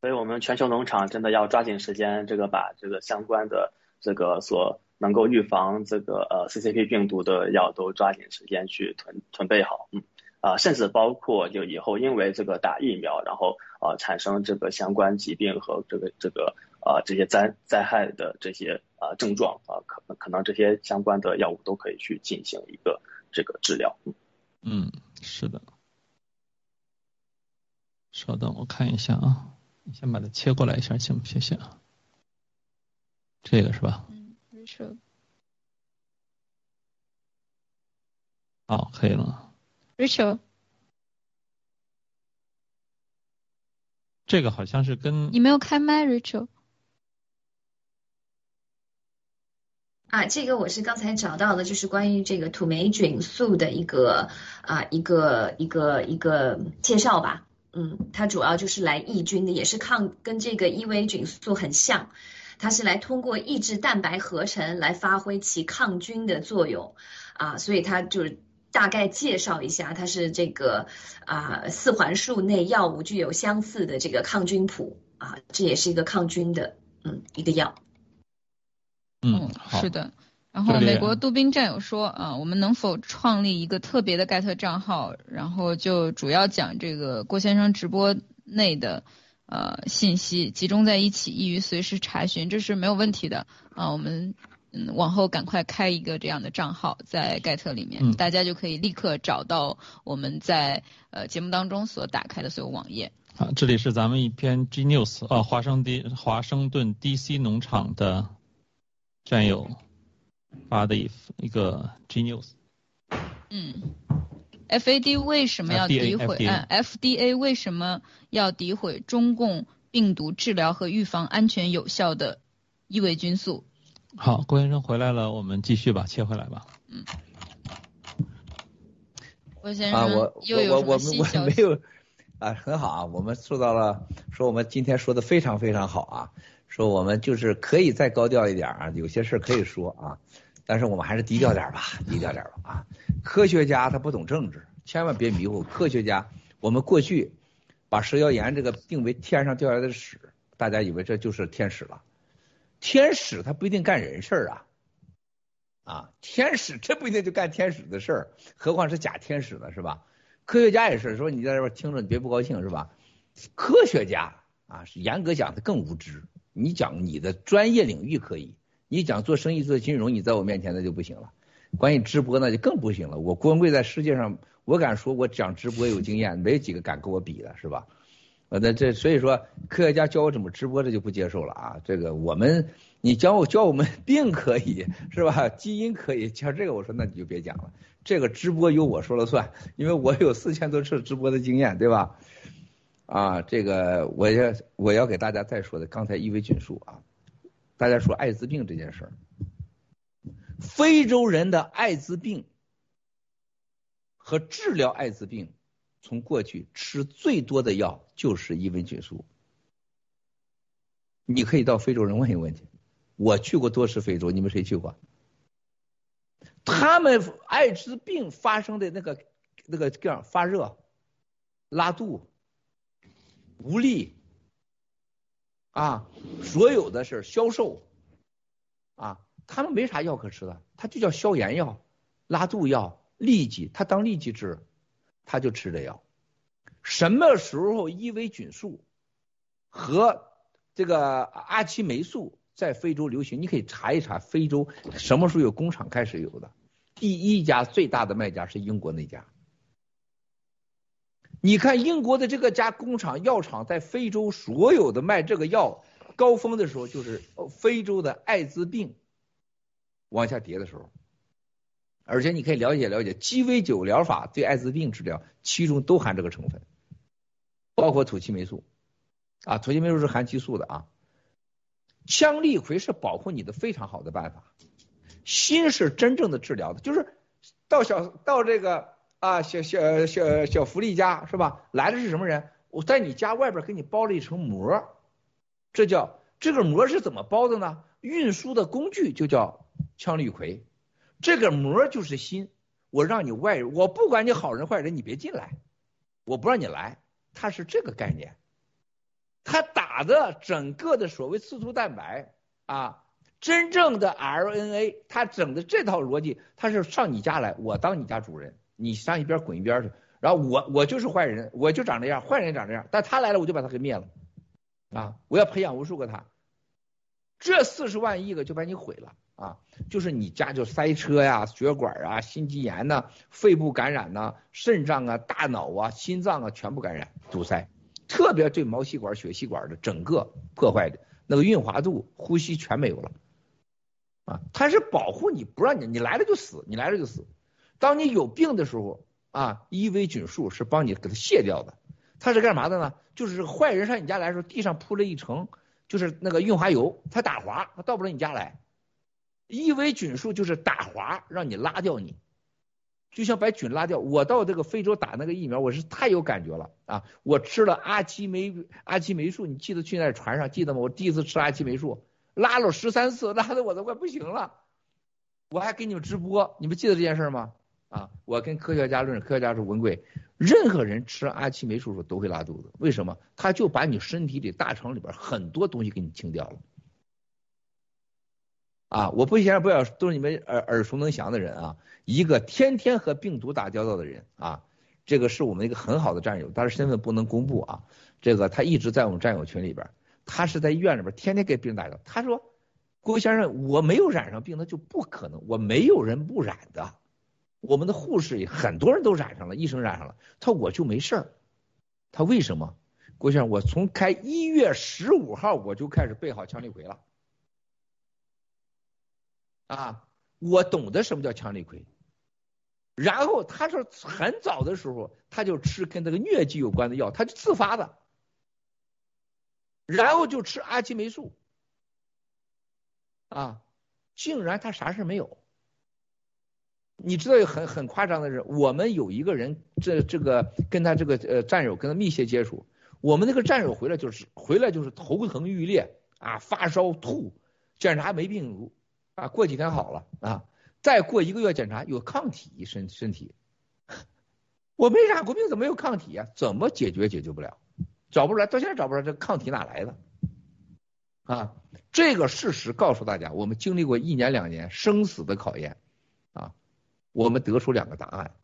所以我们全球农场真的要抓紧时间，这个把这个相关的这个所能够预防这个呃 CCP 病毒的药都抓紧时间去囤囤备好，嗯啊，甚至包括就以后因为这个打疫苗，然后啊产生这个相关疾病和这个这个啊这些灾灾害的这些啊症状啊，可能可能这些相关的药物都可以去进行一个这个治疗。嗯，是的。稍等，我看一下啊。你先把它切过来一下，行不行？行，这个是吧？嗯，Rachel。好，可以了。Rachel。这个好像是跟你没有开麦，Rachel。啊，这个我是刚才找到的，就是关于这个土霉菌素的一个啊一个一个一个介绍吧。嗯，它主要就是来抑菌的，也是抗跟这个伊维菌素很像，它是来通过抑制蛋白合成来发挥其抗菌的作用啊，所以它就是大概介绍一下，它是这个啊四环素内药物具有相似的这个抗菌谱啊，这也是一个抗菌的嗯一个药。嗯，是的。然后美国杜宾战友说啊，我们能否创立一个特别的盖特账号，然后就主要讲这个郭先生直播内的呃信息，集中在一起，易于随时查询，这是没有问题的啊。我们嗯往后赶快开一个这样的账号在盖特里面，大家就可以立刻找到我们在呃节目当中所打开的所有网页。啊，这里是咱们一篇 G News 啊，华盛顿华盛顿 DC 农场的战友。发的一一个 G News。嗯，FAD 为什么要诋毁？嗯，FDA 为什么要诋毁中共病毒治疗和预防安全有效的伊维菌素？好，郭先生回来了，我们继续吧，切回来吧。嗯。郭先生，啊，我又有我我我没有啊，很好啊，我们受到了，说我们今天说的非常非常好啊，说我们就是可以再高调一点啊，有些事可以说啊。但是我们还是低调点吧，低调点吧啊！科学家他不懂政治，千万别迷糊。科学家，我们过去把蛇妖炎这个定为天上掉下来的屎，大家以为这就是天使了。天使他不一定干人事儿啊，啊，天使这不一定就干天使的事儿，何况是假天使呢，是吧？科学家也是，说你在这边听着你别不高兴是吧？科学家啊，是严格讲他更无知。你讲你的专业领域可以。你讲做生意做金融，你在我面前那就不行了。关于直播那就更不行了。我郭文贵在世界上，我敢说，我讲直播有经验，没几个敢跟我比的，是吧？呃，那这所以说，科学家教我怎么直播，这就不接受了啊。这个我们，你教我教我们 病可以是吧？基因可以教这个，我说那你就别讲了。这个直播由我说了算，因为我有四千多次直播的经验，对吧？啊，这个我要我要给大家再说的，刚才一维菌素啊。大家说艾滋病这件事儿，非洲人的艾滋病和治疗艾滋病，从过去吃最多的药就是伊维菌素。你可以到非洲人问一问去，我去过多次非洲，你们谁去过？他们艾滋病发生的那个那个这样发热、拉肚、无力。啊，所有的事销售，啊，他们没啥药可吃的，他就叫消炎药、拉肚药、痢疾，他当痢疾治，他就吃这药。什么时候伊维菌素和这个阿奇霉素在非洲流行？你可以查一查，非洲什么时候有工厂开始有的？第一家最大的卖家是英国那家。你看英国的这个家工厂药厂在非洲所有的卖这个药高峰的时候，就是非洲的艾滋病往下跌的时候，而且你可以了解了解鸡尾酒疗法对艾滋病治疗，其中都含这个成分，包括土奇霉素。啊，土奇霉素是含激素的啊，羟氯喹是保护你的非常好的办法，锌是真正的治疗的，就是到小到这个。啊，小小小小福利家是吧？来的是什么人？我在你家外边给你包了一层膜，这叫这个膜是怎么包的呢？运输的工具就叫羟氯喹，这个膜就是心，我让你外人，我不管你好人坏人，你别进来，我不让你来，它是这个概念。它打的整个的所谓刺突蛋白啊，真正的 RNA，它整的这套逻辑，它是上你家来，我当你家主人，你上一边滚一边去，然后我我就是坏人，我就长这样，坏人长这样，但他来了我就把他给灭了，啊，我要培养无数个他，这四十万亿个就把你毁了啊，就是你家就塞车呀、血管啊、心肌炎呐、肺部感染呐、肾脏啊、大脑啊、心脏啊全部感染堵塞。特别对毛细管、血细管的整个破坏的，那个润滑度、呼吸全没有了，啊，它是保护你不让你你来了就死，你来了就死。当你有病的时候啊伊维菌素是帮你给它卸掉的。它是干嘛的呢？就是坏人上你家来的时候，地上铺了一层就是那个润滑油，它打滑，它到不了你家来。伊维菌素就是打滑，让你拉掉你。就像把菌拉掉，我到这个非洲打那个疫苗，我是太有感觉了啊！我吃了阿奇霉阿奇霉素，你记得去那船上记得吗？我第一次吃阿奇霉素，拉了十三次，拉的我都快不行了。我还给你们直播，你们记得这件事吗？啊，我跟科学家论，科学家说文贵，任何人吃阿奇霉素时候都会拉肚子，为什么？他就把你身体里大肠里边很多东西给你清掉了。啊，我不嫌不要，都是你们耳耳熟能详的人啊。一个天天和病毒打交道的人啊，这个是我们一个很好的战友，但是身份不能公布啊。这个他一直在我们战友群里边，他是在医院里边天天给病人打交道。他说：“郭先生，我没有染上病，那就不可能，我没有人不染的。我们的护士很多人都染上了，医生染上了，他我就没事儿。他为什么？郭先生，我从开一月十五号我就开始备好羟氯喹了。啊，我懂得什么叫羟氯喹。”然后他说很早的时候他就吃跟这个疟疾有关的药，他就自发的，然后就吃阿奇霉素，啊，竟然他啥事没有。你知道有很很夸张的是，我们有一个人这这个跟他这个呃战友跟他密切接触，我们那个战友回来就是回来就是头疼欲裂啊，发烧吐，检查没病毒啊，过几天好了啊。再过一个月检查有抗体身身体，我没染过病怎么有抗体啊？怎么解决解决不了，找不出来，到现在找不出来这抗体哪来的？啊，这个事实告诉大家，我们经历过一年两年生死的考验，我们得出两个答案：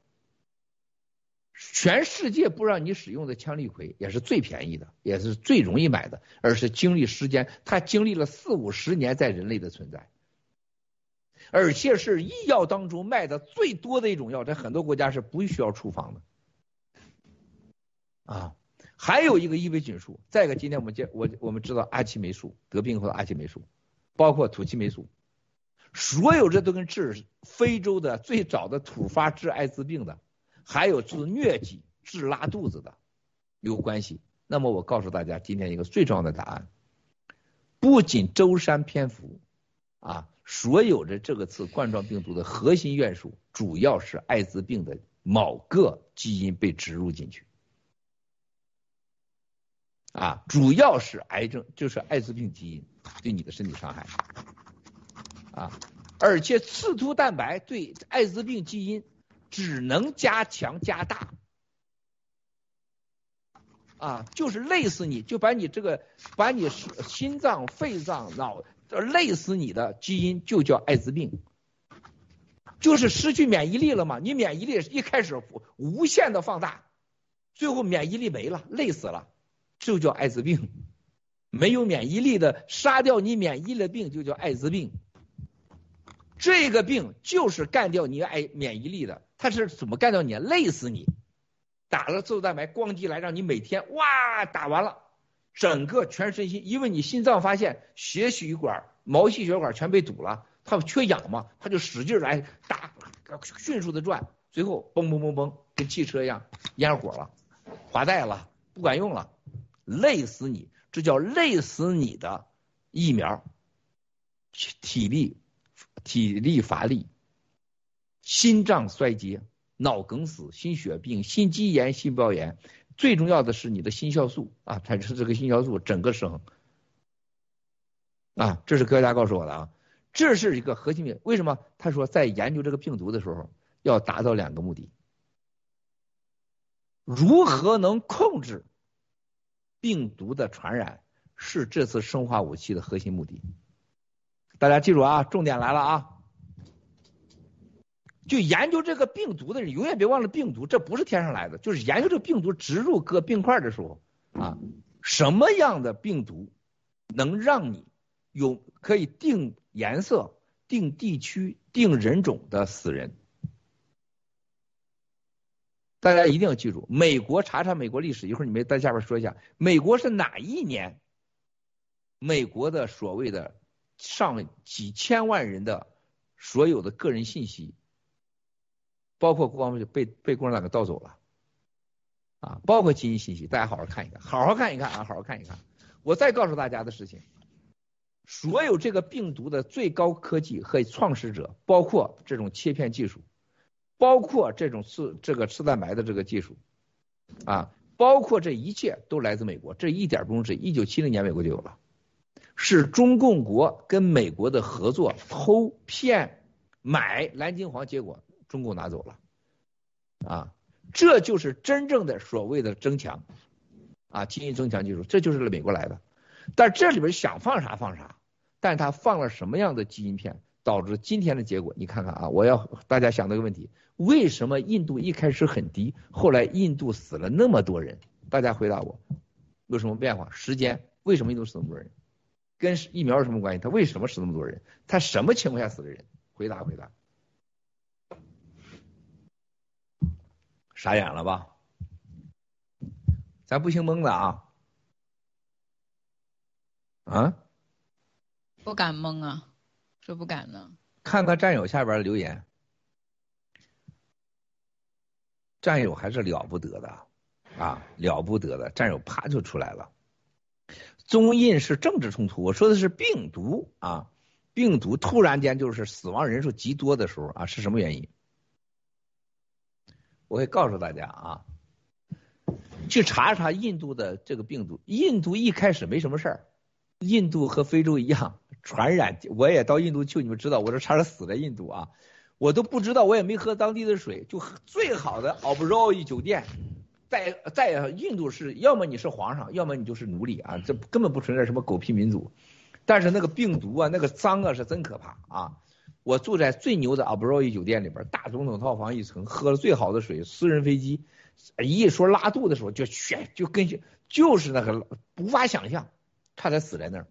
全世界不让你使用的羟氯喹也是最便宜的，也是最容易买的，而是经历时间，它经历了四五十年在人类的存在。而且是医药当中卖的最多的一种药，在很多国家是不需要处方的，啊，还有一个伊维菌素，再一个今天我们接我我们知道阿奇霉素得病后的阿奇霉素，包括土奇霉素，所有这都跟治非洲的最早的土发治艾滋病的，还有治疟疾、治拉肚子的有关系。那么我告诉大家，今天一个最重要的答案，不仅舟山篇幅啊。所有的这个次冠状病毒的核心元素，主要是艾滋病的某个基因被植入进去，啊，主要是癌症，就是艾滋病基因对你的身体伤害，啊，而且刺突蛋白对艾滋病基因只能加强加大，啊，就是累死你，就把你这个把你心脏、肺脏、脑。累死你的基因就叫艾滋病，就是失去免疫力了嘛？你免疫力一开始无限的放大，最后免疫力没了，累死了，就叫艾滋病。没有免疫力的杀掉你免疫的病就叫艾滋病。这个病就是干掉你艾免疫力的，它是怎么干掉你？累死你，打了刺突蛋白，咣叽来让你每天哇打完了。整个全身心，因为你心脏发现血血管、毛细血管全被堵了，它缺氧嘛，它就使劲来打，迅速的转，最后嘣嘣嘣嘣，跟汽车一样烟火了，滑带了，不管用了，累死你，这叫累死你的疫苗，体力体力乏力，心脏衰竭、脑梗死、心血病、心肌炎、心包炎。最重要的是你的心酵素啊，产生这个心酵素整个失衡啊，这是科学家告诉我的啊。这是一个核心病。为什么？他说在研究这个病毒的时候，要达到两个目的：如何能控制病毒的传染，是这次生化武器的核心目的。大家记住啊，重点来了啊！就研究这个病毒的人，永远别忘了病毒，这不是天上来的。就是研究这个病毒植入各病块的时候啊，什么样的病毒能让你有可以定颜色、定地区、定人种的死人？大家一定要记住，美国查查美国历史，一会儿你们在下边说一下，美国是哪一年？美国的所谓的上几千万人的所有的个人信息。包括国防被被共产党给盗走了，啊，包括基因信息，大家好好看一看，好好看一看啊，好好看一看。我再告诉大家的事情，所有这个病毒的最高科技和创始者，包括这种切片技术，包括这种次这个刺蛋白的这个技术，啊，包括这一切都来自美国，这一点不用质疑。一九七零年美国就有了，是中共国跟美国的合作偷骗买蓝金黄，结果。中共拿走了，啊，这就是真正的所谓的增强，啊，基因增强技术，这就是美国来的。但这里边想放啥放啥，但他放了什么样的基因片，导致今天的结果？你看看啊，我要大家想到个问题：为什么印度一开始很低，后来印度死了那么多人？大家回答我，有什么变化？时间？为什么印度死那么多人？跟疫苗有什么关系？他为什么死那么多人？他什么情况下死的人？回答回答。傻眼了吧？咱不兴蒙的啊！啊？不敢蒙啊，说不敢呢。看看战友下边留言，战友还是了不得的啊，了不得的战友啪就出来了。中印是政治冲突，我说的是病毒啊，病毒突然间就是死亡人数极多的时候啊，是什么原因？我会告诉大家啊，去查查印度的这个病毒。印度一开始没什么事儿，印度和非洲一样传染。我也到印度去，你们知道，我这差点死在印度啊！我都不知道，我也没喝当地的水，就最好的 o b r o 酒店，在在印度是要么你是皇上，要么你就是奴隶啊，这根本不存在什么狗屁民主。但是那个病毒啊，那个脏啊，是真可怕啊！我住在最牛的 Abroi 酒店里边，大总统套房一层，喝了最好的水，私人飞机。一说拉肚的时候就选，就跟就是那个无法想象，差点死在那儿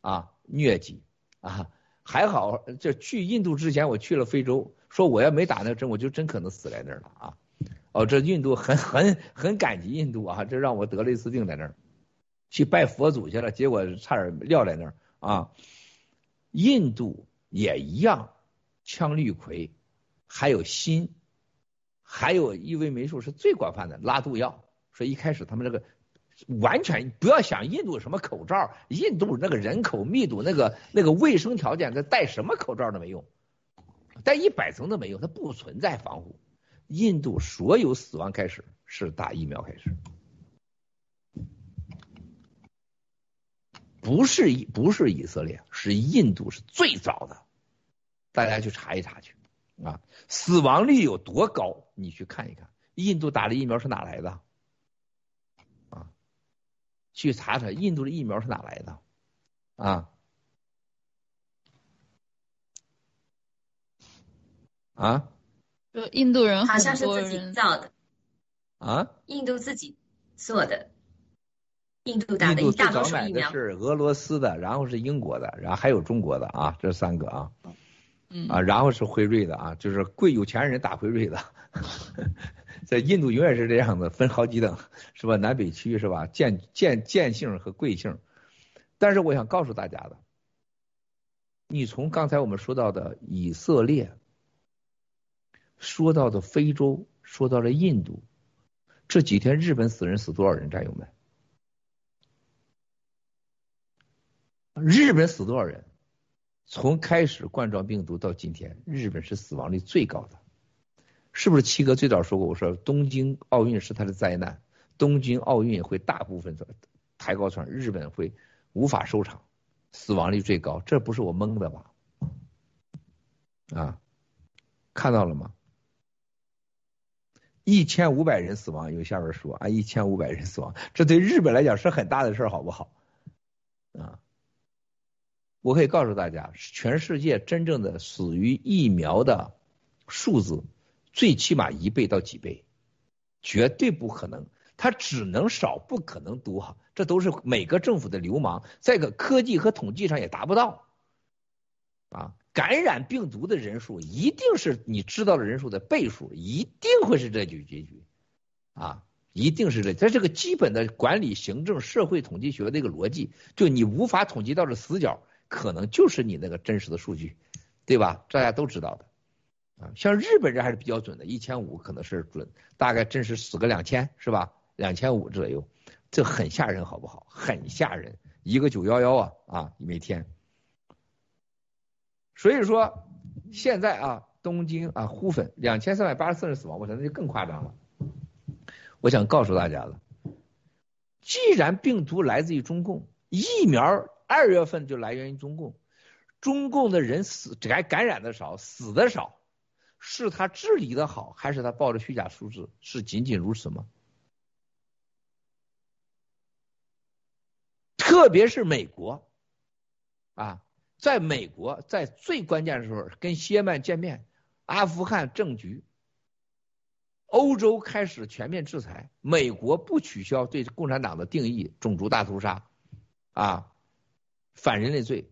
啊，疟疾啊，还好这去印度之前我去了非洲，说我要没打那针，我就真可能死在那儿了啊。哦，这印度很很很感激印度啊，这让我得了一次病在那儿，去拜佛祖去了，结果差点撂在那儿啊，印度。也一样，羟氯喹，还有锌，还有异维霉素是最广泛的拉肚药。所以一开始他们这个完全不要想印度什么口罩，印度那个人口密度，那个那个卫生条件，他戴什么口罩都没用，戴一百层都没用，它不存在防护。印度所有死亡开始是打疫苗开始。不是不是以色列，是印度是最早的，大家去查一查去啊，死亡率有多高？你去看一看，印度打的疫苗是哪来的？啊，去查查印度的疫苗是哪来的？啊啊，就印度人好像是自己造的啊，印度自己做的。印度印度最早买的是俄罗斯的，然后是英国的，然后还有中国的啊，这三个啊，啊，然后是辉瑞的啊，就是贵有钱人打辉瑞的，在印度永远是这样的，分好几等是吧？南北区是吧？贱贱贱性和贵性，但是我想告诉大家的，你从刚才我们说到的以色列，说到的非洲，说到了印度，这几天日本死人死多少人？战友们？日本死多少人？从开始冠状病毒到今天，日本是死亡率最高的，是不是？七哥最早说过，我说东京奥运是他的灾难，东京奥运会大部分的抬高船，日本会无法收场，死亡率最高，这不是我蒙的吧？啊，看到了吗？一千五百人死亡，有下边说啊，一千五百人死亡，这对日本来讲是很大的事儿，好不好？啊，我可以告诉大家，全世界真正的死于疫苗的数字，最起码一倍到几倍，绝对不可能，它只能少，不可能多，这都是每个政府的流氓，在个科技和统计上也达不到，啊。感染病毒的人数一定是你知道的人数的倍数，一定会是这句结局，啊，一定是这，在这个基本的管理、行政、社会统计学的一个逻辑，就你无法统计到的死角，可能就是你那个真实的数据，对吧？大家都知道的，啊，像日本人还是比较准的，一千五可能是准，大概真实死个两千是吧？两千五左右，这很吓人，好不好？很吓人，一个九幺幺啊啊，每天。所以说，现在啊，东京啊，呼粉两千三百八十四人死亡，我觉得就更夸张了。我想告诉大家了，既然病毒来自于中共，疫苗二月份就来源于中共，中共的人死感感染的少，死的少，是他治理的好，还是他报的虚假数字？是仅仅如此吗？特别是美国啊。在美国，在最关键的时候跟谢曼见面，阿富汗政局，欧洲开始全面制裁，美国不取消对共产党的定义，种族大屠杀，啊，反人类罪。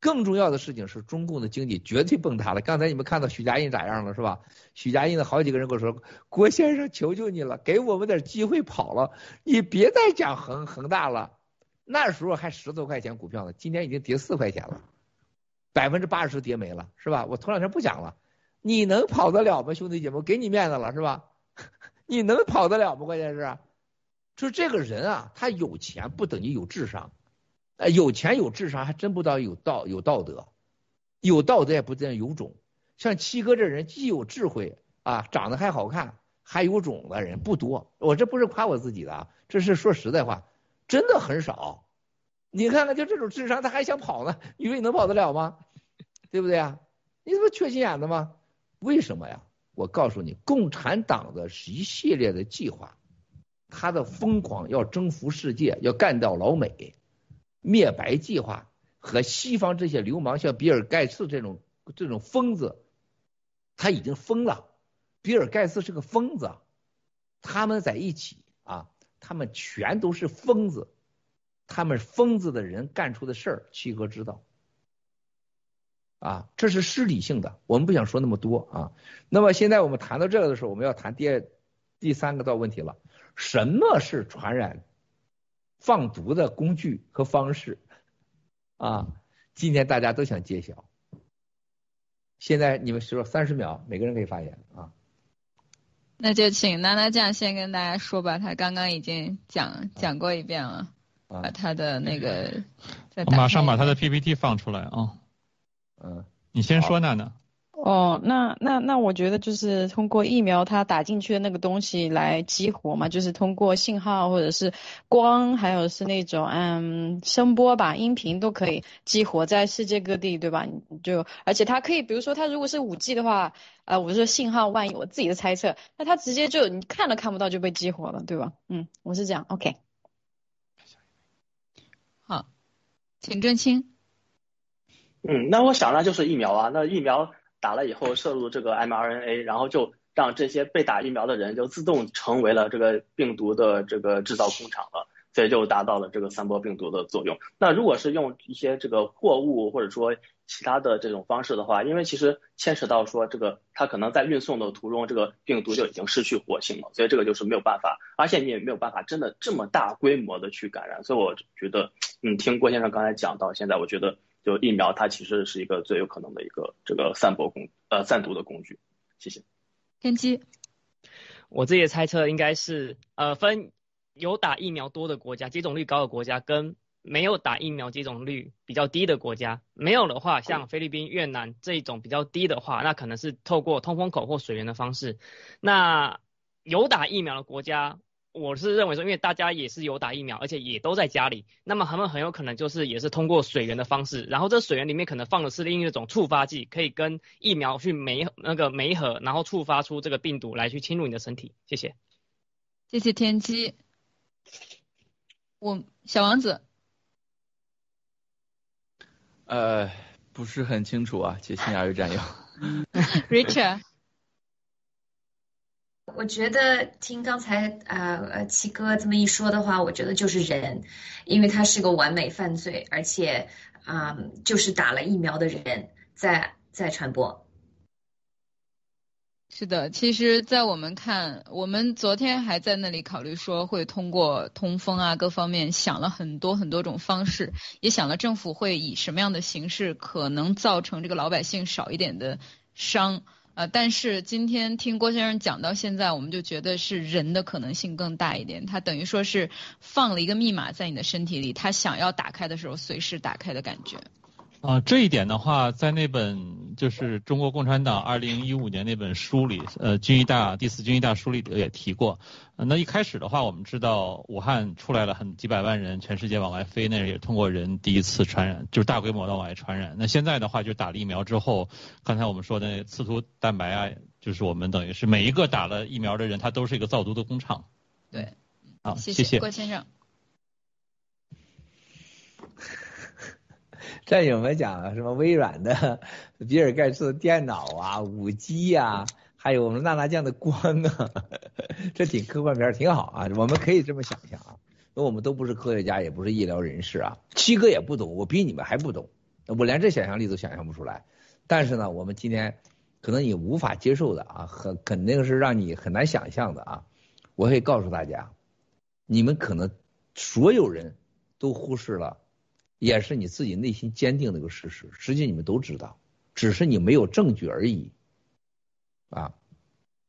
更重要的事情是中共的经济绝对崩塌了。刚才你们看到许家印咋样了是吧？许家印的好几个人跟我说：“郭先生，求求你了，给我们点机会跑了，你别再讲恒恒大了。”那时候还十多块钱股票呢，今天已经跌四块钱了，百分之八十跌没了，是吧？我头两天不讲了，你能跑得了吗，兄弟姐妹？给你面子了，是吧？你能跑得了吗？关键是，就这个人啊，他有钱不等于有智商，哎，有钱有智商还真不当有道有道德，有道德也不等于有种。像七哥这人既有智慧啊，长得还好看，还有种的人不多。我这不是夸我自己的啊，这是说实在话。真的很少，你看看就这种智商，他还想跑呢？你说你能跑得了吗？对不对啊？你这不缺心眼子吗？为什么呀？我告诉你，共产党的是一系列的计划，他的疯狂要征服世界，要干掉老美，灭白计划和西方这些流氓，像比尔盖茨这种这种疯子，他已经疯了。比尔盖茨是个疯子，他们在一起啊。他们全都是疯子，他们疯子的人干出的事儿，七哥知道，啊，这是失理性的。我们不想说那么多啊。那么现在我们谈到这个的时候，我们要谈第二、第三个道问题了：什么是传染、放毒的工具和方式？啊，今天大家都想揭晓。现在你们说三十秒，每个人可以发言啊。那就请娜娜酱先跟大家说吧，她刚刚已经讲讲过一遍了，把她的那个。我马上把她的 PPT 放出来啊。嗯，你先说娜娜。哦，那那那我觉得就是通过疫苗它打进去的那个东西来激活嘛，就是通过信号或者是光，还有是那种嗯声波吧，音频都可以激活在世界各地，对吧？就而且它可以，比如说它如果是五 G 的话，啊，我说信号万一我自己的猜测，那它直接就你看都看不到就被激活了，对吧？嗯，我是这样，OK。好，请郑清。嗯，那我想呢就是疫苗啊，那疫苗。打了以后摄入这个 mRNA，然后就让这些被打疫苗的人就自动成为了这个病毒的这个制造工厂了，所以就达到了这个散播病毒的作用。那如果是用一些这个货物或者说其他的这种方式的话，因为其实牵扯到说这个它可能在运送的途中，这个病毒就已经失去活性了，所以这个就是没有办法，而且你也没有办法真的这么大规模的去感染。所以我觉得，嗯，听郭先生刚才讲到，现在我觉得。就疫苗，它其实是一个最有可能的一个这个散播工呃散毒的工具。谢谢。天机，我自己的猜测应该是呃分有打疫苗多的国家，接种率高的国家，跟没有打疫苗接种率比较低的国家。没有的话，像菲律宾、越南这一种比较低的话，那可能是透过通风口或水源的方式。那有打疫苗的国家。我是认为说，因为大家也是有打疫苗，而且也都在家里，那么他们很有可能就是也是通过水源的方式，然后这水源里面可能放的是另一种触发剂，可以跟疫苗去媒那个媒合，然后触发出这个病毒来去侵入你的身体。谢谢。谢谢天机。我小王子。呃，不是很清楚啊，谢谢二位战友。Richard。我觉得听刚才呃呃七哥这么一说的话，我觉得就是人，因为他是个完美犯罪，而且啊、就是打了疫苗的人在在传播。是的，其实，在我们看，我们昨天还在那里考虑说会通过通风啊各方面想了很多很多种方式，也想了政府会以什么样的形式可能造成这个老百姓少一点的伤。呃，但是今天听郭先生讲到现在，我们就觉得是人的可能性更大一点。他等于说是放了一个密码在你的身体里，他想要打开的时候随时打开的感觉。啊，这一点的话，在那本就是中国共产党二零一五年那本书里，呃，军医大第四军医大书里也提过。呃那一开始的话，我们知道武汉出来了很几百万人，全世界往外飞，那也通过人第一次传染，就是大规模的往外传染。那现在的话，就打了疫苗之后，刚才我们说的刺突蛋白啊，就是我们等于是每一个打了疫苗的人，他都是一个造毒的工厂。对，好，谢谢谢郭先生。战友们讲什么微软的比尔盖茨的电脑啊、五 G 呀，还有我们娜娜酱的光啊，这挺科幻片，挺好啊。我们可以这么想象啊，因为我们都不是科学家，也不是医疗人士啊。七哥也不懂，我比你们还不懂，我连这想象力都想象不出来。但是呢，我们今天可能你无法接受的啊，很肯定是让你很难想象的啊。我可以告诉大家，你们可能所有人都忽视了。也是你自己内心坚定的一个事实，实际你们都知道，只是你没有证据而已。啊，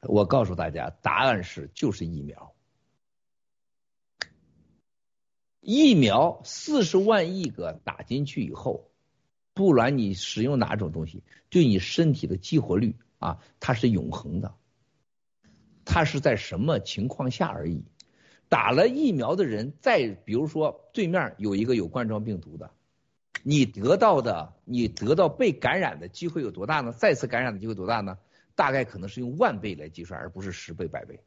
我告诉大家，答案是就是疫苗。疫苗四十万亿个打进去以后，不管你使用哪种东西，对你身体的激活率啊，它是永恒的。它是在什么情况下而已。打了疫苗的人，再比如说对面有一个有冠状病毒的，你得到的，你得到被感染的机会有多大呢？再次感染的机会多大呢？大概可能是用万倍来计算，而不是十倍、百倍。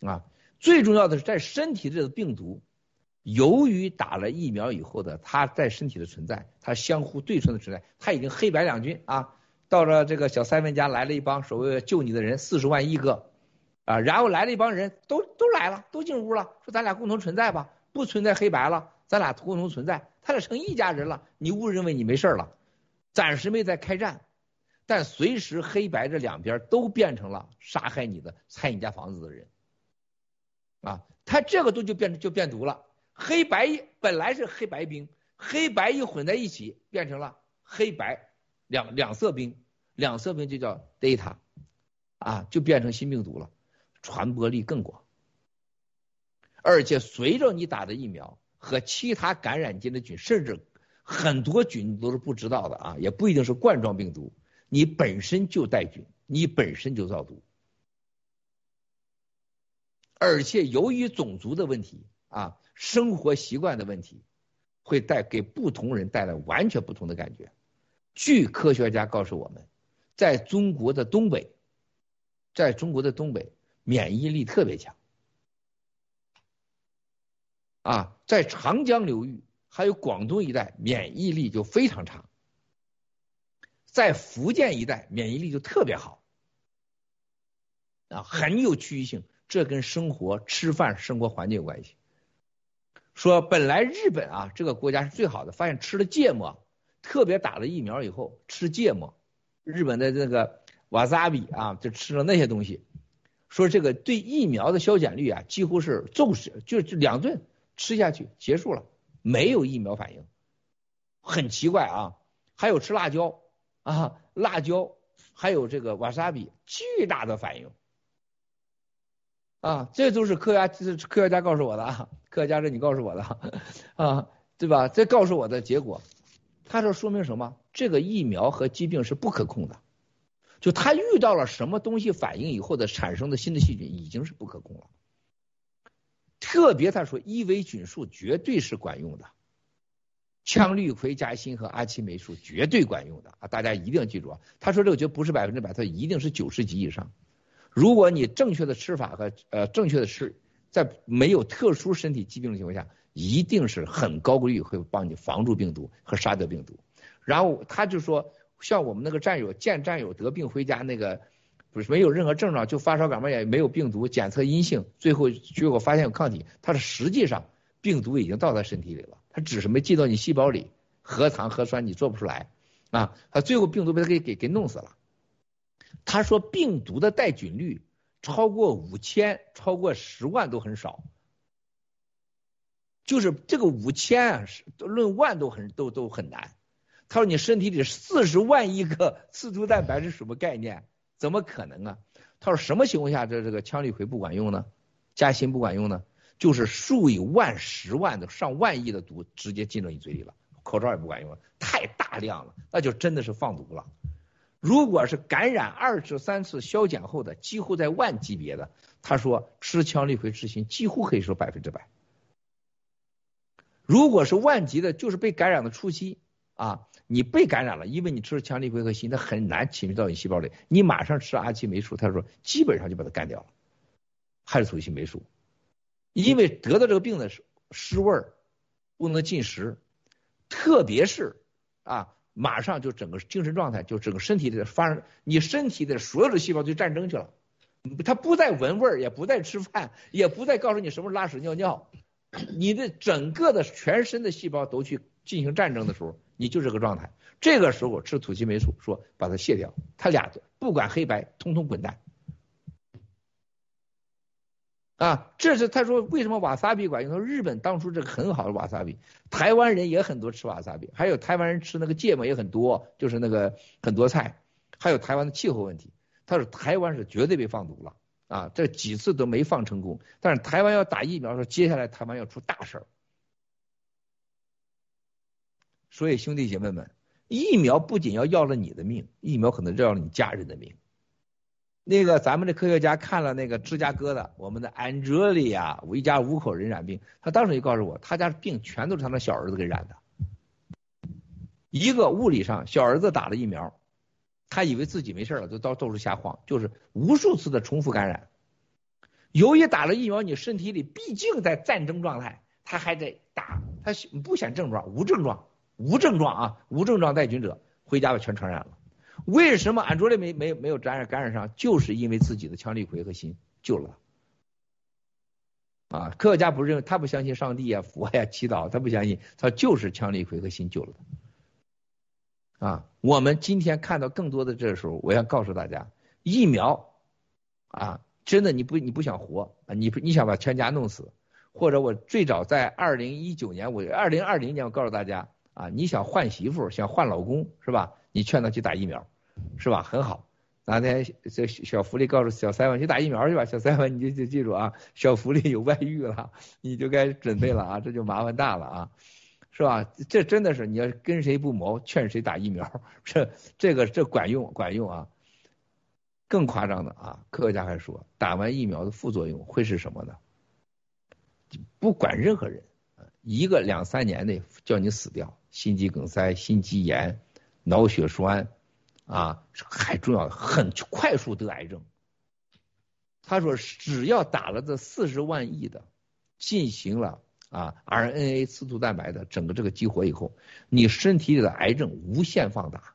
啊，最重要的是在身体里的病毒，由于打了疫苗以后的它在身体的存在，它相互对称的存在，它已经黑白两军啊，到了这个小三文家来了一帮所谓救你的人，四十万亿个。啊，然后来了一帮人都都来了，都进屋了，说咱俩共同存在吧，不存在黑白了，咱俩共同存在，他俩成一家人了，你误认为你没事了，暂时没在开战，但随时黑白这两边都变成了杀害你的、拆你家房子的人，啊，他这个都就变就变毒了，黑白本来是黑白兵，黑白一混在一起变成了黑白两两色兵，两色兵就叫 data，啊，就变成新病毒了。传播力更广，而且随着你打的疫苗和其他感染进的菌，甚至很多菌都是不知道的啊，也不一定是冠状病毒，你本身就带菌，你本身就造毒，而且由于种族的问题啊，生活习惯的问题，会带给不同人带来完全不同的感觉。据科学家告诉我们，在中国的东北，在中国的东北。免疫力特别强，啊，在长江流域还有广东一带免疫力就非常差，在福建一带免疫力就特别好，啊，很有区域性，这跟生活、吃饭、生活环境有关系。说本来日本啊这个国家是最好的，发现吃了芥末，特别打了疫苗以后吃芥末，日本的这个瓦萨比啊，就吃了那些东西。说这个对疫苗的消减率啊，几乎是纵使就就两顿吃下去结束了，没有疫苗反应，很奇怪啊。还有吃辣椒啊，辣椒还有这个瓦萨比巨大的反应啊，这都是科学家，科学家告诉我的啊，科学家是你告诉我的啊，对吧？这告诉我的结果，他说说明什么？这个疫苗和疾病是不可控的。就他遇到了什么东西反应以后的产生的新的细菌已经是不可控了，特别他说伊维菌素绝对是管用的，羟氯喹加锌和阿奇霉素绝对管用的啊！大家一定要记住啊！他说这个绝不是百分之百，他一定是九十级以上。如果你正确的吃法和呃正确的吃，在没有特殊身体疾病的情况下，一定是很高概率会帮你防住病毒和杀掉病毒。然后他就说，像我们那个战友见战友得病回家那个。不是没有任何症状，就发烧感冒也没有病毒，检测阴性，最后结果发现有抗体，他是实际上病毒已经到他身体里了，他只是没进到你细胞里，核糖核酸你做不出来啊，他最后病毒被他给给给弄死了。他说病毒的带菌率超过五千，超过十万都很少，就是这个五千啊，论万都很都都很难。他说你身体里四十万亿个刺突蛋白是什么概念？怎么可能啊？他说什么情况下这这个羟氯喹不管用呢？加锌不管用呢？就是数以万、十万的、上万亿的毒直接进到你嘴里了，口罩也不管用了，太大量了，那就真的是放毒了。如果是感染二至三次消减后的，几乎在万级别的，他说吃羟氯喹吃锌几乎可以说百分之百。如果是万级的，就是被感染的初期啊。你被感染了，因为你吃了羟氯喹和锌，它很难侵入到你细胞里。你马上吃阿奇霉素，他说基本上就把它干掉了，还是土西霉素。因为得到这个病的是失味儿，不能进食，特别是啊，马上就整个精神状态，就整个身体的发生，你身体的所有的细胞就战争去了，他不再闻味儿，也不再吃饭，也不再告诉你什么拉屎尿尿，你的整个的全身的细胞都去进行战争的时候。你就这个状态，这个时候吃土西霉素，说把它卸掉，他俩不管黑白，通通滚蛋。啊，这是他说为什么瓦萨比管用？他说日本当初这个很好的瓦萨比，台湾人也很多吃瓦萨比，还有台湾人吃那个芥末也很多，就是那个很多菜，还有台湾的气候问题。他说台湾是绝对被放毒了啊，这几次都没放成功，但是台湾要打疫苗，说接下来台湾要出大事儿。所以兄弟姐妹们，疫苗不仅要要了你的命，疫苗可能要了你家人的命。那个咱们的科学家看了那个芝加哥的我们的安哲利亚，一家五口人染病，他当时就告诉我，他家的病全都是他那小儿子给染的。一个物理上，小儿子打了疫苗，他以为自己没事了，就到到处瞎晃，就是无数次的重复感染。由于打了疫苗，你身体里毕竟在战争状态，他还得打，他不显症状，无症状。无症状啊，无症状带菌者回家把全传染了。为什么安卓利没没没有感染感染上？就是因为自己的羟氯喹和锌救了他。啊，科学家不认为他不相信上帝啊、佛呀、祈祷，他不相信，他就是羟氯喹和锌救了他。啊，我们今天看到更多的这时候，我要告诉大家，疫苗啊，真的你不你不想活啊，你你想把全家弄死，或者我最早在二零一九年，我二零二零年我告诉大家。啊，你想换媳妇，想换老公是吧？你劝他去打疫苗，是吧？很好。哪天这小福利告诉小三文去打疫苗去吧，小三文你就就记住啊，小福利有外遇了，你就该准备了啊，这就麻烦大了啊，是吧？这真的是你要跟谁不谋，劝谁打疫苗，这这个这管用管用啊。更夸张的啊，科学家还说，打完疫苗的副作用会是什么呢？不管任何人，一个两三年内叫你死掉。心肌梗塞、心肌炎、脑血栓，啊，还重要，很快速得癌症。他说，只要打了这四十万亿的，进行了啊 RNA 刺突蛋白的整个这个激活以后，你身体里的癌症无限放大。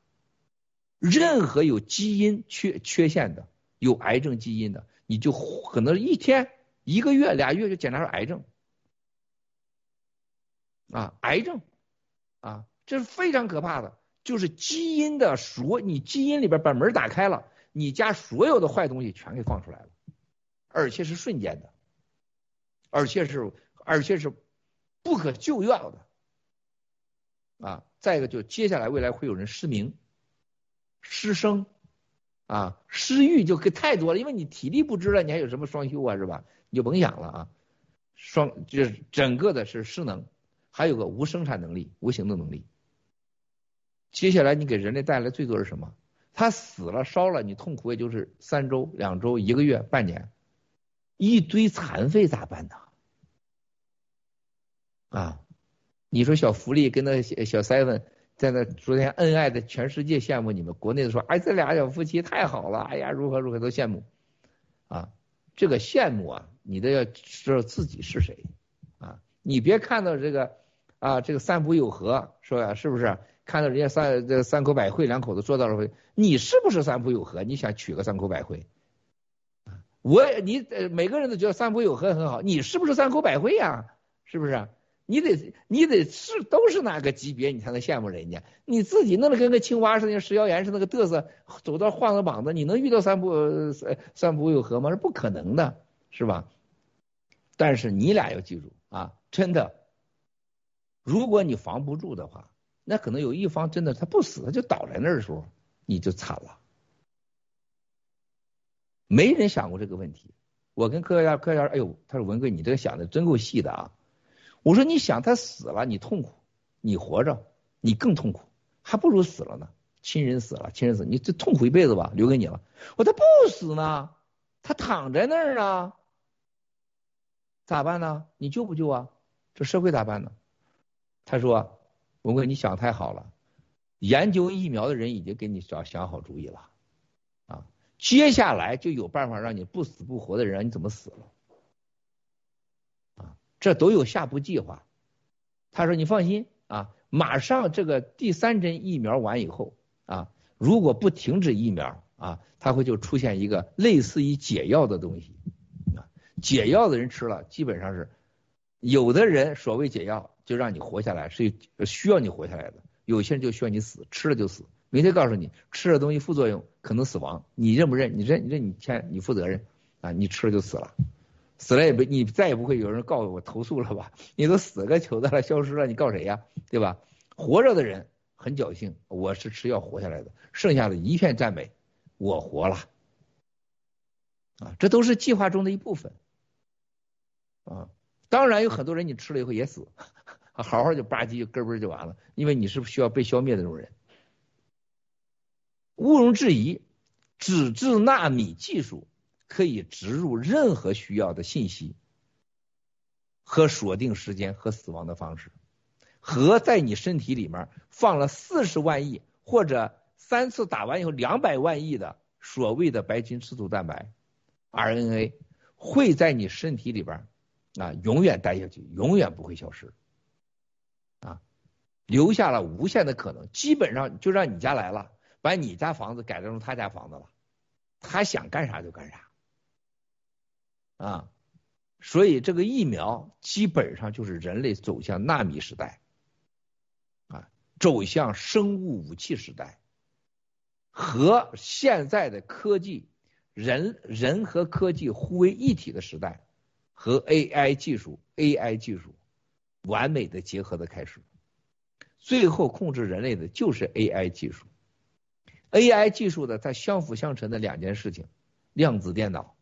任何有基因缺缺陷的、有癌症基因的，你就可能一天、一个月、俩月就检查出癌症，啊，癌症。啊，这是非常可怕的，就是基因的所，你基因里边把门打开了，你家所有的坏东西全给放出来了，而且是瞬间的，而且是而且是不可救药的，啊，再一个就接下来未来会有人失明、失声，啊，失欲就太多了，因为你体力不支了，你还有什么双休啊，是吧？你就甭想了啊，双就是整个的是失能。还有个无生产能力、无行动能力。接下来你给人类带来最多是什么？他死了、烧了，你痛苦也就是三周、两周、一个月、半年，一堆残废咋办呢？啊，你说小福利跟那小小 seven 在那昨天恩爱的，全世界羡慕你们，国内的说哎这俩小夫妻太好了，哎呀如何如何都羡慕啊，这个羡慕啊，你都要知道自己是谁啊，你别看到这个啊这个三浦友和说呀？是不是？看到人家三这三口百惠两口子做到了，你是不是三浦友和？你想娶个三口百惠？我你每个人都觉得三浦友和很好，你是不是三口百惠呀？是不是？你得你得是都是那个级别，你才能羡慕人家。你自己弄得跟个青蛙似的，食谣言似的，那个嘚瑟，走到晃着膀子，你能遇到三浦三三浦友和吗？是不可能的，是吧？但是你俩要记住啊，真的，如果你防不住的话，那可能有一方真的他不死，他就倒在那儿的时候，你就惨了。没人想过这个问题。我跟科学家科学家，哎呦，他说文贵，你这个想的真够细的啊。我说你想他死了，你痛苦；你活着，你更痛苦，还不如死了呢。亲人死了，亲人死，你这痛苦一辈子吧，留给你了。我他不死呢，他躺在那儿呢，咋办呢？你救不救啊？这社会咋办呢？他说，文贵，你想太好了，研究疫苗的人已经给你找想好主意了。啊接下来就有办法让你不死不活的人，让你怎么死了？啊，这都有下步计划。他说：“你放心啊，马上这个第三针疫苗完以后啊，如果不停止疫苗啊，它会就出现一个类似于解药的东西啊。解药的人吃了，基本上是有的人所谓解药就让你活下来，是需要你活下来的；有些人就需要你死，吃了就死。”明天告诉你，吃的东西副作用可能死亡，你认不认？你认？你认？你签？你负责任啊！你吃了就死了，死了也不，你再也不会有人告我投诉了吧？你都死个球的了，消失了，你告谁呀？对吧？活着的人很侥幸，我是吃药活下来的，剩下的一片赞美，我活了啊！这都是计划中的一部分啊！当然有很多人你吃了以后也死，好好就吧唧就咯嘣就完了，因为你是需要被消灭的那种人。毋庸置疑，纸质纳米技术可以植入任何需要的信息和锁定时间和死亡的方式，和在你身体里面放了四十万亿或者三次打完以后两百万亿的所谓的白金刺突蛋白 RNA 会在你身体里边啊永远待下去，永远不会消失啊，留下了无限的可能，基本上就让你家来了。把你家房子改造成他家房子了，他想干啥就干啥，啊，所以这个疫苗基本上就是人类走向纳米时代，啊，走向生物武器时代，和现在的科技人人和科技互为一体的时代，和 AI 技术 AI 技术完美的结合的开始，最后控制人类的就是 AI 技术。AI 技术的它相辅相成的两件事情，量子电脑、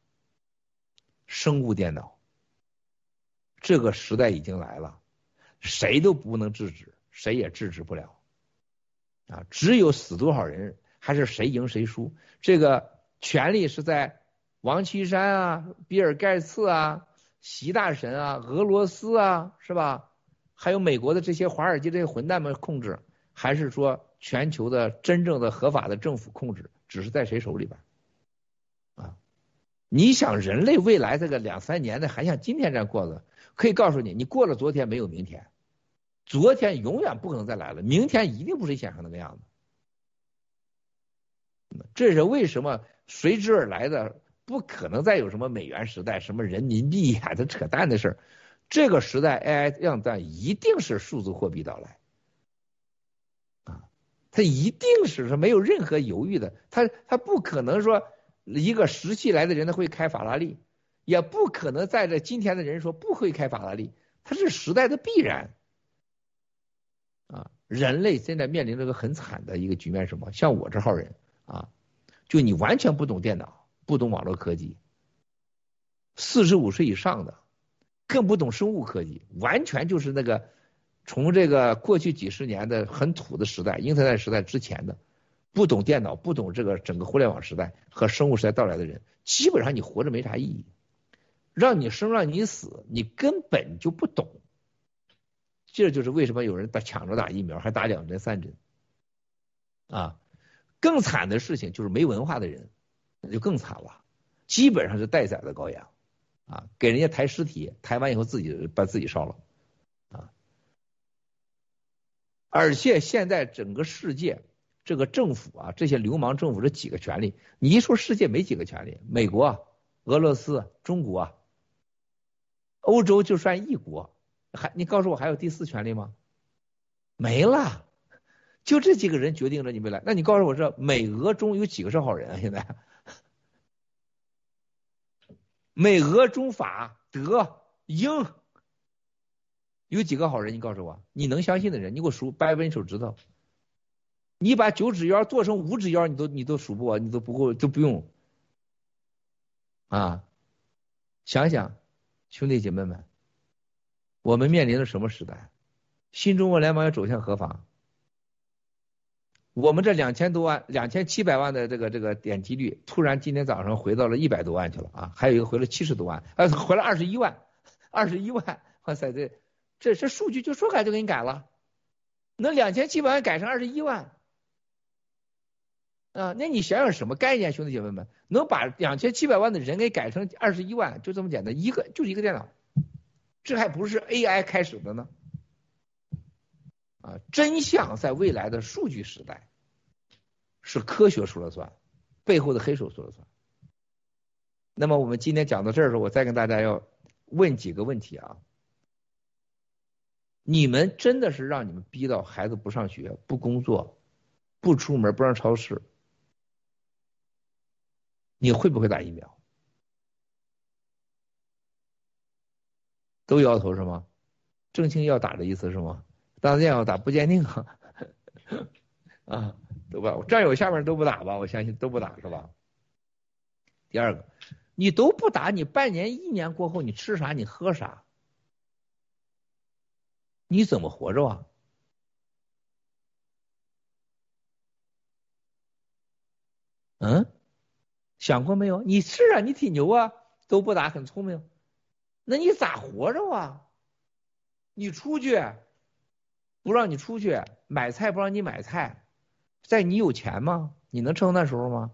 生物电脑，这个时代已经来了，谁都不能制止，谁也制止不了，啊，只有死多少人，还是谁赢谁输，这个权力是在王岐山啊、比尔盖茨啊、习大神啊、俄罗斯啊，是吧？还有美国的这些华尔街这些混蛋们控制，还是说？全球的真正的合法的政府控制，只是在谁手里边？啊，你想人类未来这个两三年的，还像今天这样过的？可以告诉你，你过了昨天没有明天，昨天永远不可能再来了，明天一定不是想象那个样子。这是为什么随之而来的？不可能再有什么美元时代、什么人民币呀，这扯淡的事儿。这个时代 AI 量段一定是数字货币到来。他一定是说没有任何犹豫的，他他不可能说一个时期来的人他会开法拉利，也不可能在这今天的人说不会开法拉利，它是时代的必然啊！人类现在面临着个很惨的一个局面，什么？像我这号人啊，就你完全不懂电脑，不懂网络科技，四十五岁以上的，更不懂生物科技，完全就是那个。从这个过去几十年的很土的时代，英特尔时代之前的，不懂电脑、不懂这个整个互联网时代和生物时代到来的人，基本上你活着没啥意义。让你生让你死，你根本就不懂，这就是为什么有人打抢着打疫苗，还打两针三针。啊，更惨的事情就是没文化的人，那就更惨了，基本上是待宰的羔羊，啊，给人家抬尸体，抬完以后自己把自己烧了，啊，而且现在整个世界这个政府啊，这些流氓政府这几个权利，你一说世界没几个权利，美国、俄罗斯、中国、欧洲就算一国，还你告诉我还有第四权利吗？没了。就这几个人决定了你未来，那你告诉我这美俄中有几个是好人啊？现在，美俄中法德英有几个好人？你告诉我，你能相信的人，你给我数，掰掰你手指头。你把九指妖做成五指妖，你都你都数不完，你都不够都不用啊！想想，兄弟姐妹们，我们面临着什么时代？新中国联邦要走向何方？我们这两千多万、两千七百万的这个这个点击率，突然今天早上回到了一百多万去了啊！还有一个回了七十多万，呃，回了二十一万，二十一万，哇塞，这这这数据就说改就给你改了，那两千七百万改成二十一万，啊，那你想想什么概念，兄弟姐妹们，能把两千七百万的人给改成二十一万，就这么简单，一个就是一个电脑，这还不是 AI 开始的呢。啊，真相在未来的数据时代，是科学说了算，背后的黑手说了算。那么我们今天讲到这儿的时候，我再跟大家要问几个问题啊。你们真的是让你们逼到孩子不上学、不工作、不出门、不让超市，你会不会打疫苗？都摇头是吗？郑清要打的意思是吗？当然要打不坚定啊，啊，对吧？战友下面都不打吧？我相信都不打是吧？第二个，你都不打，你半年一年过后你吃啥？你喝啥？你怎么活着啊？嗯，想过没有？你是啊，你挺牛啊，都不打很聪明，那你咋活着啊？你出去。不让你出去买菜，不让你买菜，在你有钱吗？你能撑那时候吗？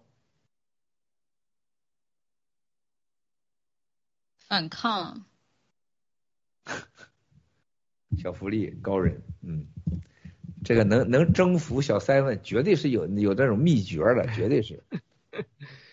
反抗，小福利高人，嗯，这个能能征服小三问，绝对是有有这种秘诀的，绝对是。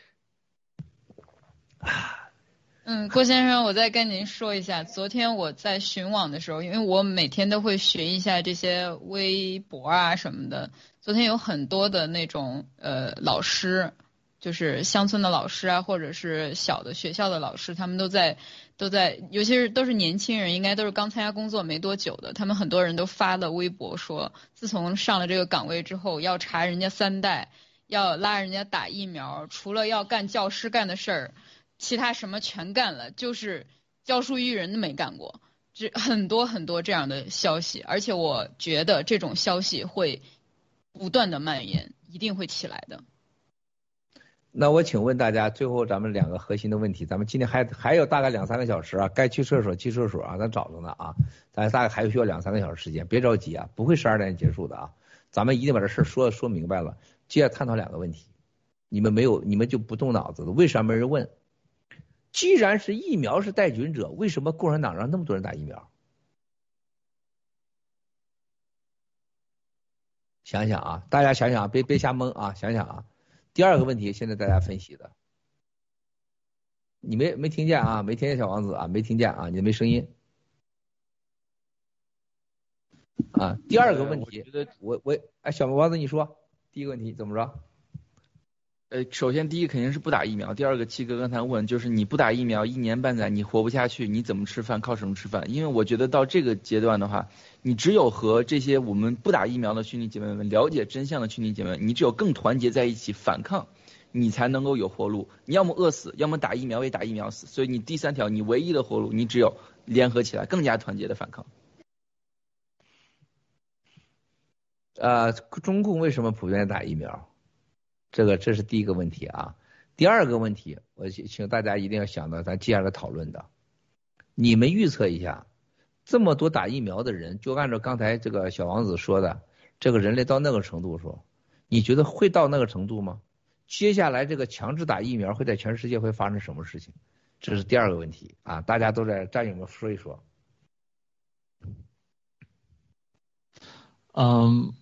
嗯，郭先生，我再跟您说一下，昨天我在寻网的时候，因为我每天都会巡一下这些微博啊什么的。昨天有很多的那种呃老师，就是乡村的老师啊，或者是小的学校的老师，他们都在都在，尤其是都是年轻人，应该都是刚参加工作没多久的，他们很多人都发了微博说，自从上了这个岗位之后，要查人家三代，要拉人家打疫苗，除了要干教师干的事儿。其他什么全干了，就是教书育人的没干过，这很多很多这样的消息，而且我觉得这种消息会不断的蔓延，一定会起来的。那我请问大家，最后咱们两个核心的问题，咱们今天还还有大概两三个小时啊，该去厕所去厕所啊，咱找着呢啊，咱大概还需要两三个小时时间，别着急啊，不会十二点结束的啊，咱们一定把这事说说明白了，接着探讨两个问题，你们没有，你们就不动脑子了，为啥没人问？既然是疫苗是带菌者，为什么共产党让那么多人打疫苗？想想啊，大家想想，别别瞎蒙啊，想想啊。第二个问题，现在大家分析的，你没没听见啊？没听见小王子啊？没听见啊？你没声音啊？第二个问题，我我哎，小王子你说，第一个问题怎么着？呃，首先第一肯定是不打疫苗，第二个七哥刚才问就是你不打疫苗一年半载你活不下去，你怎么吃饭？靠什么吃饭？因为我觉得到这个阶段的话，你只有和这些我们不打疫苗的兄弟姐妹们了解真相的兄弟姐妹，你只有更团结在一起反抗，你才能够有活路。你要么饿死，要么打疫苗也打疫苗死。所以你第三条，你唯一的活路，你只有联合起来，更加团结的反抗。呃，中共为什么普遍打疫苗？这个这是第一个问题啊，第二个问题，我请大家一定要想到咱接下来讨论的，你们预测一下，这么多打疫苗的人，就按照刚才这个小王子说的，这个人类到那个程度说，你觉得会到那个程度吗？接下来这个强制打疫苗会在全世界会发生什么事情？这是第二个问题啊，大家都在战友们说一说。嗯，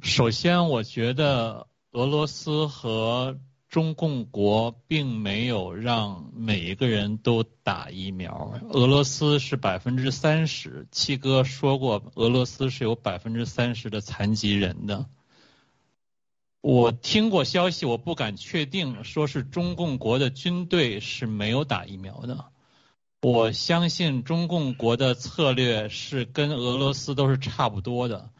首先我觉得俄罗斯和中共国并没有让每一个人都打疫苗。俄罗斯是百分之三十，七哥说过，俄罗斯是有百分之三十的残疾人的。我听过消息，我不敢确定，说是中共国的军队是没有打疫苗的。我相信中共国的策略是跟俄罗斯都是差不多的。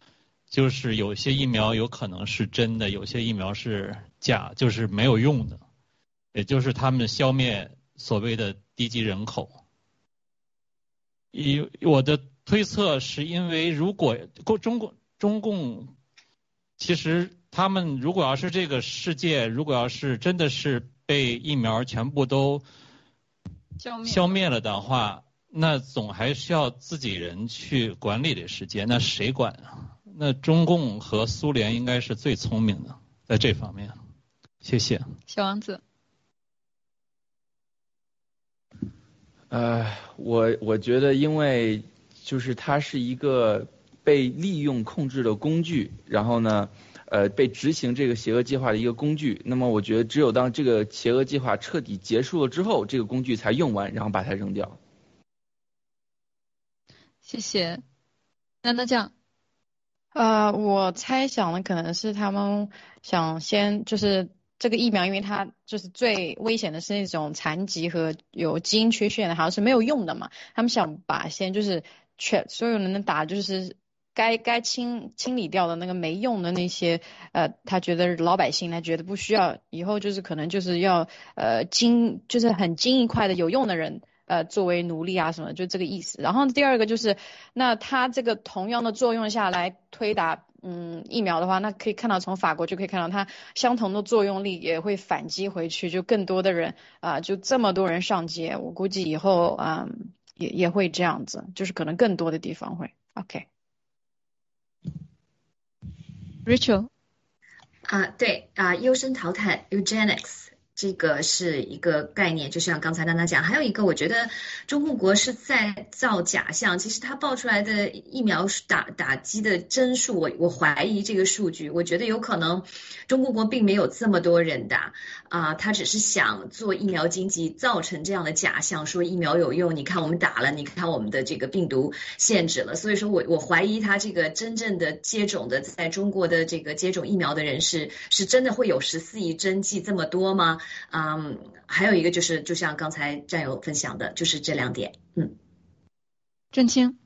就是有些疫苗有可能是真的，有些疫苗是假，就是没有用的，也就是他们消灭所谓的低级人口。以我的推测是因为如果共中共中共，其实他们如果要是这个世界，如果要是真的是被疫苗全部都消灭消灭了的话，那总还需要自己人去管理这世界，那谁管啊？那中共和苏联应该是最聪明的，在这方面。谢谢。小王子。呃，我我觉得，因为就是它是一个被利用控制的工具，然后呢，呃，被执行这个邪恶计划的一个工具。那么，我觉得只有当这个邪恶计划彻底结束了之后，这个工具才用完，然后把它扔掉。谢谢。那那这样。呃，我猜想的可能是他们想先就是这个疫苗，因为它就是最危险的是那种残疾和有基因缺陷的，好像是没有用的嘛。他们想把先就是全所有人能打，就是该该清清理掉的那个没用的那些，呃，他觉得老百姓他觉得不需要，以后就是可能就是要呃精就是很精一块的有用的人。呃，作为奴隶啊什么，就这个意思。然后第二个就是，那它这个同样的作用下来推打嗯疫苗的话，那可以看到从法国就可以看到它相同的作用力也会反击回去，就更多的人啊，就这么多人上街，我估计以后啊也也会这样子，就是可能更多的地方会。OK，Rachel，啊对啊，优生淘汰 Eugenics。这个是一个概念，就像刚才娜娜讲，还有一个，我觉得中共国是在造假象。其实他爆出来的疫苗打打击的针数，我我怀疑这个数据，我觉得有可能中国国并没有这么多人打啊，他只是想做疫苗经济，造成这样的假象，说疫苗有用，你看我们打了，你看我们的这个病毒限制了。所以说我我怀疑他这个真正的接种的在中国的这个接种疫苗的人是是真的会有十四亿针剂这么多吗？嗯，还有一个就是，就像刚才战友分享的，就是这两点。嗯，郑清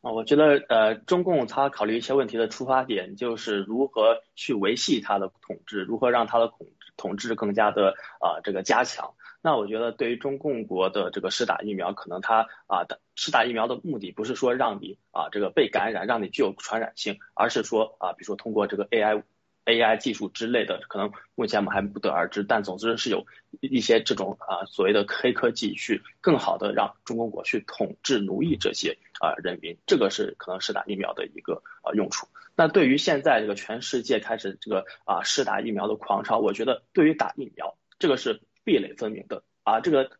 啊，我觉得呃，中共他考虑一些问题的出发点就是如何去维系他的统治，如何让他的统统治更加的啊这个加强。那我觉得对于中共国的这个试打疫苗，可能他啊的施打疫苗的目的不是说让你啊这个被感染，让你具有传染性，而是说啊比如说通过这个 AI。AI 技术之类的，可能目前我们还不得而知，但总之是有一些这种啊所谓的黑科技去更好的让中国国去统治奴役这些啊人民，这个是可能是打疫苗的一个啊用处。那对于现在这个全世界开始这个啊施打疫苗的狂潮，我觉得对于打疫苗这个是壁垒分明的啊这个。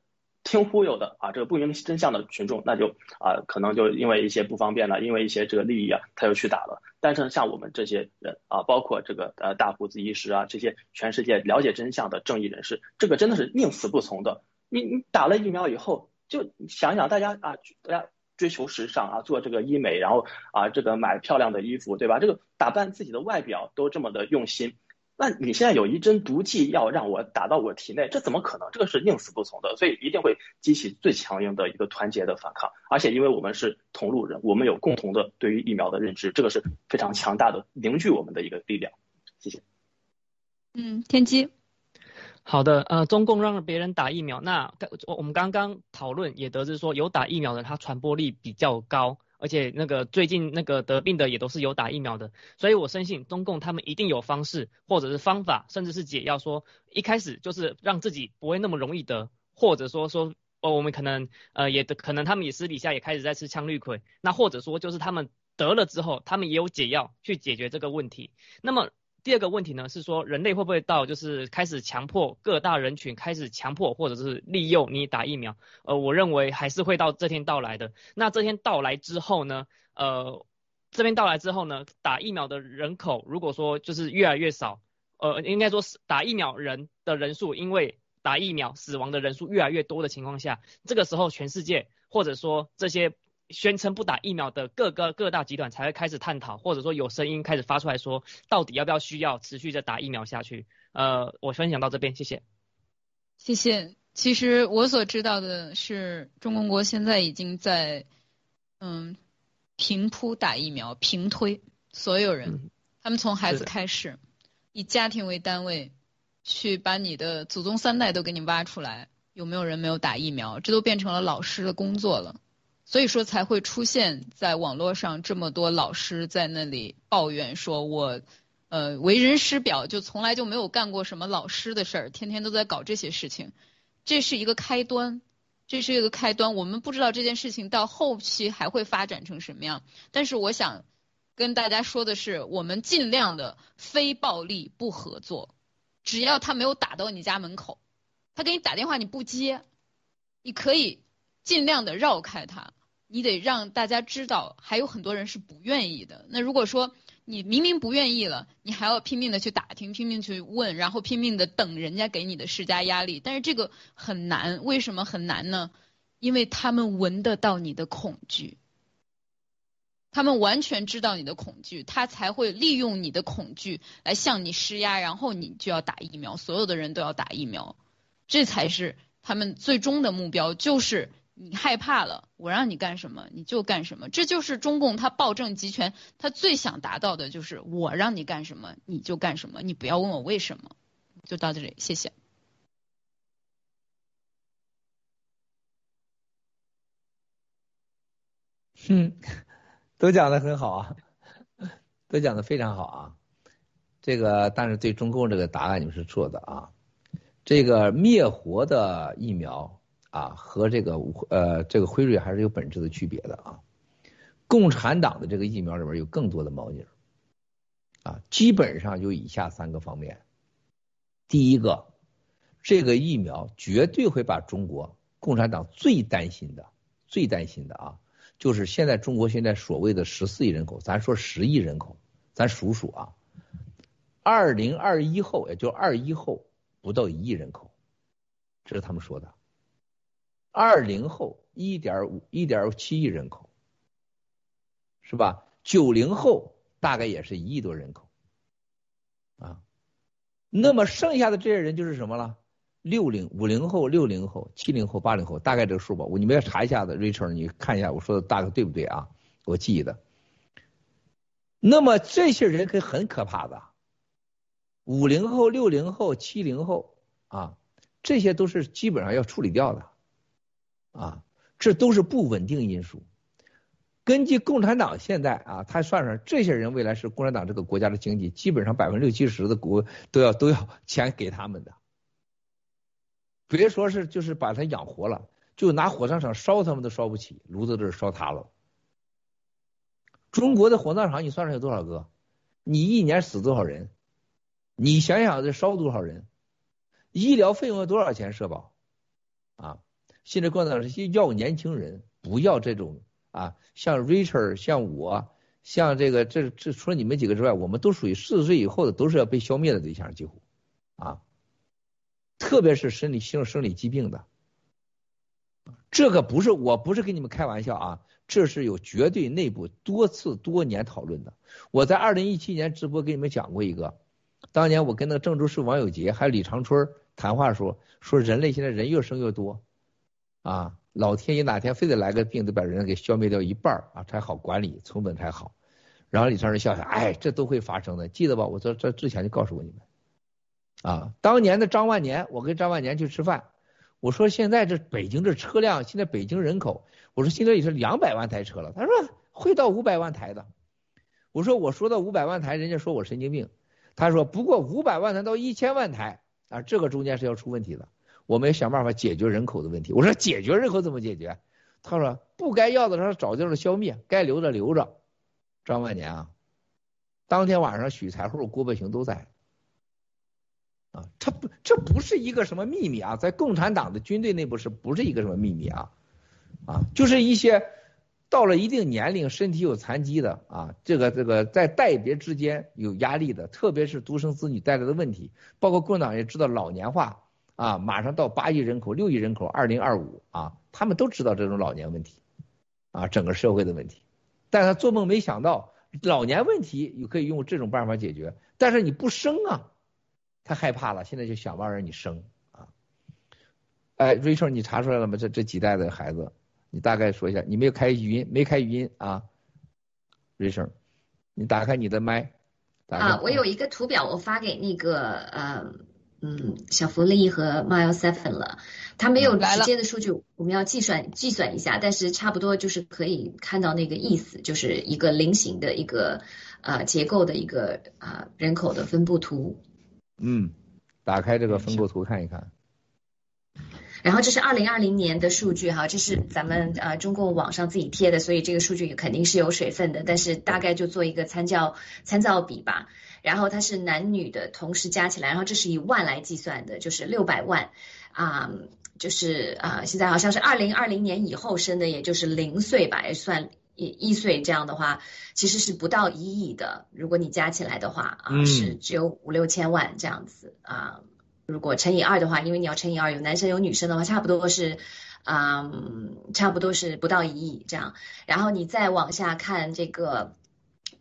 听忽悠的啊，这个不明真相的群众，那就啊，可能就因为一些不方便了，因为一些这个利益啊，他就去打了。但是像我们这些人啊，包括这个呃大胡子医师啊，这些全世界了解真相的正义人士，这个真的是宁死不从的。你你打了疫苗以后，就想想大家啊，大家追求时尚啊，做这个医美，然后啊这个买漂亮的衣服，对吧？这个打扮自己的外表都这么的用心。那你现在有一针毒剂要让我打到我体内，这怎么可能？这个是宁死不从的，所以一定会激起最强硬的一个团结的反抗。而且因为我们是同路人，我们有共同的对于疫苗的认知，这个是非常强大的凝聚我们的一个力量。谢谢。嗯，天机。好的，呃，中共让别人打疫苗，那我我们刚刚讨论也得知说，有打疫苗的它传播力比较高。而且那个最近那个得病的也都是有打疫苗的，所以我深信中共他们一定有方式或者是方法，甚至是解药，说一开始就是让自己不会那么容易得，或者说说哦，我们可能呃也可能他们也私底下也开始在吃羟氯喹，那或者说就是他们得了之后，他们也有解药去解决这个问题。那么第二个问题呢是说，人类会不会到就是开始强迫各大人群开始强迫或者是利诱你打疫苗？呃，我认为还是会到这天到来的。那这天到来之后呢，呃，这边到来之后呢，打疫苗的人口如果说就是越来越少。呃，应该说是打疫苗人的人数，因为打疫苗死亡的人数越来越多的情况下，这个时候全世界或者说这些宣称不打疫苗的各个各大集团才会开始探讨，或者说有声音开始发出来说，到底要不要需要持续的打疫苗下去？呃，我分享到这边，谢谢。谢谢。其实我所知道的是，中共国现在已经在嗯平铺打疫苗，平推所有人，他们从孩子开始。以家庭为单位，去把你的祖宗三代都给你挖出来，有没有人没有打疫苗？这都变成了老师的工作了，所以说才会出现在网络上这么多老师在那里抱怨说，我呃为人师表，就从来就没有干过什么老师的事儿，天天都在搞这些事情。这是一个开端，这是一个开端。我们不知道这件事情到后期还会发展成什么样，但是我想。跟大家说的是，我们尽量的非暴力不合作，只要他没有打到你家门口，他给你打电话你不接，你可以尽量的绕开他。你得让大家知道，还有很多人是不愿意的。那如果说你明明不愿意了，你还要拼命的去打听，拼命去问，然后拼命的等人家给你的施加压力，但是这个很难。为什么很难呢？因为他们闻得到你的恐惧。他们完全知道你的恐惧，他才会利用你的恐惧来向你施压，然后你就要打疫苗，所有的人都要打疫苗，这才是他们最终的目标。就是你害怕了，我让你干什么你就干什么，这就是中共他暴政集权，他最想达到的就是我让你干什么你就干什么，你不要问我为什么。就到这里，谢谢。嗯。都讲的很好啊，都讲的非常好啊。这个，但是对中共这个答案你们是错的啊。这个灭活的疫苗啊，和这个呃这个辉瑞还是有本质的区别的啊。共产党的这个疫苗里边有更多的猫腻儿啊，基本上有以下三个方面。第一个，这个疫苗绝对会把中国共产党最担心的、最担心的啊。就是现在中国现在所谓的十四亿人口，咱说十亿人口，咱数数啊，二零二一后，也就二一后不到一亿人口，这是他们说的。二零后一点五一点七亿人口，是吧？九零后大概也是一亿多人口，啊，那么剩下的这些人就是什么了？六零五零后、六零后、七零后、八零后，大概这个数吧。我你们要查一下子，Richard，你看一下我说的大概对不对啊？我记得。那么这些人可很可怕的，五零后、六零后、七零后啊，这些都是基本上要处理掉的啊，这都是不稳定因素。根据共产党现在啊，他算算这些人未来是共产党这个国家的经济，基本上百分之六七十的国都要都要钱给他们的。别说是就是把他养活了，就拿火葬场烧他们都烧不起，炉子都烧塌了。中国的火葬场你算算有多少个？你一年死多少人？你想想这烧多少人？医疗费用要多少钱？社保啊！现在共产党是要年轻人，不要这种啊，像 Richard，像我，像这个这这除了你们几个之外，我们都属于四十岁以后的，都是要被消灭的对象，几乎啊。特别是生理性生理疾病的，这个不是我不是跟你们开玩笑啊，这是有绝对内部多次多年讨论的。我在二零一七年直播给你们讲过一个，当年我跟那个郑州市王友杰还有李长春谈话说，说人类现在人越生越多，啊，老天爷哪天非得来个病，得把人给消灭掉一半啊，才好管理，成本才好。然后李长春笑笑，哎，这都会发生的，记得吧？我这这之前就告诉过你们。啊，当年的张万年，我跟张万年去吃饭，我说现在这北京这车辆，现在北京人口，我说现在也是两百万台车了，他说会到五百万台的，我说我说到五百万台，人家说我神经病，他说不过五百万台到一千万台啊，这个中间是要出问题的，我们要想办法解决人口的问题。我说解决人口怎么解决？他说不该要的时候找地方消灭，该留着留着。张万年啊，当天晚上许才厚、郭伯雄都在。啊，这不这不是一个什么秘密啊，在共产党的军队内部是不是一个什么秘密啊？啊，就是一些到了一定年龄、身体有残疾的啊，这个这个在代别之间有压力的，特别是独生子女带来的问题，包括共产党也知道老年化啊，马上到八亿人口、六亿人口，二零二五啊，他们都知道这种老年问题啊，整个社会的问题，但他做梦没想到老年问题也可以用这种办法解决，但是你不生啊。他害怕了，现在就想办法让你生啊！哎，Rachel，你查出来了吗？这这几代的孩子，你大概说一下。你没有开语音，没开语音啊？Rachel，你打开你的麦。啊，我有一个图表，我发给那个呃嗯小福利和 Mile Seven 了。它没有直接的数据，我们要计算计算一下，但是差不多就是可以看到那个意思，就是一个菱形的一个呃结构的一个啊人口的分布图。嗯，打开这个分布图看一看。然后这是二零二零年的数据哈，这是咱们呃中共网上自己贴的，所以这个数据肯定是有水分的，但是大概就做一个参照参照比吧。然后它是男女的同时加起来，然后这是以万来计算的，就是六百万啊，就是啊现在好像是二零二零年以后生的，也就是零岁吧，也算。一一岁这样的话，其实是不到一亿的。如果你加起来的话啊，是只有五六千万这样子啊。如果乘以二的话，因为你要乘以二，有男生有女生的话，差不多是，嗯，差不多是不到一亿这样。然后你再往下看这个，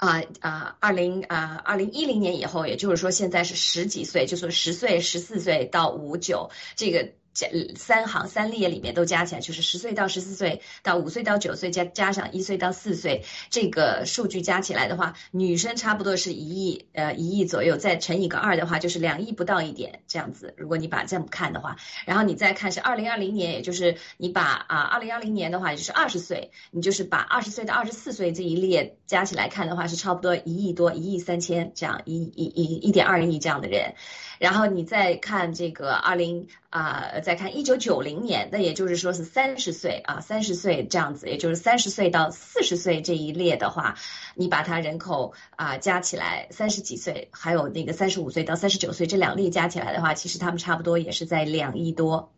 啊啊，二零啊二零一零年以后，也就是说现在是十几岁，就是十岁、十四岁到五九这个。加三行三列里面都加起来，就是十岁到十四岁到五岁到九岁加加上一岁到四岁，这个数据加起来的话，女生差不多是一亿呃一亿左右，再乘以个二的话，就是两亿不到一点这样子。如果你把这么看的话，然后你再看是二零二零年，也就是你把啊二零二零年的话，也就是二十岁，你就是把二十岁到二十四岁这一列加起来看的话，是差不多一亿多一亿三千这样一一一一点二亿这样的人。然后你再看这个二零啊，再看一九九零年，那也就是说是三十岁啊，三十岁这样子，也就是三十岁到四十岁这一列的话，你把它人口啊加起来，三十几岁，还有那个三十五岁到三十九岁这两列加起来的话，其实他们差不多也是在两亿多。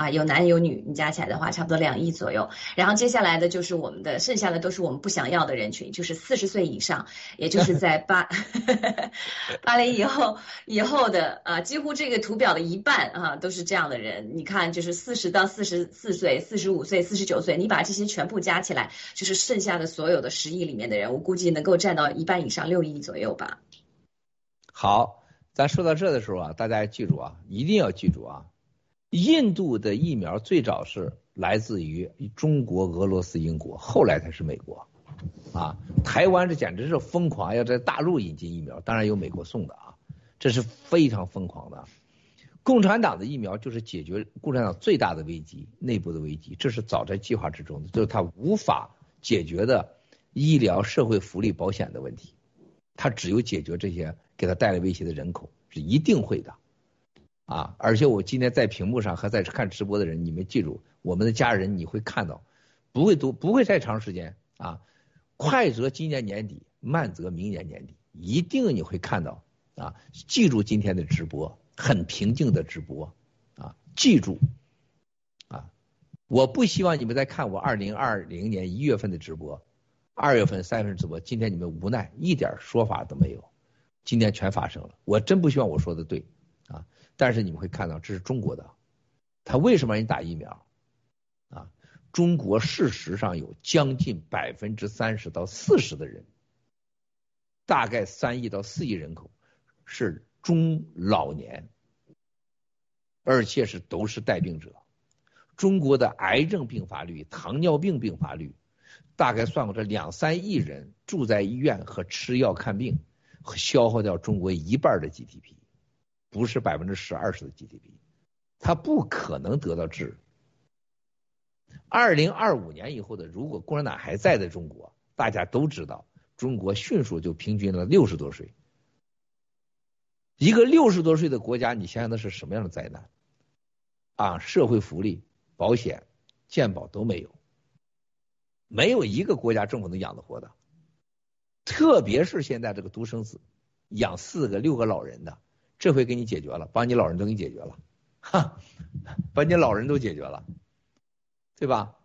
啊，有男有女，你加起来的话，差不多两亿左右。然后接下来的就是我们的，剩下的都是我们不想要的人群，就是四十岁以上，也就是在八八零以后以后的啊，几乎这个图表的一半啊都是这样的人。你看，就是四十到四十四岁、四十五岁、四十九岁，你把这些全部加起来，就是剩下的所有的十亿里面的人，我估计能够占到一半以上，六亿左右吧。好，咱说到这的时候啊，大家记住啊，一定要记住啊。印度的疫苗最早是来自于中国、俄罗斯、英国，后来才是美国。啊，台湾这简直是疯狂，要在大陆引进疫苗，当然有美国送的啊，这是非常疯狂的。共产党的疫苗就是解决共产党最大的危机，内部的危机，这是早在计划之中的，就是他无法解决的医疗、社会福利、保险的问题，他只有解决这些给他带来威胁的人口，是一定会的。啊！而且我今天在屏幕上和在看直播的人，你们记住，我们的家人你会看到，不会多，不会太长时间啊。快则今年年底，慢则明年年底，一定你会看到啊。记住今天的直播，很平静的直播啊。记住啊，我不希望你们再看我二零二零年一月份的直播，二月份、三月份直播，今天你们无奈一点说法都没有，今天全发生了。我真不希望我说的对。但是你们会看到，这是中国的，他为什么让你打疫苗？啊，中国事实上有将近百分之三十到四十的人，大概三亿到四亿人口是中老年，而且是都是带病者。中国的癌症并发率、糖尿病并发率，大概算过这两三亿人住在医院和吃药看病，消耗掉中国一半的 GDP。不是百分之十二十的 GDP，它不可能得到治。二零二五年以后的，如果共产党还在的中国，大家都知道，中国迅速就平均了六十多岁。一个六十多岁的国家，你想想那是什么样的灾难？啊社会福利、保险、健保都没有，没有一个国家政府能养得活的。特别是现在这个独生子，养四个、六个老人的，这回给你解决了，把你老人都给你解决了，哈，把你老人都解决了，对吧？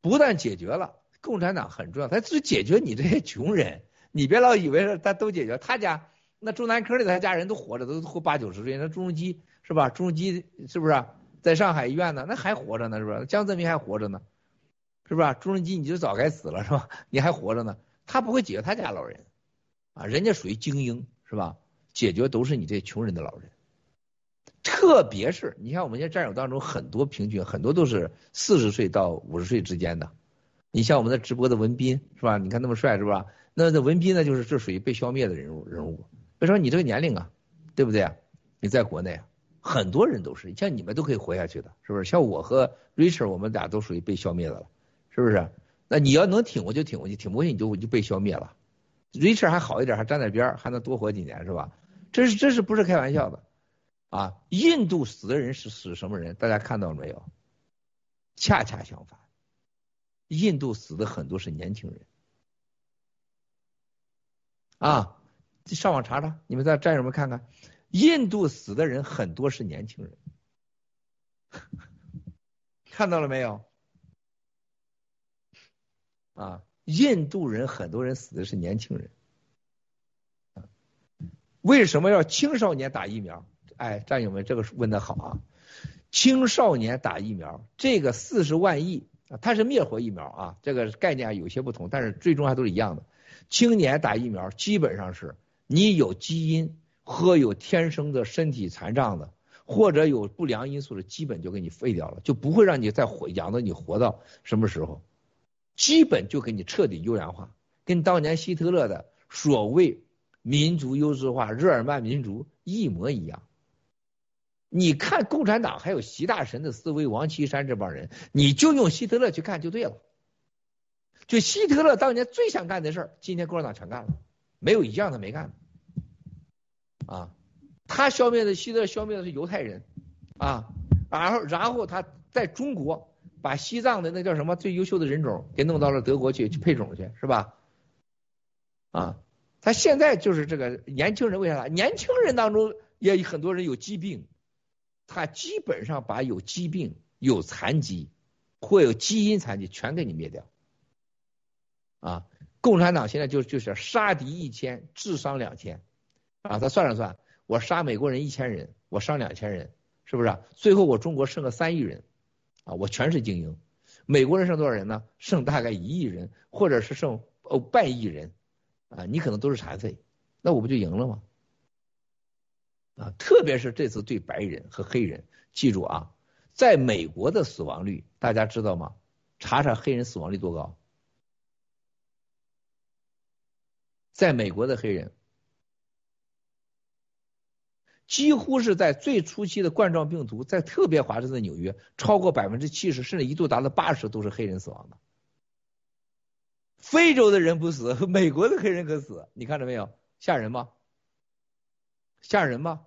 不但解决了，共产党很重要，他只解决你这些穷人。你别老以为是他都解决，他家那中南坑里他家人都活着，都活八九十岁。那朱镕基是吧？朱镕基是不是在上海医院呢？那还活着呢，是不是？江泽民还活着呢，是不是？朱镕基你就早该死了，是吧？你还活着呢，他不会解决他家老人啊，人家属于精英，是吧？解决都是你这穷人的老人，特别是你像我们现在战友当中很多平均很多都是四十岁到五十岁之间的，你像我们的直播的文斌是吧？你看那么帅是吧？那那文斌呢，就是这属于被消灭的人物人物。别说你这个年龄啊，对不对啊？你在国内啊，很多人都是像你们都可以活下去的，是不是？像我和 Richard，我们俩都属于被消灭的了，是不是？那你要能挺过就挺过去，挺不过去你就就被消灭了。Richard 还好一点，还站在边，还能多活几年，是吧？这是这是不是开玩笑的啊？印度死的人是死什么人？大家看到了没有？恰恰相反，印度死的很多是年轻人。啊，上网查查，你们在战友们看看，印度死的人很多是年轻人，看到了没有？啊，印度人很多人死的是年轻人，为什么要青少年打疫苗？哎，战友们，这个问的好啊，青少年打疫苗，这个四十万亿啊，它是灭活疫苗啊，这个概念有些不同，但是最终还都是一样的。青年打疫苗，基本上是你有基因和有天生的身体残障的，或者有不良因素的，基本就给你废掉了，就不会让你再活养到你活到什么时候，基本就给你彻底优良化，跟当年希特勒的所谓民族优质化、日耳曼民族一模一样。你看共产党还有习大神的思维，王岐山这帮人，你就用希特勒去看就对了。就希特勒当年最想干的事儿，今天共产党全干了，没有一样他没干。啊，他消灭的希特勒消灭的是犹太人，啊，然后然后他在中国把西藏的那叫什么最优秀的人种给弄到了德国去去配种去，是吧？啊，他现在就是这个年轻人为啥？年轻人当中也很多人有疾病，他基本上把有疾病、有残疾或有基因残疾全给你灭掉。啊，共产党现在就就是杀敌一千，智商两千，啊，他算了算，我杀美国人一千人，我伤两千人，是不是？最后我中国剩个三亿人，啊，我全是精英，美国人剩多少人呢？剩大概一亿人，或者是剩哦半亿人，啊，你可能都是残废，那我不就赢了吗？啊，特别是这次对白人和黑人，记住啊，在美国的死亡率，大家知道吗？查查黑人死亡率多高。在美国的黑人，几乎是在最初期的冠状病毒，在特别华盛顿纽约，超过百分之七十，甚至一度达到八十，都是黑人死亡的。非洲的人不死，美国的黑人可死，你看着没有？吓人吗？吓人吗？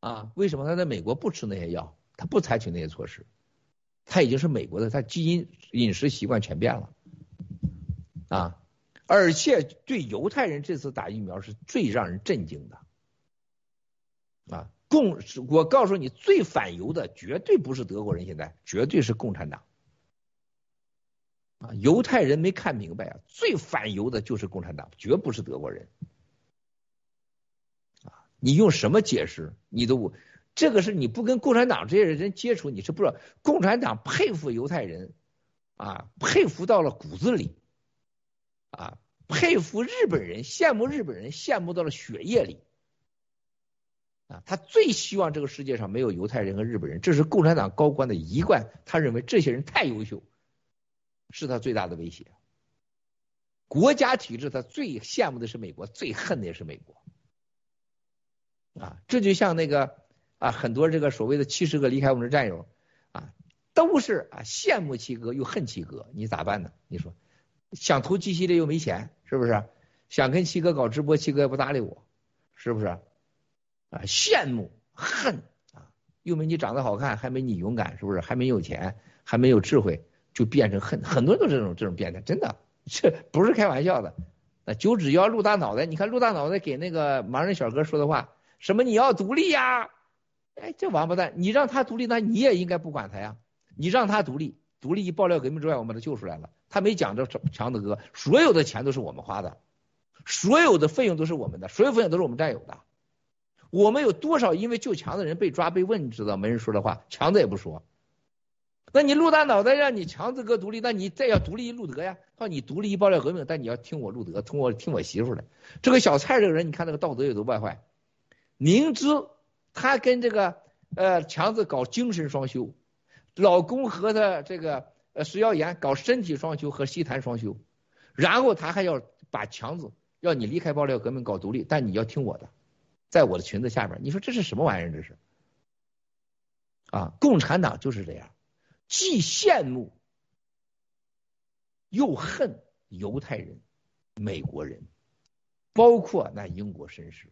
啊，为什么他在美国不吃那些药？他不采取那些措施？他已经是美国的，他基因饮食习惯全变了，啊。而且对犹太人这次打疫苗是最让人震惊的，啊，共我告诉你，最反犹的绝对不是德国人，现在绝对是共产党，啊，犹太人没看明白啊，最反犹的就是共产党，绝不是德国人，啊，你用什么解释？你都不这个是你不跟共产党这些人接触，你是不知道，共产党佩服犹太人，啊，佩服到了骨子里。啊，佩服日本人，羡慕日本人，羡慕到了血液里。啊，他最希望这个世界上没有犹太人和日本人，这是共产党高官的一贯。他认为这些人太优秀，是他最大的威胁。国家体制，他最羡慕的是美国，最恨的也是美国。啊，这就像那个啊，很多这个所谓的七十个离开我们的战友啊，都是啊羡慕七哥又恨七哥，你咋办呢？你说？想投机系列又没钱，是不是？想跟七哥搞直播，七哥也不搭理我，是不是？啊，羡慕恨啊，又没你长得好看，还没你勇敢，是不是？还没有钱，还没有智慧，就变成恨。很多人都这种这种变态，真的，这不是开玩笑的。那九指妖陆大脑袋，你看陆大脑袋给那个盲人小哥说的话，什么你要独立呀？哎，这王八蛋，你让他独立，那你也应该不管他呀。你让他独立，独立一爆料革命之外，我们把他救出来了。他没讲这强子哥，所有的钱都是我们花的，所有的费用都是我们的，所有费用都是我们占有的。我们有多少因为救强的人被抓被问，你知道没人说的话，强子也不说。那你陆大脑袋让你强子哥独立，那你再要独立路德呀？说你独立一爆料革命，但你要听我路德，听我听我媳妇的。这个小蔡这个人，你看那个道德有多败坏，明知他跟这个呃强子搞精神双修，老公和他这个呃石耀岩搞身体双修和西坛双修，然后他还要把强子要你离开爆料革命搞独立，但你要听我的。在我的裙子下边，你说这是什么玩意儿？这是啊，共产党就是这样，既羡慕又恨犹太人、美国人，包括那英国绅士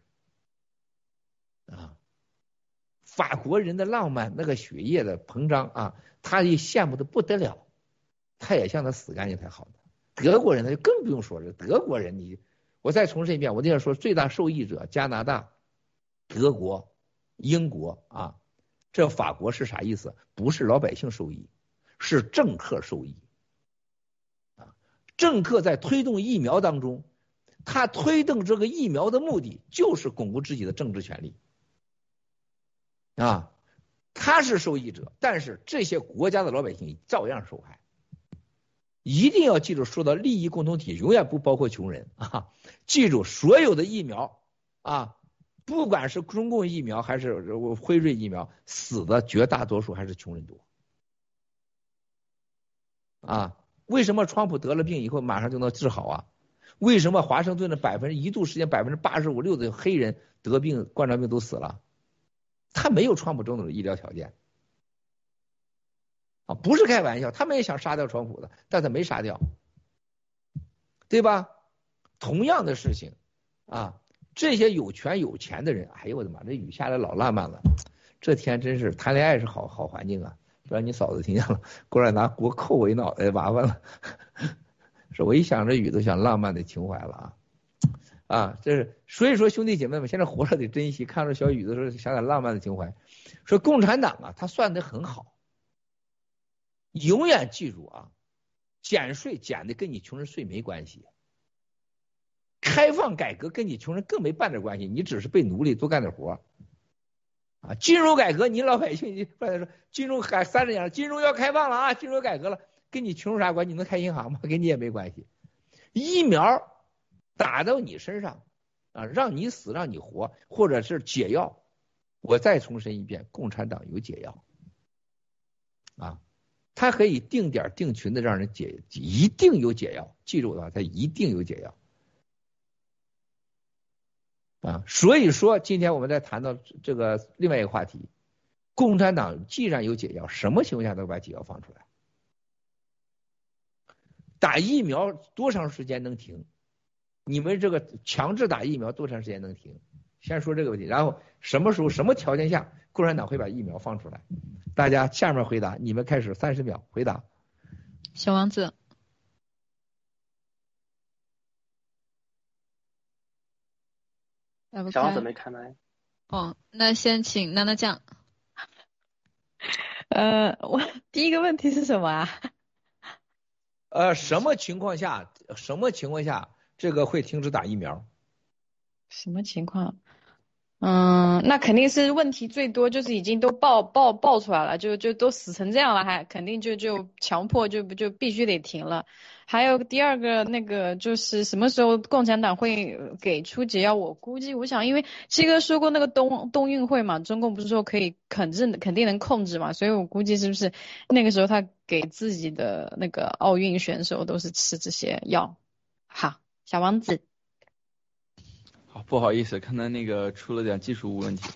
啊，法国人的浪漫，那个血液的膨胀啊，他也羡慕的不得了，他也向他死干净才好呢。德国人那就更不用说了，德国人你我再重申一遍，我那样说，最大受益者加拿大。德国、英国啊，这法国是啥意思？不是老百姓受益，是政客受益啊！政客在推动疫苗当中，他推动这个疫苗的目的就是巩固自己的政治权利啊，他是受益者，但是这些国家的老百姓照样受害。一定要记住，说到利益共同体，永远不包括穷人啊！记住，所有的疫苗啊。不管是中共疫苗还是辉瑞疫苗，死的绝大多数还是穷人多啊！为什么川普得了病以后马上就能治好啊？为什么华盛顿的百分之一度时间百分之八十五六的黑人得病冠状病都死了？他没有川普这种医疗条件啊！不是开玩笑，他们也想杀掉川普的，但他没杀掉，对吧？同样的事情啊。这些有权有钱的人，哎呦我的妈，这雨下的老浪漫了，这天真是谈恋爱是好好环境啊！不然你嫂子听见了，过来拿锅扣我一脑袋，麻烦了。是我一想这雨都想浪漫的情怀了啊啊！这是所以说兄弟姐妹们，现在活着得珍惜，看着小雨的时候想点浪漫的情怀。说共产党啊，他算的很好，永远记住啊，减税减的跟你穷人税没关系。开放改革跟你穷人更没半点关系，你只是被奴隶多干点活啊！金融改革，你老百姓你刚才说金融改三十年了，金融要开放了啊，金融改革了，跟你穷啥关系？你能开银行吗？跟你也没关系。疫苗打到你身上啊，让你死让你活，或者是解药，我再重申一遍，共产党有解药啊，他可以定点定群的让人解，一定有解药，记住了，他一定有解药。啊，所以说今天我们在谈到这个另外一个话题，共产党既然有解药，什么情况下都把解药放出来？打疫苗多长时间能停？你们这个强制打疫苗多长时间能停？先说这个问题，然后什么时候、什么条件下共产党会把疫苗放出来？大家下面回答，你们开始三十秒回答。小王子。小王子没开麦。哦，那先请娜娜酱。呃，我第一个问题是什么啊？呃，什么情况下，什么情况下这个会停止打疫苗？什么情况？嗯，那肯定是问题最多，就是已经都爆爆爆出来了，就就都死成这样了，还肯定就就强迫就不就必须得停了。还有第二个那个就是什么时候共产党会给出解药？我估计，我想，因为七哥说过那个冬冬运会嘛，中共不是说可以肯定肯定能控制嘛，所以我估计是不是那个时候他给自己的那个奥运选手都是吃这些药？好，小王子。好，不好意思，刚才那个出了点技术问题。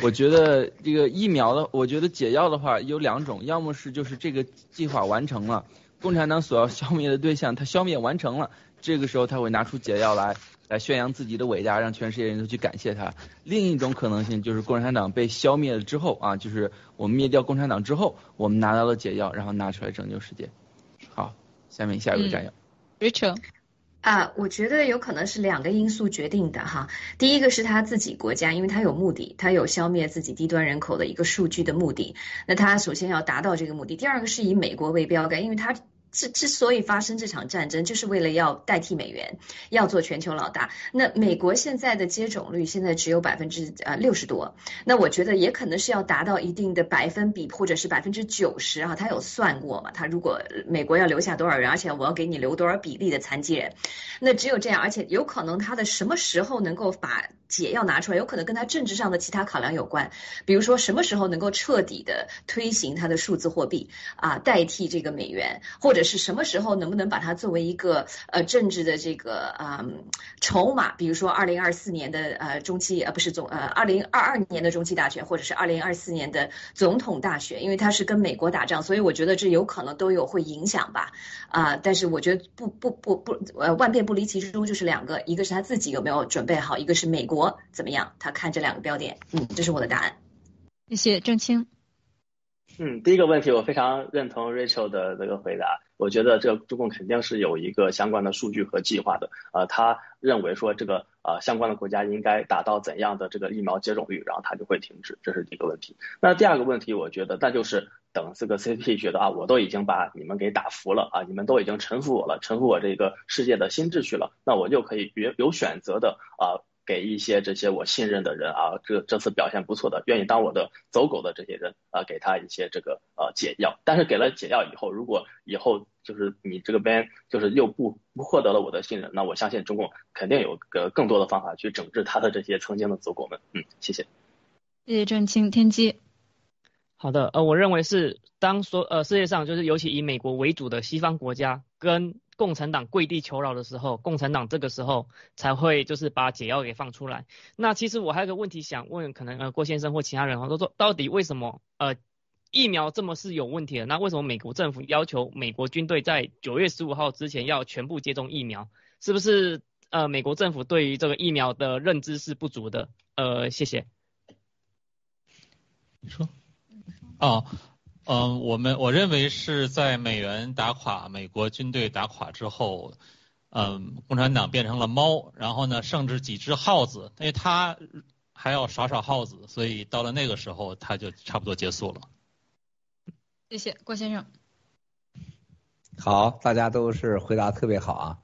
我觉得这个疫苗的，我觉得解药的话有两种，要么是就是这个计划完成了，共产党所要消灭的对象他消灭完成了，这个时候他会拿出解药来来宣扬自己的伟大，让全世界人都去感谢他。另一种可能性就是共产党被消灭了之后啊，就是我们灭掉共产党之后，我们拿到了解药，然后拿出来拯救世界。好，下面下一位战友、，Rachel。啊，我觉得有可能是两个因素决定的哈。第一个是他自己国家，因为他有目的，他有消灭自己低端人口的一个数据的目的，那他首先要达到这个目的。第二个是以美国为标杆，因为他。之之所以发生这场战争，就是为了要代替美元，要做全球老大。那美国现在的接种率现在只有百分之呃六十多，那我觉得也可能是要达到一定的百分比，或者是百分之九十啊。他有算过嘛？他如果美国要留下多少人，而且我要给你留多少比例的残疾人，那只有这样，而且有可能他的什么时候能够把解药拿出来，有可能跟他政治上的其他考量有关。比如说什么时候能够彻底的推行他的数字货币啊，代替这个美元，或者。是什么时候能不能把它作为一个呃政治的这个呃筹码？比如说二零二四年的呃中期呃不是总呃二零二二年的中期大选，或者是二零二四年的总统大选，因为他是跟美国打仗，所以我觉得这有可能都有会影响吧啊！但是我觉得不不不不呃万变不离其中，就是两个，一个是他自己有没有准备好，一个是美国怎么样，他看这两个标点，嗯，这是我的答案。谢谢郑清。嗯，第一个问题我非常认同 Rachel 的这个回答。我觉得这个中共肯定是有一个相关的数据和计划的。呃，他认为说这个呃相关的国家应该达到怎样的这个疫苗接种率，然后他就会停止，这是第一个问题。那第二个问题，我觉得那就是等这个 CP 觉得啊，我都已经把你们给打服了啊，你们都已经臣服我了，臣服我这个世界的新秩序了，那我就可以有有选择的啊。给一些这些我信任的人啊，这这次表现不错的，愿意当我的走狗的这些人啊，给他一些这个呃解药。但是给了解药以后，如果以后就是你这个边就是又不不获得了我的信任，那我相信中共肯定有个更多的方法去整治他的这些曾经的走狗们。嗯，谢谢。谢谢郑清天机。好的，呃，我认为是当所呃世界上就是尤其以美国为主的西方国家跟。共产党跪地求饶的时候，共产党这个时候才会就是把解药给放出来。那其实我还有个问题想问，可能呃郭先生或其他人啊，都说到底为什么呃疫苗这么是有问题的？那为什么美国政府要求美国军队在九月十五号之前要全部接种疫苗？是不是呃美国政府对于这个疫苗的认知是不足的？呃，谢谢。你说。哦。嗯，我们我认为是在美元打垮、美国军队打垮之后，嗯，共产党变成了猫，然后呢，剩至几只耗子，因为他还要耍耍耗子，所以到了那个时候，他就差不多结束了。谢谢郭先生。好，大家都是回答特别好啊。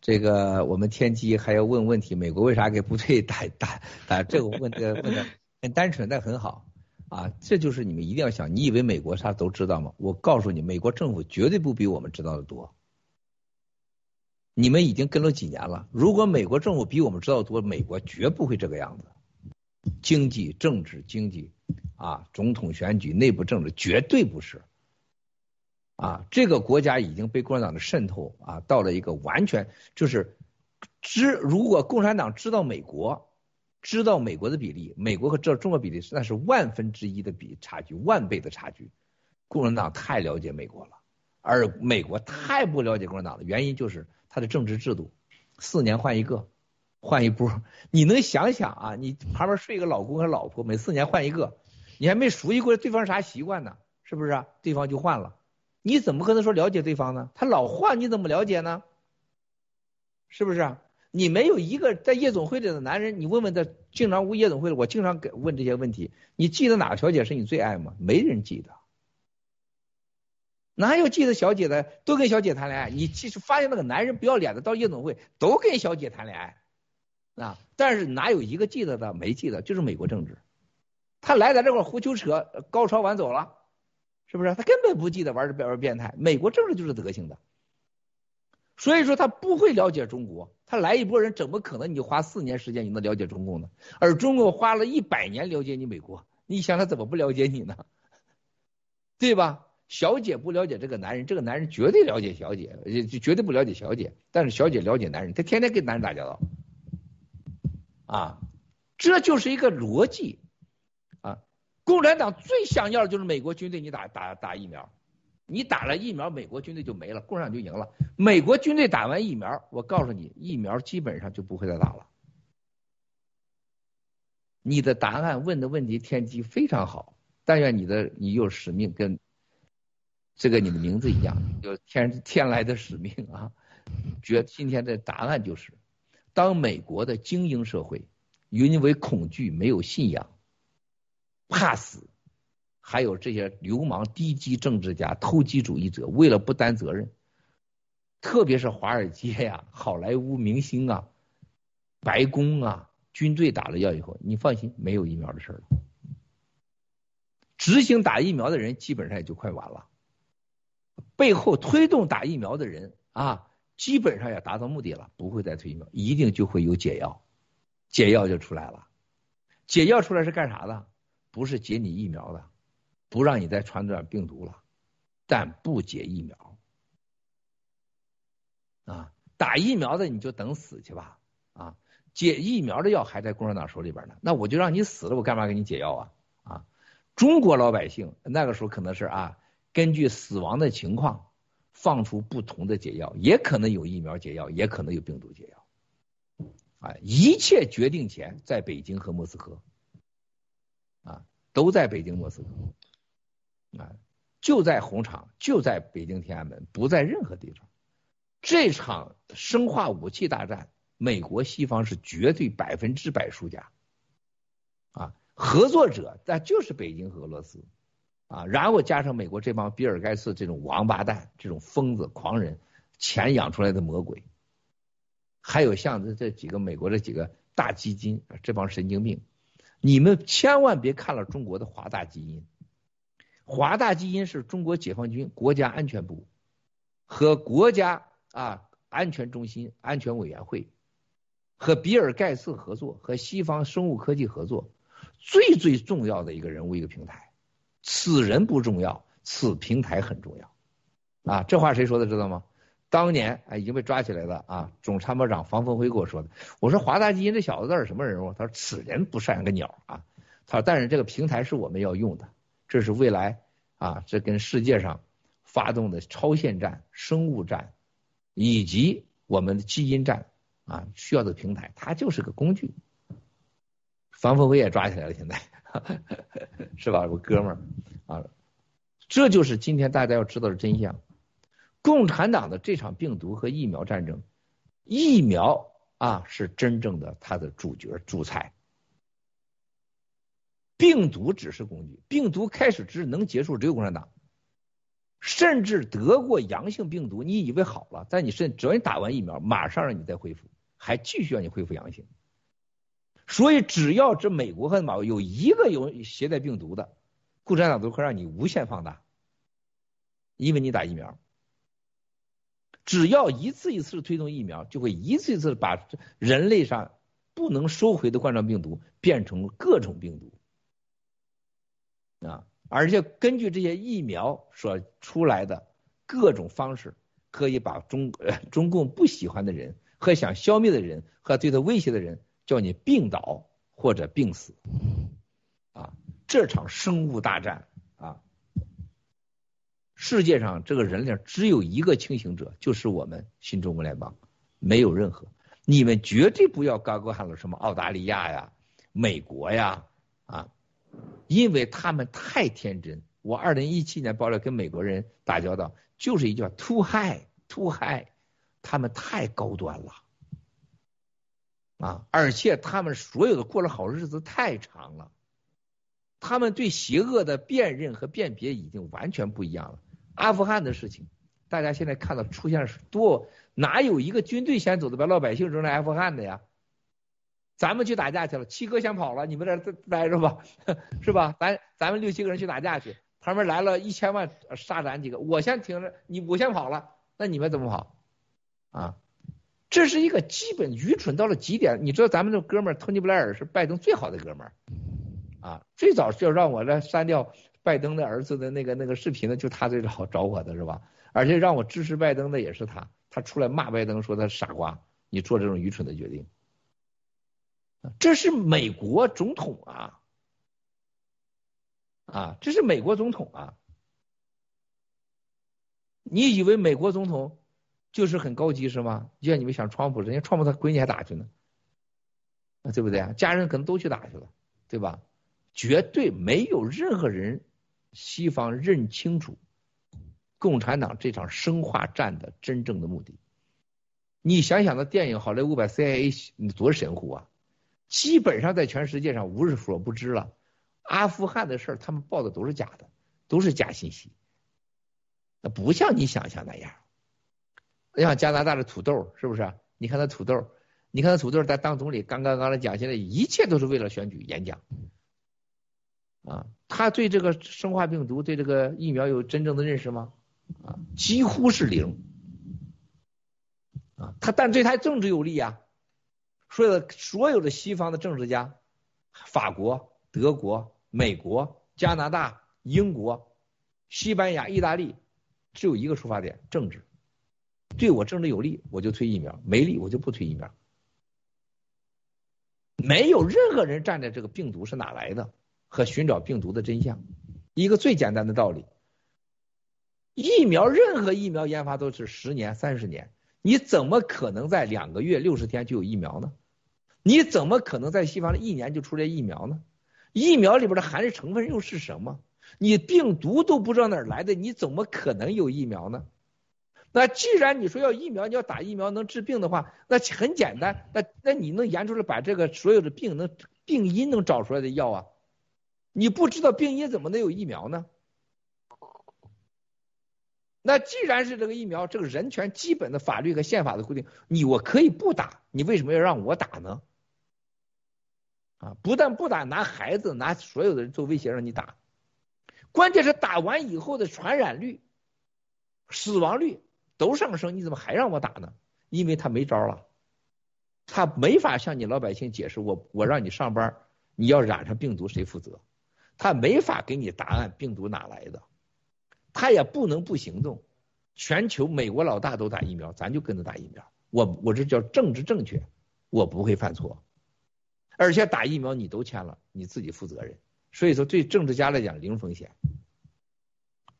这个我们天机还要问问题，美国为啥给部队打打打？这个问的问的很单纯，但很好。啊，这就是你们一定要想，你以为美国啥都知道吗？我告诉你，美国政府绝对不比我们知道的多。你们已经跟了几年了，如果美国政府比我们知道多，美国绝不会这个样子。经济、政治、经济，啊，总统选举、内部政治，绝对不是。啊，这个国家已经被共产党的渗透啊，到了一个完全就是知，如果共产党知道美国。知道美国的比例，美国和这中国比例那是万分之一的比差距，万倍的差距。共产党太了解美国了，而美国太不了解共产党的原因就是他的政治制度，四年换一个，换一波。你能想想啊？你旁边睡一个老公和老婆，每四年换一个，你还没熟悉过对方啥习惯呢？是不是？啊？对方就换了，你怎么可能说了解对方呢？他老换，你怎么了解呢？是不是？你没有一个在夜总会里的男人，你问问他经常无夜总会的，我经常给问这些问题。你记得哪个小姐是你最爱吗？没人记得，哪有记得小姐的？都跟小姐谈恋爱。你其实发现那个男人不要脸的，到夜总会都跟小姐谈恋爱啊，但是哪有一个记得的？没记得，就是美国政治。他来咱这块胡球扯，高潮完走了，是不是？他根本不记得玩这玩变态。美国政治就是德行的。所以说他不会了解中国，他来一波人，怎么可能你花四年时间你能了解中共呢？而中共花了一百年了解你美国，你想他怎么不了解你呢？对吧？小姐不了解这个男人，这个男人绝对了解小姐，就绝对不了解小姐。但是小姐了解男人，他天天跟男人打交道，啊，这就是一个逻辑啊。共产党最想要的就是美国军队你打打打疫苗。你打了疫苗，美国军队就没了，共产党就赢了。美国军队打完疫苗，我告诉你，疫苗基本上就不会再打了。你的答案问的问题天机非常好，但愿你的你有使命，跟这个你的名字一样，有天天来的使命啊！觉今天的答案就是，当美国的精英社会因为恐惧、没有信仰、怕死。还有这些流氓、低级政治家、投机主义者，为了不担责任，特别是华尔街呀、好莱坞明星啊、白宫啊、军队打了药以后，你放心，没有疫苗的事了。执行打疫苗的人基本上也就快完了，背后推动打疫苗的人啊，基本上也达到目的了，不会再推疫苗，一定就会有解药，解药就出来了。解药出来是干啥的？不是解你疫苗的。不让你再传染病毒了，但不解疫苗啊！打疫苗的你就等死去吧啊！解疫苗的药还在共产党手里边呢，那我就让你死了，我干嘛给你解药啊啊！中国老百姓那个时候可能是啊，根据死亡的情况放出不同的解药，也可能有疫苗解药，也可能有病毒解药啊！一切决定权在北京和莫斯科啊，都在北京莫斯科。啊，就在红场，就在北京天安门，不在任何地方。这场生化武器大战，美国西方是绝对百分之百输家。啊，合作者那就是北京和俄罗斯。啊，然后加上美国这帮比尔盖茨这种王八蛋、这种疯子、狂人，钱养出来的魔鬼，还有像这这几个美国这几个大基金，这帮神经病，你们千万别看了中国的华大基因。华大基因是中国解放军国家安全部和国家啊安全中心安全委员会和比尔盖茨合作，和西方生物科技合作，最最重要的一个人物一个平台。此人不重要，此平台很重要。啊，这话谁说的知道吗？当年啊已经被抓起来的啊总参谋长房峰辉给我说的。我说华大基因这小子到底什么人物？他说此人不善个鸟啊。他说但是这个平台是我们要用的。这是未来啊，这跟世界上发动的超限战、生物战，以及我们的基因战啊需要的平台，它就是个工具。房峰辉也抓起来了，现在 是吧？我哥们儿啊，这就是今天大家要知道的真相。共产党的这场病毒和疫苗战争，疫苗啊是真正的它的主角、主菜。病毒只是工具，病毒开始之能结束只有共产党，甚至得过阳性病毒，你以为好了，在你身只要你打完疫苗，马上让你再恢复，还继续让你恢复阳性。所以只要这美国和马有一个有携带病毒的，共产党都会让你无限放大，因为你打疫苗，只要一次一次推动疫苗，就会一次一次把人类上不能收回的冠状病毒变成各种病毒。啊！而且根据这些疫苗所出来的各种方式，可以把中中共不喜欢的人和想消灭的人和对他威胁的人，叫你病倒或者病死。啊！这场生物大战啊，世界上这个人类只有一个清醒者，就是我们新中国联邦，没有任何。你们绝对不要高高喊了什么澳大利亚呀、美国呀啊！因为他们太天真。我二零一七年爆料跟美国人打交道，就是一句话：too high，too high。他们太高端了啊！而且他们所有的过了好日子太长了，他们对邪恶的辨认和辨别已经完全不一样了。阿富汗的事情，大家现在看到出现多，哪有一个军队先走的把老百姓扔在阿富汗的呀？咱们去打架去了，七哥先跑了，你们在这待着吧，是吧？咱咱们六七个人去打架去，旁边来了一千万杀咱几个，我先停着，你我先跑了，那你们怎么跑？啊，这是一个基本愚蠢到了极点。你知道咱们这哥们儿托尼布莱尔是拜登最好的哥们儿，啊，最早就让我来删掉拜登的儿子的那个那个视频的，就他最早找我的是吧？而且让我支持拜登的也是他，他出来骂拜登说他傻瓜，你做这种愚蠢的决定。这是美国总统啊，啊，这是美国总统啊，你以为美国总统就是很高级是吗？就像你们想川普，人家川普他闺女还打去呢，啊，对不对啊？家人可能都去打去了，对吧？绝对没有任何人，西方认清楚共产党这场生化战的真正的目的。你想想，那电影好莱坞把 CIA 多神乎啊！基本上在全世界上无人所不知了。阿富汗的事儿，他们报的都是假的，都是假信息。那不像你想象那样。你像加拿大的土豆是不是？你看那土豆，你看那土豆在当总理刚刚刚的讲，现在一切都是为了选举演讲。啊，他对这个生化病毒、对这个疫苗有真正的认识吗？啊，几乎是零。啊，他但对他政治有利啊。所有的所有的西方的政治家，法国、德国、美国、加拿大、英国、西班牙、意大利，只有一个出发点：政治。对我政治有利，我就推疫苗；没利，我就不推疫苗。没有任何人站在这个病毒是哪来的。和寻找病毒的真相，一个最简单的道理。疫苗，任何疫苗研发都是十年、三十年，你怎么可能在两个月、六十天就有疫苗呢？你怎么可能在西方的一年就出来疫苗呢？疫苗里边的含的成分又是什么？你病毒都不知道哪来的，你怎么可能有疫苗呢？那既然你说要疫苗，你要打疫苗能治病的话，那很简单，那那你能研出来把这个所有的病能病因能找出来的药啊？你不知道病因怎么能有疫苗呢？那既然是这个疫苗，这个人权基本的法律和宪法的规定，你我可以不打，你为什么要让我打呢？啊，不但不打，拿孩子拿所有的人做威胁让你打，关键是打完以后的传染率、死亡率都上升，你怎么还让我打呢？因为他没招了，他没法向你老百姓解释，我我让你上班，你要染上病毒谁负责？他没法给你答案，病毒哪来的？他也不能不行动。全球美国老大都打疫苗，咱就跟着打疫苗。我我这叫政治正确，我不会犯错。而且打疫苗你都签了，你自己负责任。所以说，对政治家来讲零风险。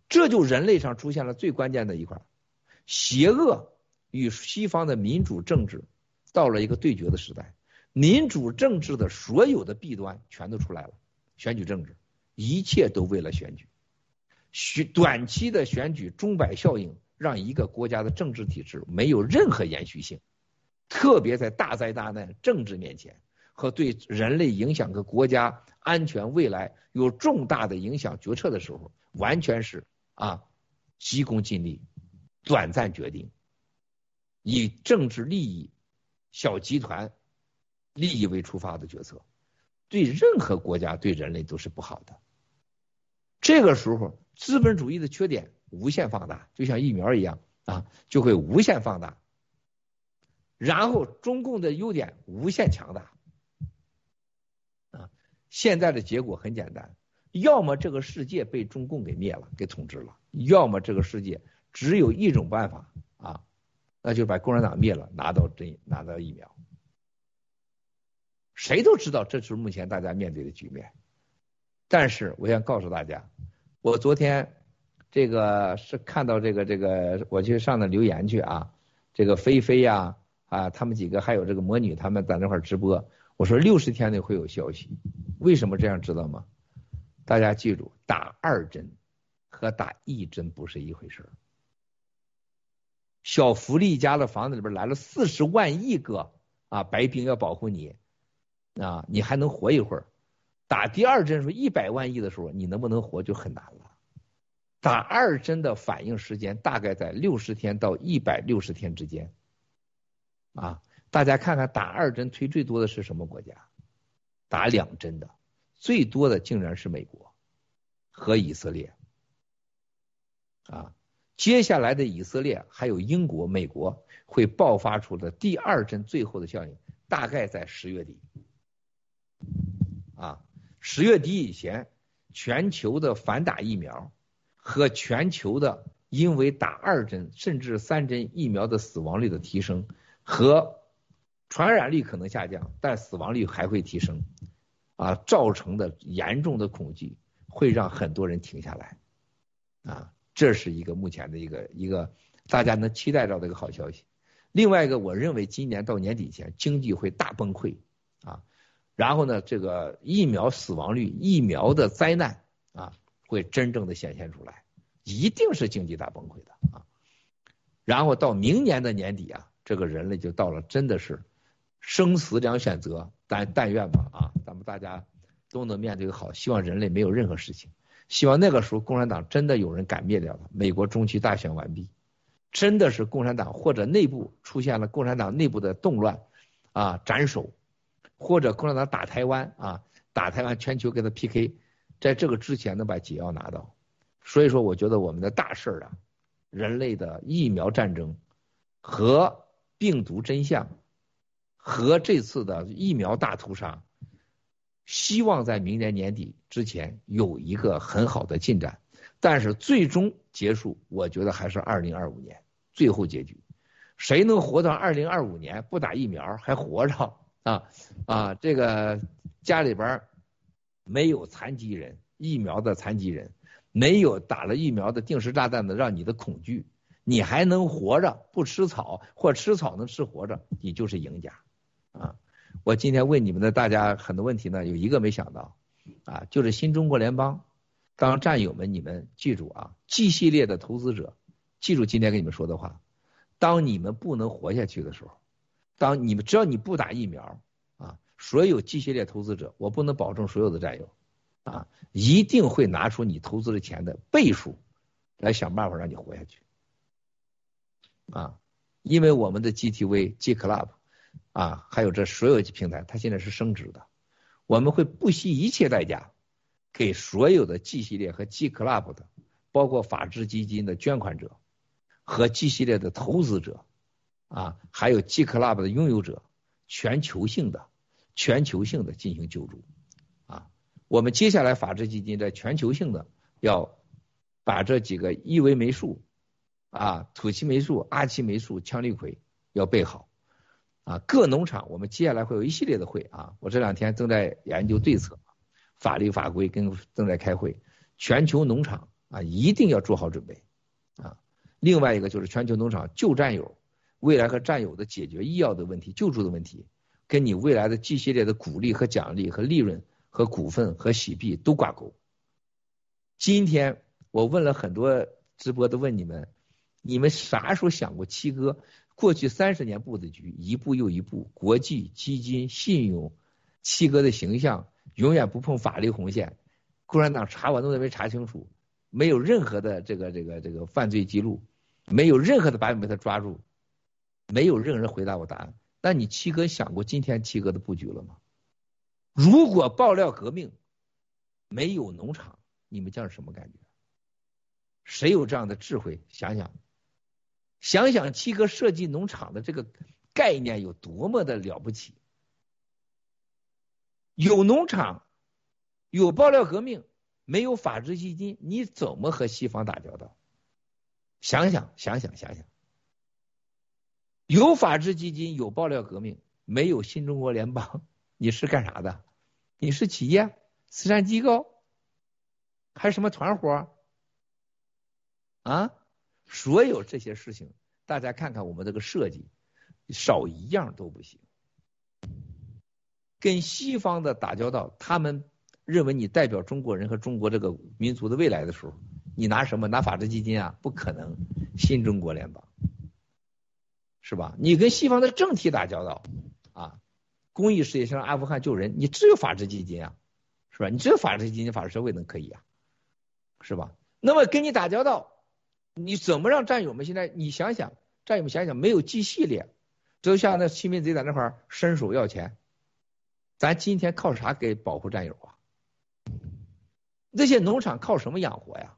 这就人类上出现了最关键的一块，邪恶与西方的民主政治到了一个对决的时代。民主政治的所有的弊端全都出来了，选举政治。一切都为了选举，选短期的选举钟摆效应，让一个国家的政治体制没有任何延续性，特别在大灾大难、政治面前和对人类影响和国家安全未来有重大的影响决策的时候，完全是啊急功近利、短暂决定，以政治利益、小集团利益为出发的决策，对任何国家、对人类都是不好的。这个时候，资本主义的缺点无限放大，就像疫苗一样啊，就会无限放大。然后，中共的优点无限强大。现在的结果很简单，要么这个世界被中共给灭了，给统治了；要么这个世界只有一种办法啊，那就把共产党灭了，拿到这拿到疫苗。谁都知道，这是目前大家面对的局面。但是我想告诉大家，我昨天这个是看到这个这个，我去上那留言去啊，这个菲菲呀啊，他们几个还有这个魔女他们在那块直播，我说六十天内会有消息，为什么这样知道吗？大家记住，打二针和打一针不是一回事小福利家的房子里边来了四十万亿个啊白兵要保护你啊，你还能活一会儿。打第二针时候一百万亿的时候，你能不能活就很难了。打二针的反应时间大概在六十天到一百六十天之间。啊，大家看看打二针推最多的是什么国家？打两针的最多的竟然是美国和以色列。啊，接下来的以色列还有英国、美国会爆发出的第二针最后的效应，大概在十月底。啊。十月底以前，全球的反打疫苗和全球的因为打二针甚至三针疫苗的死亡率的提升和传染率可能下降，但死亡率还会提升，啊，造成的严重的恐惧会让很多人停下来，啊，这是一个目前的一个一个大家能期待到的一个好消息。另外一个，我认为今年到年底前经济会大崩溃啊，然后呢，这个疫苗死亡率、疫苗的灾难啊，会真正的显现出来，一定是经济大崩溃的啊。然后到明年的年底啊，这个人类就到了真的是生死两选择，但但愿吧啊，咱们大家都能面对好，希望人类没有任何事情。希望那个时候共产党真的有人敢灭掉他。美国中期大选完毕，真的是共产党或者内部出现了共产党内部的动乱啊，斩首，或者共产党打台湾啊，打台湾全球跟他 PK，在这个之前能把解药拿到。所以说，我觉得我们的大事儿啊，人类的疫苗战争和病毒真相和这次的疫苗大屠杀。希望在明年年底之前有一个很好的进展，但是最终结束，我觉得还是二零二五年最后结局。谁能活到二零二五年不打疫苗还活着啊啊！这个家里边没有残疾人，疫苗的残疾人，没有打了疫苗的定时炸弹的让你的恐惧，你还能活着不吃草或吃草能吃活着，你就是赢家！我今天问你们的大家很多问题呢，有一个没想到，啊，就是新中国联邦，当战友们你们记住啊，G 系列的投资者，记住今天跟你们说的话，当你们不能活下去的时候，当你们只要你不打疫苗啊，所有 G 系列投资者，我不能保证所有的战友啊，一定会拿出你投资的钱的倍数，来想办法让你活下去，啊，因为我们的 GTV G Club。啊，还有这所有平台，它现在是升值的。我们会不惜一切代价，给所有的 G 系列和 G Club 的，包括法治基金的捐款者和 G 系列的投资者，啊，还有 G Club 的拥有者，全球性的、全球性的进行救助。啊，我们接下来法治基金在全球性的要把这几个伊维霉素、啊土奇霉素、阿奇霉素、羟氯喹要备好。啊，各农场我们接下来会有一系列的会啊，我这两天正在研究对策，法律法规跟正在开会，全球农场啊一定要做好准备啊。另外一个就是全球农场旧战友，未来和战友的解决医药的问题、救助的问题，跟你未来的 G 系列的鼓励和奖励和利润和股份和洗币都挂钩。今天我问了很多直播都问你们，你们啥时候想过七哥？过去三十年布的局，一步又一步，国际基金、信用，七哥的形象永远不碰法律红线。共产党查我都没查清楚，没有任何的这个这个这个犯罪记录，没有任何的把柄被他抓住，没有任何人回答我答案。那你七哥想过今天七哥的布局了吗？如果爆料革命没有农场，你们将是什么感觉？谁有这样的智慧？想想。想想七哥设计农场的这个概念有多么的了不起！有农场，有爆料革命，没有法治基金，你怎么和西方打交道？想想想想想想，有法治基金，有爆料革命，没有新中国联邦，你是干啥的？你是企业、慈善机构，还是什么团伙？啊？所有这些事情，大家看看我们这个设计，少一样都不行。跟西方的打交道，他们认为你代表中国人和中国这个民族的未来的时候，你拿什么？拿法治基金啊？不可能，新中国联邦，是吧？你跟西方的政体打交道啊，公益事业像阿富汗救人，你只有法治基金啊，是吧？你只有法治基金、法治社会能可以啊，是吧？那么跟你打交道。你怎么让战友们现在？你想想，战友们想想，没有 G 系列，就像那亲民贼在那块伸手要钱，咱今天靠啥给保护战友啊？这些农场靠什么养活呀？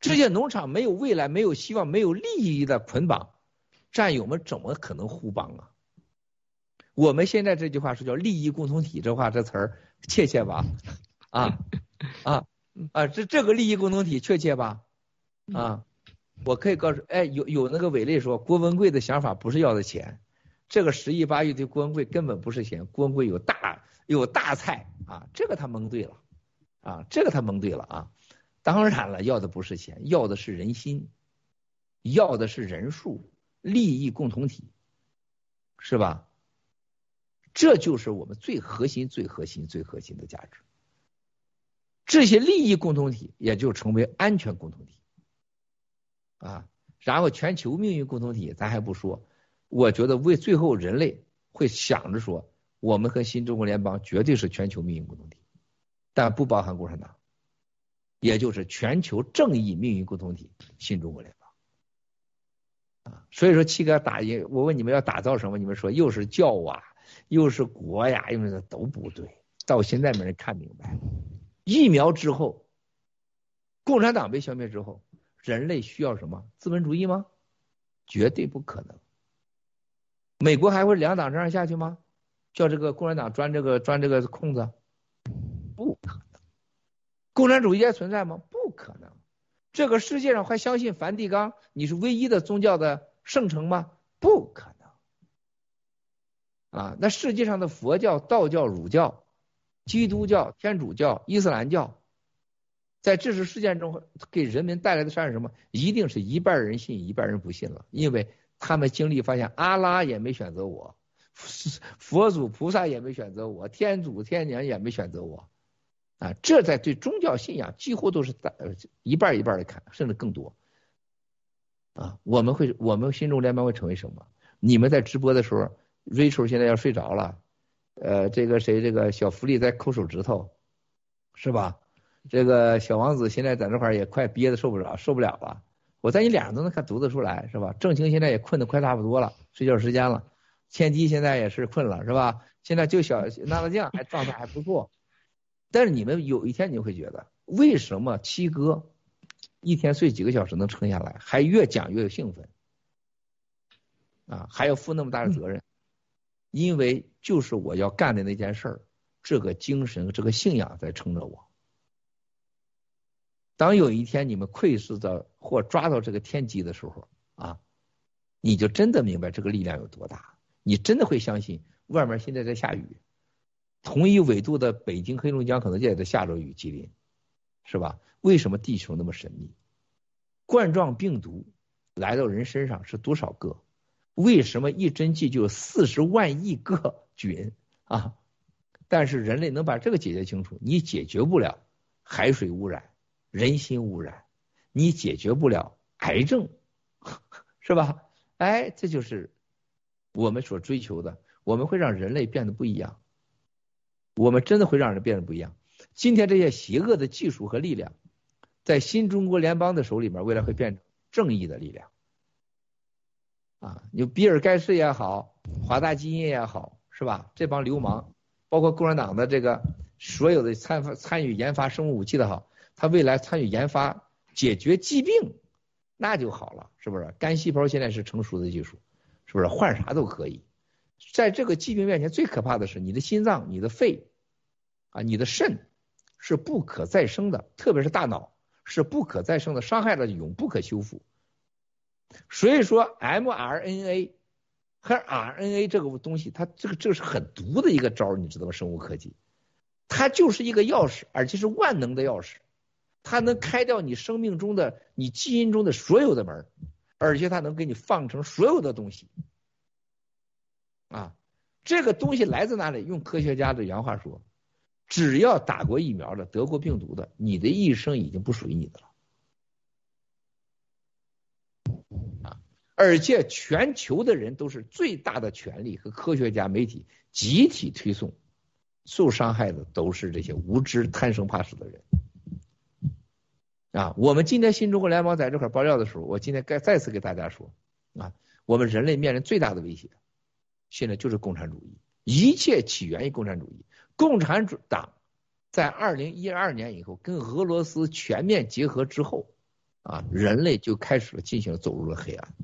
这些农场没有未来，没有希望，没有利益的捆绑，战友们怎么可能互帮啊？我们现在这句话是叫利益共同体，这话这词儿确切吧？啊啊啊！这这个利益共同体确切吧？啊，我可以告诉，哎，有有那个伟类说，郭文贵的想法不是要的钱，这个十亿八亿对郭文贵根本不是钱，郭文贵有大有大菜啊，这个他蒙对了，啊，这个他蒙对了啊，当然了，要的不是钱，要的是人心，要的是人数、利益共同体，是吧？这就是我们最核心、最核心、最核心的价值。这些利益共同体也就成为安全共同体啊。然后全球命运共同体，咱还不说。我觉得为最后人类会想着说，我们和新中国联邦绝对是全球命运共同体，但不包含共产党。也就是全球正义命运共同体新中国联邦啊，所以说七哥打印，我问你们要打造什么？你们说又是教啊，又是国呀，因为都不对，到现在没人看明白。疫苗之后，共产党被消灭之后，人类需要什么？资本主义吗？绝对不可能。美国还会两党这样下去吗？叫这个共产党钻这个钻这个空子？不可能。共产主义还存在吗？不可能。这个世界上还相信梵蒂冈你是唯一的宗教的圣城吗？不可能。啊，那世界上的佛教、道教、儒教、基督教、天主教、伊斯兰教，在这次事件中给人民带来的伤害是什么？一定是一半人信，一半人不信了，因为他们经历发现，阿拉也没选择我，佛祖菩萨也没选择我，天主天娘也没选择我。啊，这在对宗教信仰几乎都是大一半一半的看，甚至更多。啊，我们会，我们新中联邦会成为什么？你们在直播的时候，Rachel 现在要睡着了，呃，这个谁，这个小福利在抠手指头，是吧？这个小王子现在在那块也快憋得受不了，受不了了。我在你脸上都能看读得出来，是吧？郑清现在也困得快差不多了，睡觉时间了。千机现在也是困了，是吧？现在就小娜娜酱还状态还不错。但是你们有一天你会觉得，为什么七哥一天睡几个小时能撑下来，还越讲越兴奋啊？还要负那么大的责任？因为就是我要干的那件事儿，这个精神、这个信仰在撑着我。当有一天你们窥视到或抓到这个天机的时候啊，你就真的明白这个力量有多大。你真的会相信外面现在在下雨。同一纬度的北京、黑龙江可能也在下着雨，吉林，是吧？为什么地球那么神秘？冠状病毒来到人身上是多少个？为什么一针剂就有四十万亿个菌啊？但是人类能把这个解决清楚，你解决不了海水污染、人心污染，你解决不了癌症，是吧？哎，这就是我们所追求的，我们会让人类变得不一样。我们真的会让人变得不一样。今天这些邪恶的技术和力量，在新中国联邦的手里面，未来会变成正义的力量。啊，有比尔盖茨也好，华大基因也好，是吧？这帮流氓，包括共产党的这个所有的参参与研发生物武器的好，他未来参与研发解决疾病，那就好了，是不是？干细胞现在是成熟的技术，是不是？换啥都可以。在这个疾病面前，最可怕的是你的心脏、你的肺。啊，你的肾是不可再生的，特别是大脑是不可再生的，伤害了永不可修复。所以说，mRNA 和 RNA 这个东西，它这个这个是很毒的一个招，你知道吗？生物科技，它就是一个钥匙，而且是万能的钥匙，它能开掉你生命中的、你基因中的所有的门，而且它能给你放成所有的东西。啊，这个东西来自哪里？用科学家的原话说。只要打过疫苗的、得过病毒的，你的一生已经不属于你的了。啊！而且全球的人都是最大的权力和科学家、媒体集体推送，受伤害的都是这些无知、贪生怕死的人。啊！我们今天新中国联邦在这块爆料的时候，我今天该再次给大家说啊，我们人类面临最大的威胁，现在就是共产主义，一切起源于共产主义。共产主党在二零一二年以后跟俄罗斯全面结合之后，啊，人类就开始了进行了走入了黑暗。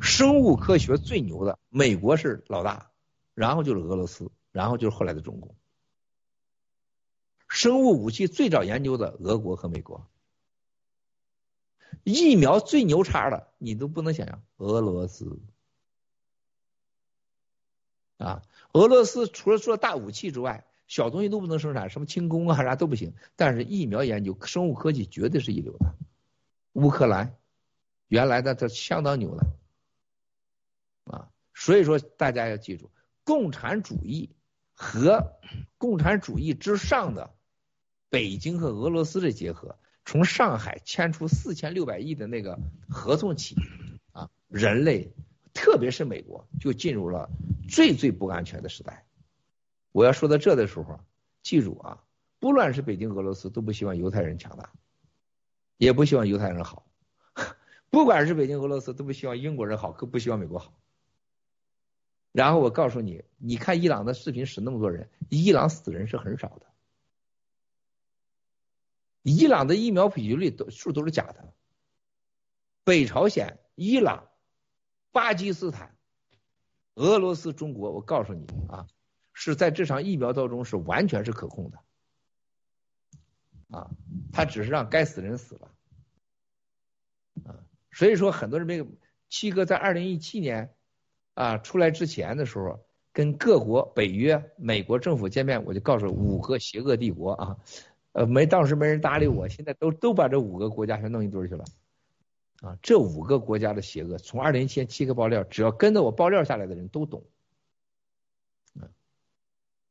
生物科学最牛的，美国是老大，然后就是俄罗斯，然后就是后来的中国。生物武器最早研究的，俄国和美国。疫苗最牛叉的，你都不能想象，俄罗斯。啊。俄罗斯除了做大武器之外，小东西都不能生产，什么轻工啊啥都不行。但是疫苗研究、生物科技绝对是一流的。乌克兰原来的这相当牛的啊，所以说大家要记住，共产主义和共产主义之上的北京和俄罗斯的结合，从上海签出四千六百亿的那个合同起啊，人类特别是美国就进入了最最不安全的时代。我要说到这的时候，记住啊，不论是北京、俄罗斯，都不希望犹太人强大，也不希望犹太人好。不管是北京、俄罗斯，都不希望英国人好，更不希望美国好。然后我告诉你，你看伊朗的视频死那么多人，伊朗死人是很少的。伊朗的疫苗普及率都数都是假的。北朝鲜、伊朗、巴基斯坦、俄罗斯、中国，我告诉你啊。是在这场疫苗当中是完全是可控的，啊，他只是让该死人死了，啊，所以说很多人没有七哥在二零一七年啊出来之前的时候，跟各国北约、美国政府见面，我就告诉五个邪恶帝国啊，呃，没当时没人搭理我，现在都都把这五个国家全弄一堆去了，啊，这五个国家的邪恶，从二零一七年七个爆料，只要跟着我爆料下来的人都懂。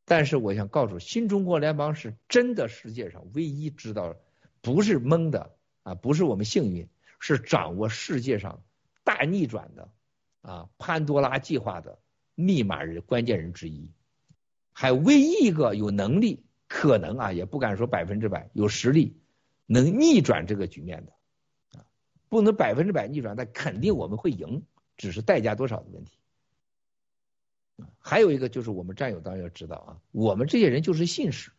但是我想告诉新中国联邦是真的世界上唯一知道，不是蒙的啊，不是我们幸运，是掌握世界上大逆转的啊潘多拉计划的密码人关键人之一，还唯一一个有能力可能啊也不敢说百分之百有实力能逆转这个局面的啊，不能百分之百逆转，但肯定我们会赢，只是代价多少的问题。还有一个就是我们战友当然要知道啊，我们这些人就是信使，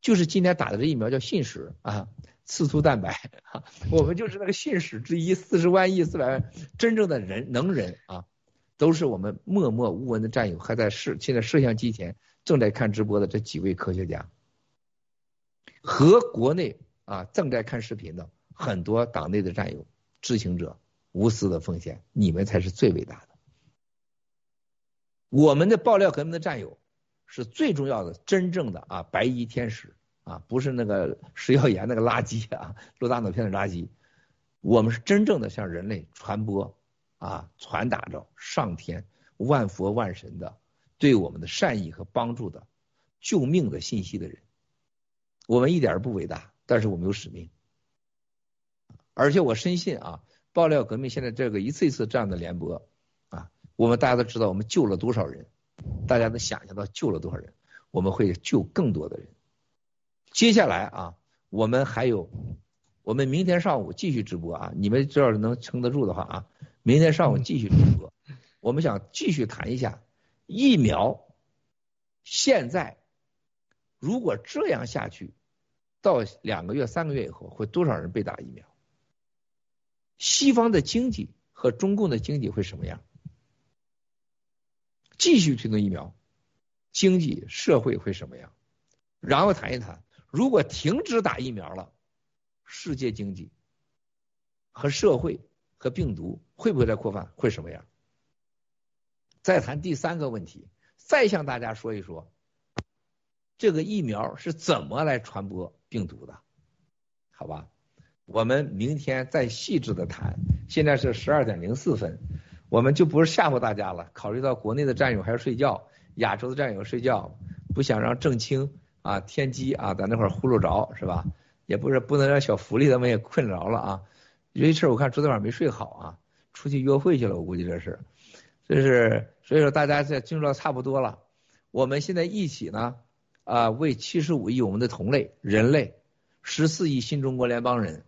就是今天打的这疫苗叫信使啊，刺突蛋白，我们就是那个信使之一，四十万亿四百万真正的人能人啊，都是我们默默无闻的战友，还在摄现在摄像机前正在看直播的这几位科学家，和国内啊正在看视频的很多党内的战友、知情者无私的奉献，你们才是最伟大的。我们的爆料革命的战友是最重要的，真正的啊白衣天使啊，不是那个食药盐那个垃圾啊，录大脑片的垃圾。我们是真正的向人类传播啊，传达着上天万佛万神的对我们的善意和帮助的救命的信息的人。我们一点不伟大，但是我们有使命。而且我深信啊，爆料革命现在这个一次一次这样的联播啊。我们大家都知道，我们救了多少人？大家能想象到救了多少人？我们会救更多的人。接下来啊，我们还有，我们明天上午继续直播啊！你们只要是能撑得住的话啊，明天上午继续直播。我们想继续谈一下疫苗。现在如果这样下去，到两个月、三个月以后，会多少人被打疫苗？西方的经济和中共的经济会什么样？继续推动疫苗，经济社会会什么样？然后谈一谈，如果停止打疫苗了，世界经济和社会和病毒会不会再扩散？会什么样？再谈第三个问题，再向大家说一说，这个疫苗是怎么来传播病毒的？好吧，我们明天再细致的谈。现在是十二点零四分。我们就不是吓唬大家了，考虑到国内的战友还要睡觉，亚洲的战友睡觉，不想让郑清啊、天机啊在那块儿呼噜着是吧？也不是不能让小福利他们也困着了啊。这事我看昨天晚上没睡好啊，出去约会去了，我估计这是。这是所以说大家现在进入到差不多了，我们现在一起呢啊为七十五亿我们的同类人类，十四亿新中国联邦人，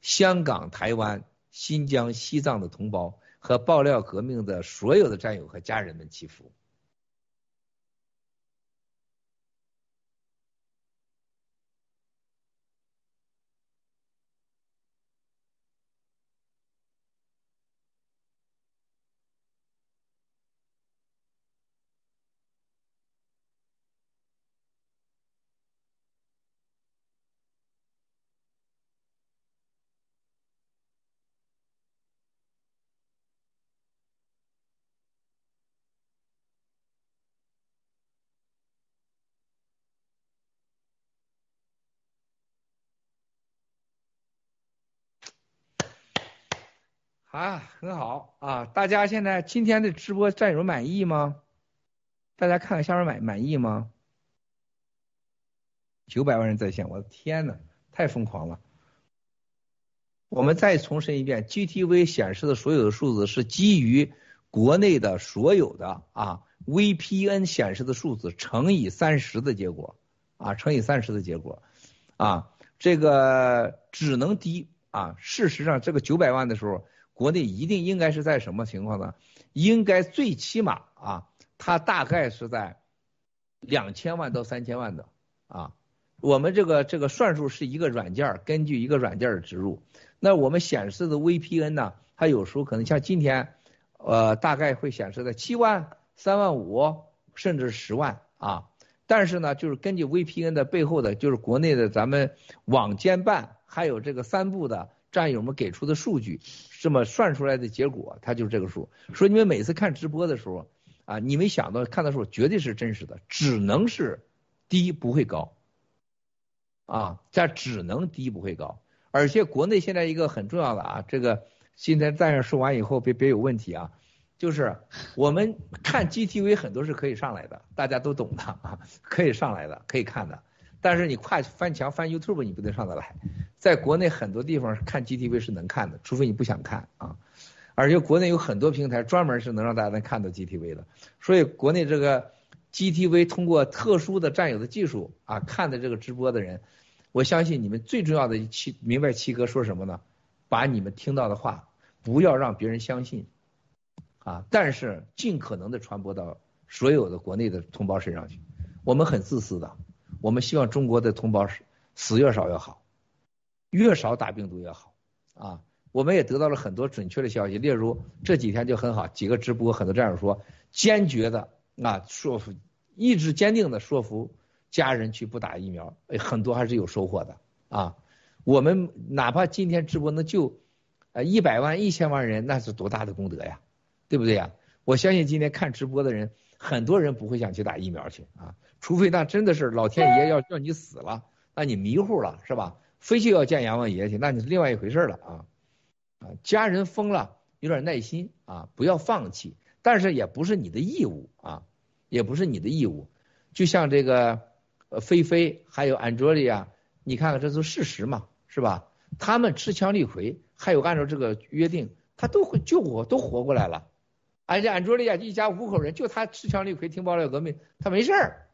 香港、台湾、新疆、西藏的同胞。和爆料革命的所有的战友和家人们祈福。啊，很好啊！大家现在今天的直播战友满意吗？大家看看下面满满意吗？九百万人在线，我的天呐，太疯狂了！我们再重申一遍，GTV 显示的所有的数字是基于国内的所有的啊 VPN 显示的数字乘以三十的结果啊，乘以三十的结果啊，这个只能低啊。事实上，这个九百万的时候，国内一定应该是在什么情况呢？应该最起码啊，它大概是在两千万到三千万的啊。我们这个这个算术是一个软件，根据一个软件的植入。那我们显示的 VPN 呢，它有时候可能像今天，呃，大概会显示在七万、三万五，甚至十万啊。但是呢，就是根据 VPN 的背后的，就是国内的咱们网监办还有这个三部的战友们给出的数据，这么算出来的结果，它就是这个数。说你们每次看直播的时候啊，你没想到看的时候绝对是真实的，只能是低不会高。啊，这只能低不会高，而且国内现在一个很重要的啊，这个今天战友说完以后别别有问题啊，就是我们看 GTV 很多是可以上来的，大家都懂的啊，可以上来的，可以看的，但是你跨翻墙翻 YouTube 你不能上得来，在国内很多地方看 GTV 是能看的，除非你不想看啊，而且国内有很多平台专门是能让大家能看到 GTV 的，所以国内这个 GTV 通过特殊的战友的技术啊看的这个直播的人。我相信你们最重要的七明白七哥说什么呢？把你们听到的话不要让别人相信啊，但是尽可能的传播到所有的国内的同胞身上去。我们很自私的，我们希望中国的同胞死越少越好，越少打病毒越好啊。我们也得到了很多准确的消息，例如这几天就很好，几个直播很多战友说坚决的啊说服，意志坚定的说服。家人去不打疫苗，很多还是有收获的啊。我们哪怕今天直播能救呃一百万、一千万人，那是多大的功德呀，对不对呀？我相信今天看直播的人，很多人不会想去打疫苗去啊，除非那真的是老天爷要叫你死了，那你迷糊了是吧？非去要见阎王爷去，那你是另外一回事了啊啊！家人疯了，有点耐心啊，不要放弃，但是也不是你的义务啊，也不是你的义务，就像这个。呃，菲菲还有安卓利亚，你看看这都事实嘛，是吧？他们持枪立回，还有按照这个约定，他都会救活，都活过来了。而且安卓利亚一家五口人，就他持枪立葵听爆料革命，他没事儿，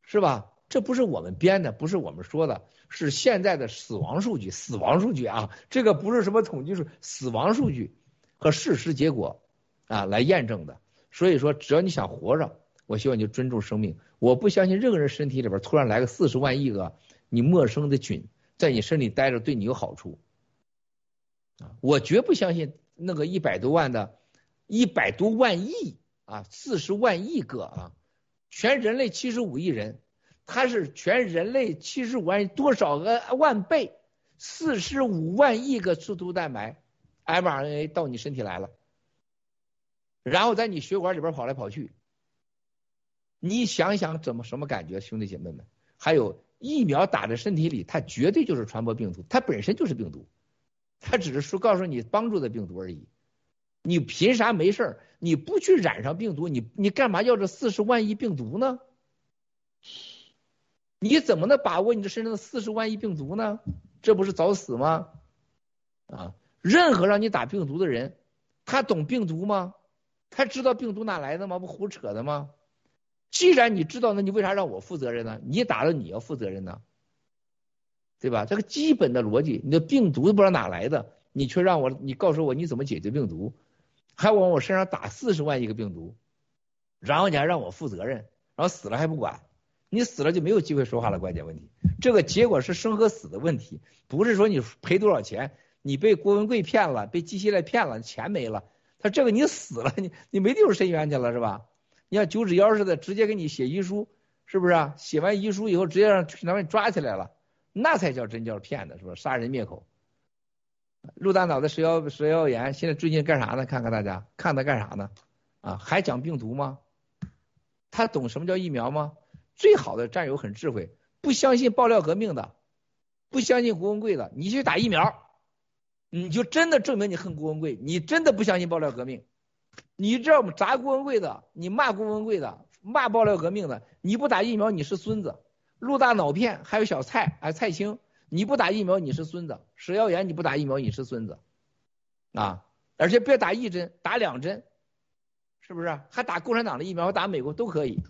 是吧？这不是我们编的，不是我们说的，是现在的死亡数据，死亡数据啊，这个不是什么统计数，死亡数据和事实结果啊来验证的。所以说，只要你想活着。我希望你就尊重生命。我不相信任何人身体里边突然来个四十万亿个你陌生的菌在你身体待着对你有好处啊！我绝不相信那个一百多万的，一百多万亿啊，四十万亿个啊，全人类七十五亿人，它是全人类七十五万多少个万倍，四十五万亿个刺突蛋白 mRNA 到你身体来了，然后在你血管里边跑来跑去。你想想怎么什么感觉，兄弟姐妹们？还有疫苗打在身体里，它绝对就是传播病毒，它本身就是病毒，它只是说告诉你帮助的病毒而已。你凭啥没事儿？你不去染上病毒，你你干嘛要这四十万亿病毒呢？你怎么能把握你这身上的四十万亿病毒呢？这不是找死吗？啊！任何让你打病毒的人，他懂病毒吗？他知道病毒哪来的吗？不胡扯的吗？既然你知道，那你为啥让我负责任呢？你打了你要负责任呢，对吧？这个基本的逻辑，你的病毒都不知道哪来的，你却让我，你告诉我你怎么解决病毒，还往我身上打四十万亿个病毒，然后你还让我负责任，然后死了还不管，你死了就没有机会说话了。关键问题，这个结果是生和死的问题，不是说你赔多少钱，你被郭文贵骗了，被季希来骗了，钱没了，他这个你死了，你你没地方申冤去了是吧？你像九指妖似的，直接给你写遗书，是不是？写完遗书以后，直接让警察抓起来了，那才叫真叫骗子，是吧？杀人灭口。陆大脑袋蛇妖蛇妖炎，现在最近干啥呢？看看大家，看他干啥呢？啊，还讲病毒吗？他懂什么叫疫苗吗？最好的战友很智慧，不相信爆料革命的，不相信胡文贵的，你去打疫苗，你就真的证明你恨郭文贵，你真的不相信爆料革命。你知道我们砸郭文贵的，你骂郭文贵的，骂爆料革命的，你不打疫苗你是孙子。陆大脑片还有小蔡还有蔡青，你不打疫苗你是孙子。石耀岩你不打疫苗你是孙子，啊！而且别打一针，打两针，是不是？还打共产党的疫苗，打美国都可以。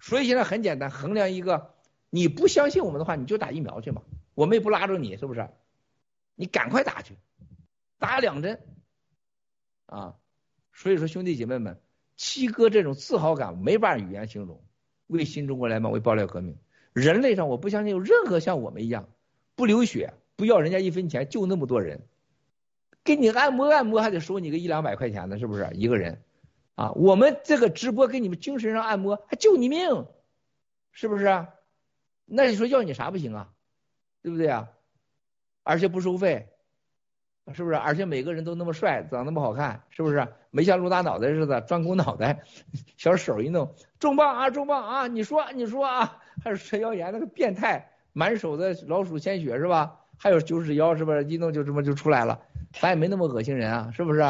所以现在很简单，衡量一个，你不相信我们的话，你就打疫苗去嘛，我们也不拉着你，是不是？你赶快打去，打两针，啊！所以说兄弟姐妹们，七哥这种自豪感没办法语言形容。为新中国来嘛，为爆料革命，人类上我不相信有任何像我们一样不流血、不要人家一分钱，就那么多人。给你按摩按摩还得收你个一两百块钱呢，是不是一个人？啊，我们这个直播给你们精神上按摩，还救你命，是不是？那你说要你啥不行啊？对不对啊？而且不收费，是不是？而且每个人都那么帅，长那么好看，是不是？没像陆大脑袋似的，专攻脑袋，小手一弄，重磅啊，重磅啊！你说，你说啊？还是陈谣言那个变态，满手的老鼠鲜血是吧？还有九指妖是不是？一弄就这么就出来了。咱也没那么恶心人啊，是不是？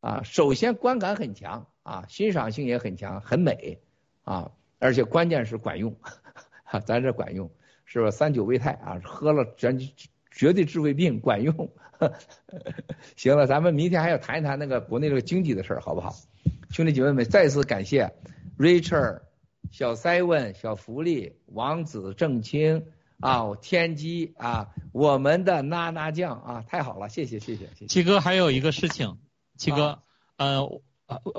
啊，首先观感很强啊，欣赏性也很强，很美啊，而且关键是管用，哈，咱这管用是吧？三九胃泰啊，喝了绝绝对治胃病，管用。行了，咱们明天还要谈一谈那个国内这个经济的事儿，好不好？兄弟姐妹们，再次感谢 Richard、小 Seven、小福利、王子、正清。啊，天机啊，我们的娜娜酱啊，太好了，谢谢谢谢谢谢。七哥还有一个事情，七哥，呃，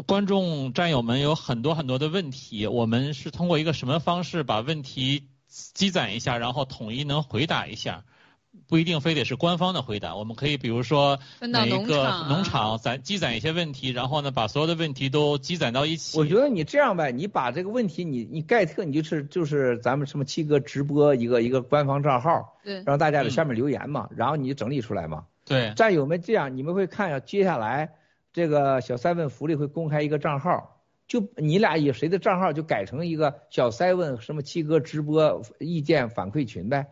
观众战友们有很多很多的问题，我们是通过一个什么方式把问题积攒一下，然后统一能回答一下。不一定非得是官方的回答，我们可以比如说每一个农场攒积攒一些问题，然后呢把所有的问题都积攒到一起。我觉得你这样呗，你把这个问题你你盖特，你就是就是咱们什么七哥直播一个一个官方账号，对，让大家在下面留言嘛，然后你就整理出来嘛。对，战友们这样你们会看下接下来这个小三问福利会公开一个账号，就你俩以谁的账号就改成一个小三问什么七哥直播意见反馈群呗。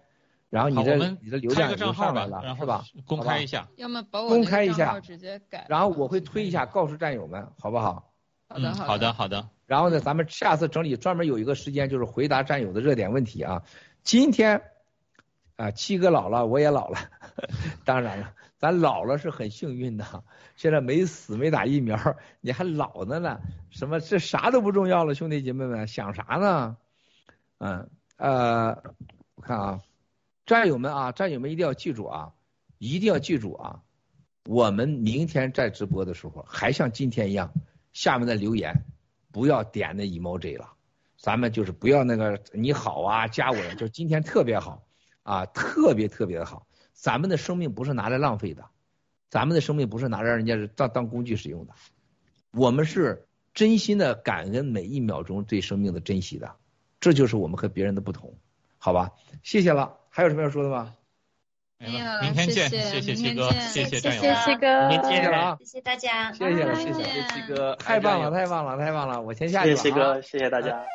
然后你的你的流量就上来了，是吧？公开一下，要么把我公开一下直接改。然后我会推一下，告诉战友们，好不好？好的，好的，好的。然后呢，咱们下次整理专门有一个时间，就是回答战友的热点问题啊。今天啊，七哥老了，我也老了。当然了，咱老了是很幸运的，现在没死，没打疫苗，你还老着呢。什么这啥都不重要了，兄弟姐妹们，想啥呢？嗯呃，我看啊。战友们啊，战友们一定要记住啊，一定要记住啊！我们明天在直播的时候，还像今天一样，下面的留言不要点那 emoji 了，咱们就是不要那个你好啊，加我，就今天特别好啊，特别特别的好。咱们的生命不是拿来浪费的，咱们的生命不是拿来让人家当当工具使用的，我们是真心的感恩每一秒钟对生命的珍惜的，这就是我们和别人的不同，好吧？谢谢了。还有什么要说的吗？没有，明天见，谢谢七哥，谢谢战友，谢谢七哥，明天见了啊！谢谢大家，谢谢了，谢谢七哥，太棒了，太棒了，太棒了！我先下去了，谢谢七哥，谢谢大家。